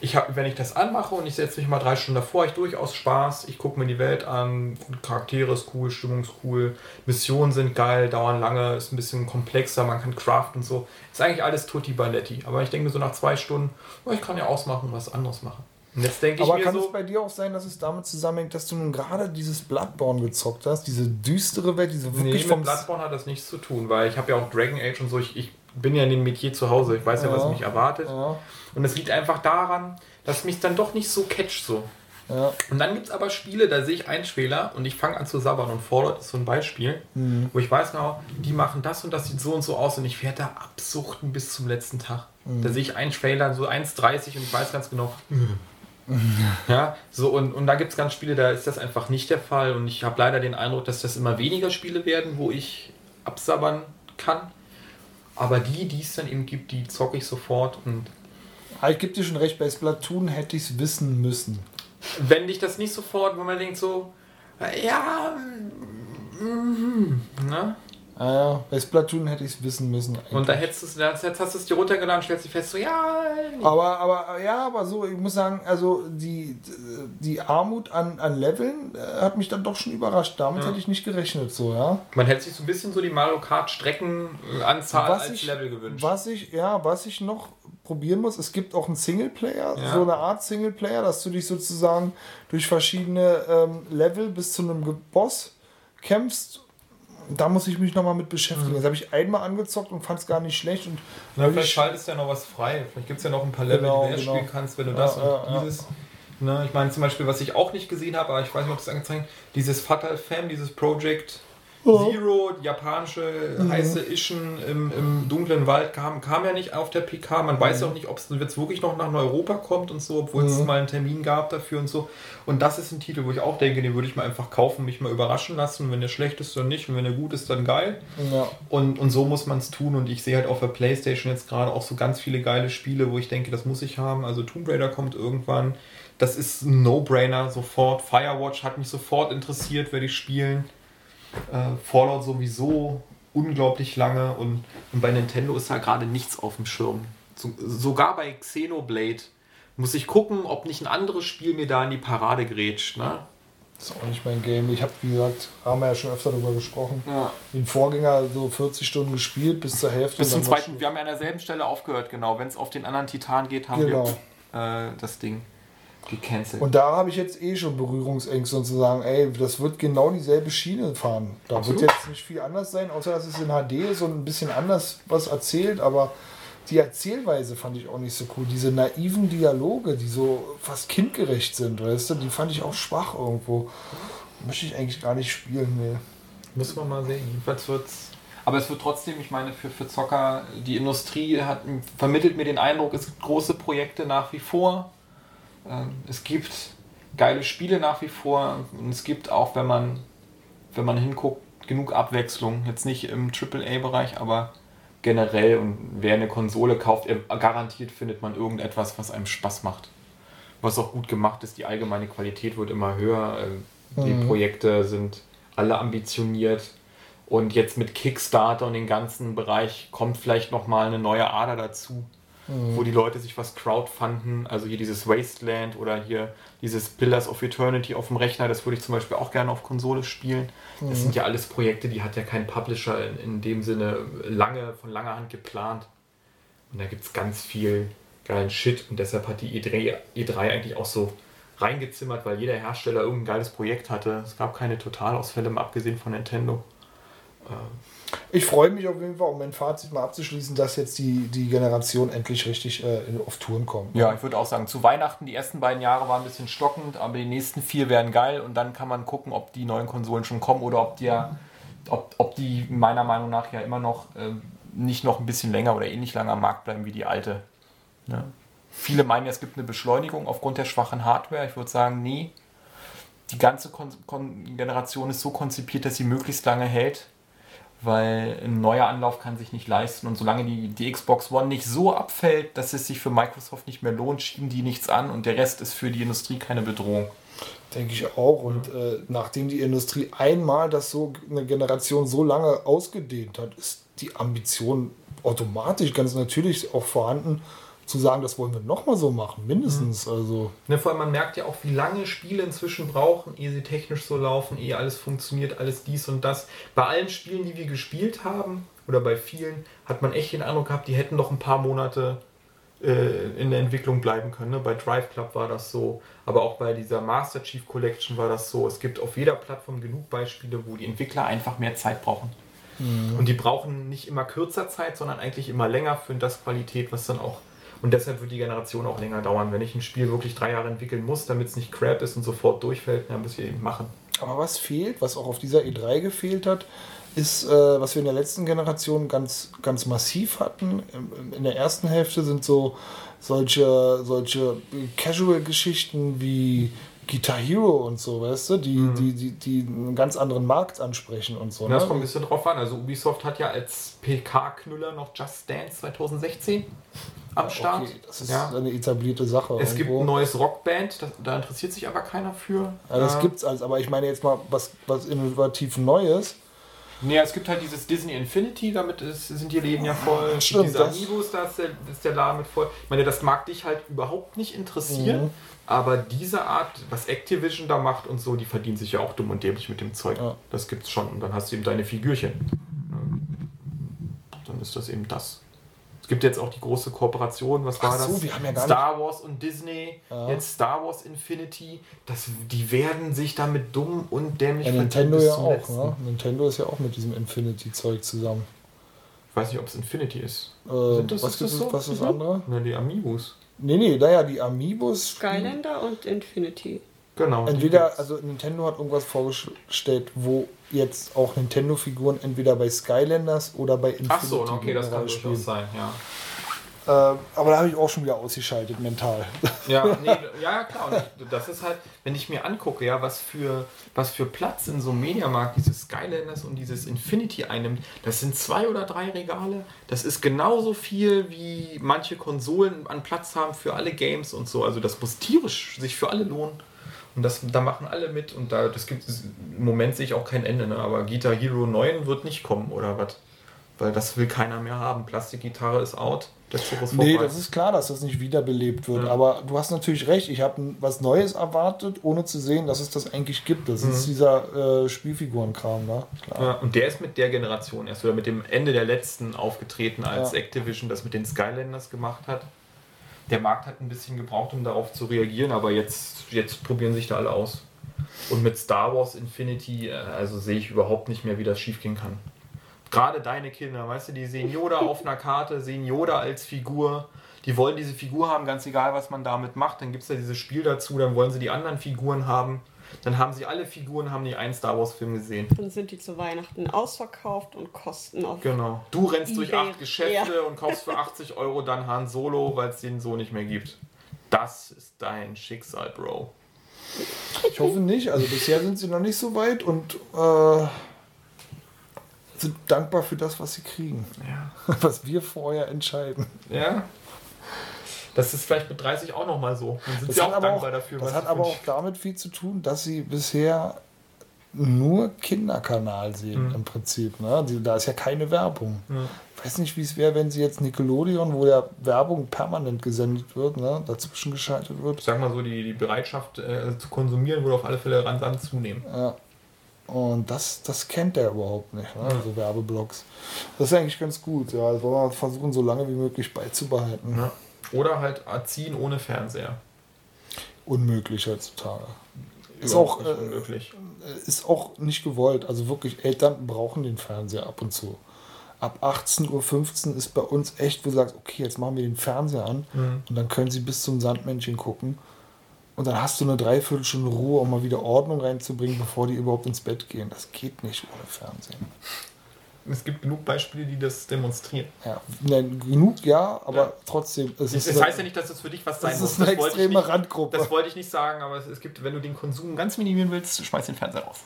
ich hab, wenn ich das anmache und ich setze mich mal drei Stunden davor, ich durchaus Spaß. Ich gucke mir die Welt an, Charaktere ist cool, Stimmung ist cool, Missionen sind geil, dauern lange, ist ein bisschen komplexer, man kann craften und so. Ist eigentlich alles Tutti Balletti. Aber ich denke mir so nach zwei Stunden, oh, ich kann ja ausmachen und was anderes machen. Und jetzt denke ich Aber kann so. es bei dir auch sein, dass es damit zusammenhängt, dass du nun gerade dieses Bloodborne gezockt hast, diese düstere Welt, diese Nee, wirklich mit vom Bloodborne hat das nichts zu tun, weil ich habe ja auch Dragon Age und so, ich, ich bin ja in dem Metier zu Hause, ich weiß ja, was Ja. mich erwartet. Ja. Und es liegt einfach daran, dass mich dann doch nicht so catcht so. Ja. Und dann gibt es aber Spiele, da sehe ich einen Fehler und ich fange an zu sabbern und Fallout ist so ein Beispiel, Mhm. wo ich weiß genau, die machen das und das sieht so und so aus und ich werde da absuchten bis zum letzten Tag. Mhm. Da sehe ich einen Trailer, so 1,30 und ich weiß ganz genau. <laughs> Ja, so und, und da gibt es ganz Spiele, da ist das einfach nicht der Fall und ich habe leider den Eindruck, dass das immer weniger Spiele werden, wo ich absabbern kann. Aber die, die es dann eben gibt, die zocke ich sofort und Aber ich gebe dir schon recht, bei Splatoon hätte ich es wissen müssen. wenn dich das nicht sofort, wo man denkt so, ja, mhm, ne? Ah ja, bei Splatoon hätte ich es wissen müssen. eigentlich. Und da hättest du es, jetzt hast du es dir runtergeladen, stellst dich fest, so, ja, nee. Aber, aber, ja, aber so, ich muss sagen, also die, die Armut an, an Leveln äh, hat mich dann doch schon überrascht. Damit hätte ich nicht gerechnet, so, ja. man hätte sich so ein bisschen so die Mario Kart Streckenanzahl als Level gewünscht. Was ich, ja, was ich noch probieren muss, es gibt auch einen Singleplayer, Ja. so eine Art Singleplayer, dass du dich sozusagen durch verschiedene ähm, Level bis zu einem Boss kämpfst. Da muss ich mich nochmal mit beschäftigen. Das habe ich einmal angezockt und fand es gar nicht schlecht. Und Mhm. Na, vielleicht ich- schaltest du ja noch was frei. Vielleicht gibt es ja noch ein paar Level, Genau, die du genau. spielen kannst, wenn du Ja, das ja, und ja. dieses. Ne, ich meine zum Beispiel, was ich auch nicht gesehen habe, aber ich weiß nicht, ob es angezeigt dieses Fatal Fam, dieses Project Zero, die japanische heiße Ischen im, im dunklen Wald, kam, kam ja nicht auf der PK. Man weiß Mhm. auch nicht, ob es jetzt wirklich noch nach Europa kommt und so, obwohl es mal einen Termin gab dafür und so. Und das ist ein Titel, wo ich auch denke, den würde ich mir einfach kaufen, mich mal überraschen lassen. Wenn der schlecht ist, dann nicht. Und wenn der gut ist, dann geil. ja. Und, und so muss man es tun. Und ich sehe halt auf der Playstation jetzt gerade auch so ganz viele geile Spiele, wo ich denke, das muss ich haben. Also Tomb Raider kommt irgendwann. Das ist ein No-Brainer sofort. Firewatch hat mich sofort interessiert, werde ich spielen. Äh, Fallout sowieso unglaublich lange. Und, und bei Nintendo ist da gerade nichts auf dem Schirm. So, sogar bei Xenoblade muss ich gucken, ob nicht ein anderes Spiel mir da in die Parade grätscht. Ne? Das ist auch nicht mein Game. Ich habe, wie gesagt, haben wir ja schon öfter darüber gesprochen. Ja. Den Vorgänger so 40 Stunden gespielt bis zur Hälfte. Bis zum zweiten, wir haben ja an derselben Stelle aufgehört, genau. Wenn es auf den anderen Titan geht, haben Genau. wir äh, das Ding gecancelt. Und da habe ich jetzt eh schon Berührungsängste und zu sagen, ey, das wird genau dieselbe Schiene fahren. Da Absolut. wird jetzt nicht viel anders sein, außer dass es in HD ist und ein bisschen anders was erzählt, aber die Erzählweise fand ich auch nicht so cool. Diese naiven Dialoge, die so fast kindgerecht sind, weißt du, die fand ich auch schwach irgendwo. Möchte ich eigentlich gar nicht spielen, nee. Muss man mal sehen. Jedenfalls wird's. Aber es wird trotzdem, ich meine, für, für Zocker, die Industrie hat, vermittelt mir den Eindruck, es gibt große Projekte nach wie vor. Ähm, Es gibt geile Spiele nach wie vor. Und es gibt auch, wenn man, wenn man hinguckt, genug Abwechslung. Jetzt nicht im AAA-Bereich, aber generell. Und wer eine Konsole kauft, er- garantiert findet man irgendetwas, was einem Spaß macht. Was auch gut gemacht ist. Die allgemeine Qualität wird immer höher. Ähm, Die Projekte sind alle ambitioniert. Und jetzt mit Kickstarter und dem ganzen Bereich kommt vielleicht nochmal eine neue Ader dazu, wo die Leute sich was crowdfunden. Also hier dieses Wasteland oder hier dieses Pillars of Eternity auf dem Rechner, das würde ich zum Beispiel auch gerne auf Konsole spielen. Das sind ja alles Projekte, die hat ja kein Publisher in, in dem Sinne lange, von langer Hand geplant. Und da gibt es ganz viel geilen Shit und deshalb hat die E3, E3 eigentlich auch so reingezimmert, weil jeder Hersteller irgendein geiles Projekt hatte. Es gab keine Totalausfälle, mal abgesehen von Nintendo. Ich freue mich auf jeden Fall, um mein Fazit mal abzuschließen, dass jetzt die, die Generation endlich richtig äh, auf Touren kommt. Ja, ich würde auch sagen, zu Weihnachten die ersten beiden Jahre waren ein bisschen stockend, aber die nächsten vier werden geil und dann kann man gucken, ob die neuen Konsolen schon kommen oder ob die, ob, ob die meiner Meinung nach ja immer noch ähm, nicht noch ein bisschen länger oder ähnlich lange am Markt bleiben wie die alte. Ja. Viele meinen, es gibt eine Beschleunigung aufgrund der schwachen Hardware. Ich würde sagen, nee. Die ganze Kon Kon Generation ist so konzipiert, dass sie möglichst lange hält weil ein neuer Anlauf kann sich nicht leisten und solange die, die Xbox One nicht so abfällt, dass es sich für Microsoft nicht mehr lohnt, schieben die nichts an und der Rest ist für die Industrie keine Bedrohung. Denke ich auch. Und äh, nachdem die Industrie einmal das so eine Generation so lange ausgedehnt hat, ist die Ambition automatisch ganz natürlich auch vorhanden, zu sagen, das wollen wir nochmal so machen, mindestens. Also Ne, vor allem man merkt ja auch, wie lange Spiele inzwischen brauchen, ehe sie technisch so laufen, ehe alles funktioniert, alles dies und das. Bei allen Spielen, die wir gespielt haben, oder bei vielen, hat man echt den Eindruck gehabt, die hätten noch ein paar Monate äh, in der Entwicklung bleiben können. Ne? Bei Drive Club war das so, aber auch bei dieser Master Chief Collection war das so. Es gibt auf jeder Plattform genug Beispiele, wo die Entwickler einfach mehr Zeit brauchen. Und die brauchen nicht immer kürzer Zeit, sondern eigentlich immer länger für das Qualität, was dann auch. Und deshalb wird die Generation auch länger dauern. Wenn ich ein Spiel wirklich drei Jahre entwickeln muss, damit es nicht crap ist und sofort durchfällt, dann müssen wir eben machen. Aber was fehlt, was auch auf dieser E3 gefehlt hat, ist, äh, was wir in der letzten Generation ganz, ganz massiv hatten. In der ersten Hälfte sind so solche, solche Casual-Geschichten wie Guitar Hero und so, weißt du, die, die, die, die einen ganz anderen Markt ansprechen und so. Und das ne? kommt ein bisschen drauf an. Also Ubisoft hat ja als PK-Knüller noch Just Dance 2016 am Start. Okay, das ist ja. eine etablierte Sache. Es gibt irgendwo. ein neues Rockband, das, da interessiert sich aber keiner für. Ja, das Äh, gibt's alles, aber ich meine jetzt mal was, was innovativ Neues. Nee, es gibt halt dieses Disney Infinity, damit ist, sind die Läden ja voll. Gibt Stimmt, diese das- Amiibos, da ist der, ist der Laden mit voll. Ich meine, das mag dich halt überhaupt nicht interessieren, Mhm. Aber diese Art, was Activision da macht und so, die verdienen sich ja auch dumm und dämlich mit dem Zeug. Ja. Das gibt's schon. Und dann hast du eben deine Figürchen. Dann ist das eben das. Es gibt jetzt auch die große Kooperation, was war Ach so, das? ja gar Star Wars und Disney, Ja. jetzt Star Wars Infinity. Das, die werden sich damit dumm und dämlich Ja, verdienen Nintendo ja auch, Letzten. ne? Nintendo ist ja auch mit diesem Infinity-Zeug zusammen. Ich weiß nicht, ob es Infinity ist. Äh, Sind das- was, ist das so? was ist das Mhm. andere? Na, die Amiibos. Nee, nee, naja, die Amiibos. Skylander und Infinity. Genau. Entweder, also Nintendo hat irgendwas vorgestellt, wo jetzt auch Nintendo-Figuren entweder bei Skylanders oder bei Infinity Ach so, okay, das kann durchaus sein, ja. Äh, aber da habe ich auch schon wieder ausgeschaltet mental. <laughs> Ja, nee, <laughs> ja, klar. Und das ist halt, wenn ich mir angucke, ja, was für, was für Platz in so einem Mediamarkt dieses Skylanders und dieses Infinity einnimmt, das sind zwei oder drei Regale. Das ist genauso viel, wie manche Konsolen an Platz haben für alle Games und so. Also das muss tierisch sich für alle lohnen. Und das, da machen alle mit und da, das gibt es, im Moment sehe ich auch kein Ende, ne? aber Guitar Hero 9 wird nicht kommen oder was? Weil das will keiner mehr haben. Plastikgitarre ist out, der Zug ist vorbei. Nee, das ist klar, dass das nicht wiederbelebt wird. Ja. Aber du hast natürlich recht. Ich habe was Neues erwartet, ohne zu sehen, dass es das eigentlich gibt. Das Mhm. ist dieser äh, Spielfigurenkram, ne? Ja, und der ist mit der Generation erst oder mit dem Ende der letzten aufgetreten, als Ja. Activision das mit den Skylanders gemacht hat. Der Markt hat ein bisschen gebraucht, um darauf zu reagieren, aber jetzt, jetzt probieren sich da alle aus. Und mit Star Wars Infinity, äh, also sehe ich überhaupt nicht mehr, wie das schiefgehen kann. Gerade deine Kinder, weißt du, die sehen Yoda auf einer Karte, sehen Yoda als Figur. Die wollen diese Figur haben, ganz egal, was man damit macht. Dann gibt es ja dieses Spiel dazu, dann wollen sie die anderen Figuren haben. Dann haben sie alle Figuren, haben die einen Star Wars-Film gesehen. Dann sind die zu Weihnachten ausverkauft und kosten auf. Genau. Du rennst durch acht Geschäfte und kaufst für 80 Euro dann Han Solo, weil es den so nicht mehr gibt. Das ist dein Schicksal, Bro. Ich hoffe nicht. Also bisher sind sie noch nicht so weit und äh, sind dankbar für das, was sie kriegen. <laughs> Was wir vorher entscheiden. Ja. Das ist vielleicht mit 30 auch nochmal so. Dann sind Das sie hat auch aber dankbar auch, dafür. das hat aber auch damit viel zu tun, dass sie bisher nur Kinderkanal sehen im Prinzip. Ne? Da ist ja keine Werbung. Ich weiß nicht, wie es wäre, wenn sie jetzt Nickelodeon, wo ja Werbung permanent gesendet wird, ne? dazwischen geschaltet wird. Ich sag mal so, die, die Bereitschaft äh, zu konsumieren würde auf alle Fälle rasant zunehmen. Und das, das kennt der überhaupt nicht, ne? so Werbeblocks. Das ist eigentlich ganz gut. Ja, das wollen wir versuchen, so lange wie möglich beizubehalten. Ja. Oder halt erziehen ohne Fernseher. Unmöglich heutzutage. Ist auch, nicht äh, unmöglich. ist auch nicht gewollt. Also wirklich, Eltern brauchen den Fernseher ab und zu. Ab 18.15 Uhr ist bei uns echt, wo du sagst, okay, jetzt machen wir den Fernseher an und dann können sie bis zum Sandmännchen gucken. Und dann hast du eine Dreiviertelstunde Ruhe, um mal wieder Ordnung reinzubringen, bevor die überhaupt ins Bett gehen. Das geht nicht ohne Fernsehen. Es gibt genug Beispiele, die das demonstrieren. Ja, nein, genug ja, aber Ja. trotzdem. Es Das ist heißt ja nicht, dass es für dich was sein das muss. ist eine ich extreme nicht- Randgruppe. Das wollte ich nicht sagen, aber es, es gibt, wenn du den Konsum ganz minimieren willst, schmeiß den Fernseher auf.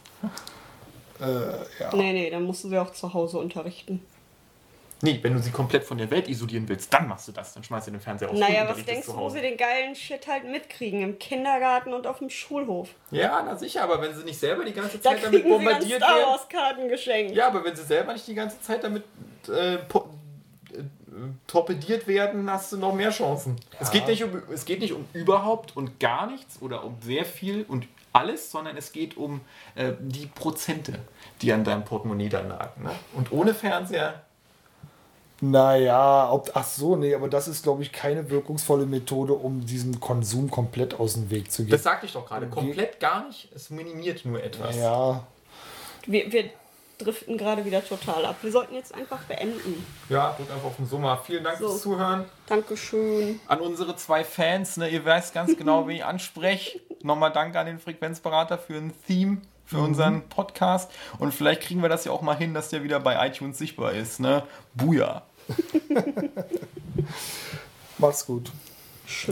äh, ja. Nee, nee, dann musst du sie auch zu Hause unterrichten. Nee, wenn du sie komplett von der Welt isolieren willst, dann machst du das. Dann schmeißt du den Fernseher auf. Naja, was denkst du, wo sie den geilen Shit halt mitkriegen? Im Kindergarten und auf dem Schulhof. Ja, na sicher, aber wenn sie nicht selber die ganze Da Zeit damit kriegen sie dann bombardiert Star werden. Wars Karten geschenkt. Ja, aber wenn sie selber nicht die ganze Zeit damit äh, äh, torpediert werden, hast du noch mehr Chancen. Es, geht nicht um, es geht nicht um überhaupt und gar nichts oder um sehr viel und alles, sondern es geht um äh, die Prozente, die an deinem Portemonnaie dann lagen. Ne? Und ohne Fernseher, Naja, ob, ach so, nee, aber das ist, glaube ich, keine wirkungsvolle Methode, um diesen Konsum komplett aus dem Weg zu gehen. das sagte ich doch gerade, komplett gar nicht, es minimiert nur etwas. ja, Wir, wir driften gerade wieder total ab. Wir sollten jetzt einfach beenden. Ja, drück einfach auf den Summer. Vielen Dank So. fürs Zuhören. Dankeschön. An unsere zwei Fans, ne, ihr weißt ganz genau, <laughs> wen ich anspreche. Nochmal danke an den Frequenzberater für ein Theme für unseren Podcast. Und vielleicht kriegen wir das ja auch mal hin, dass der wieder bei iTunes sichtbar ist. Ne? Buja. <laughs> mach's gut. Tschüss.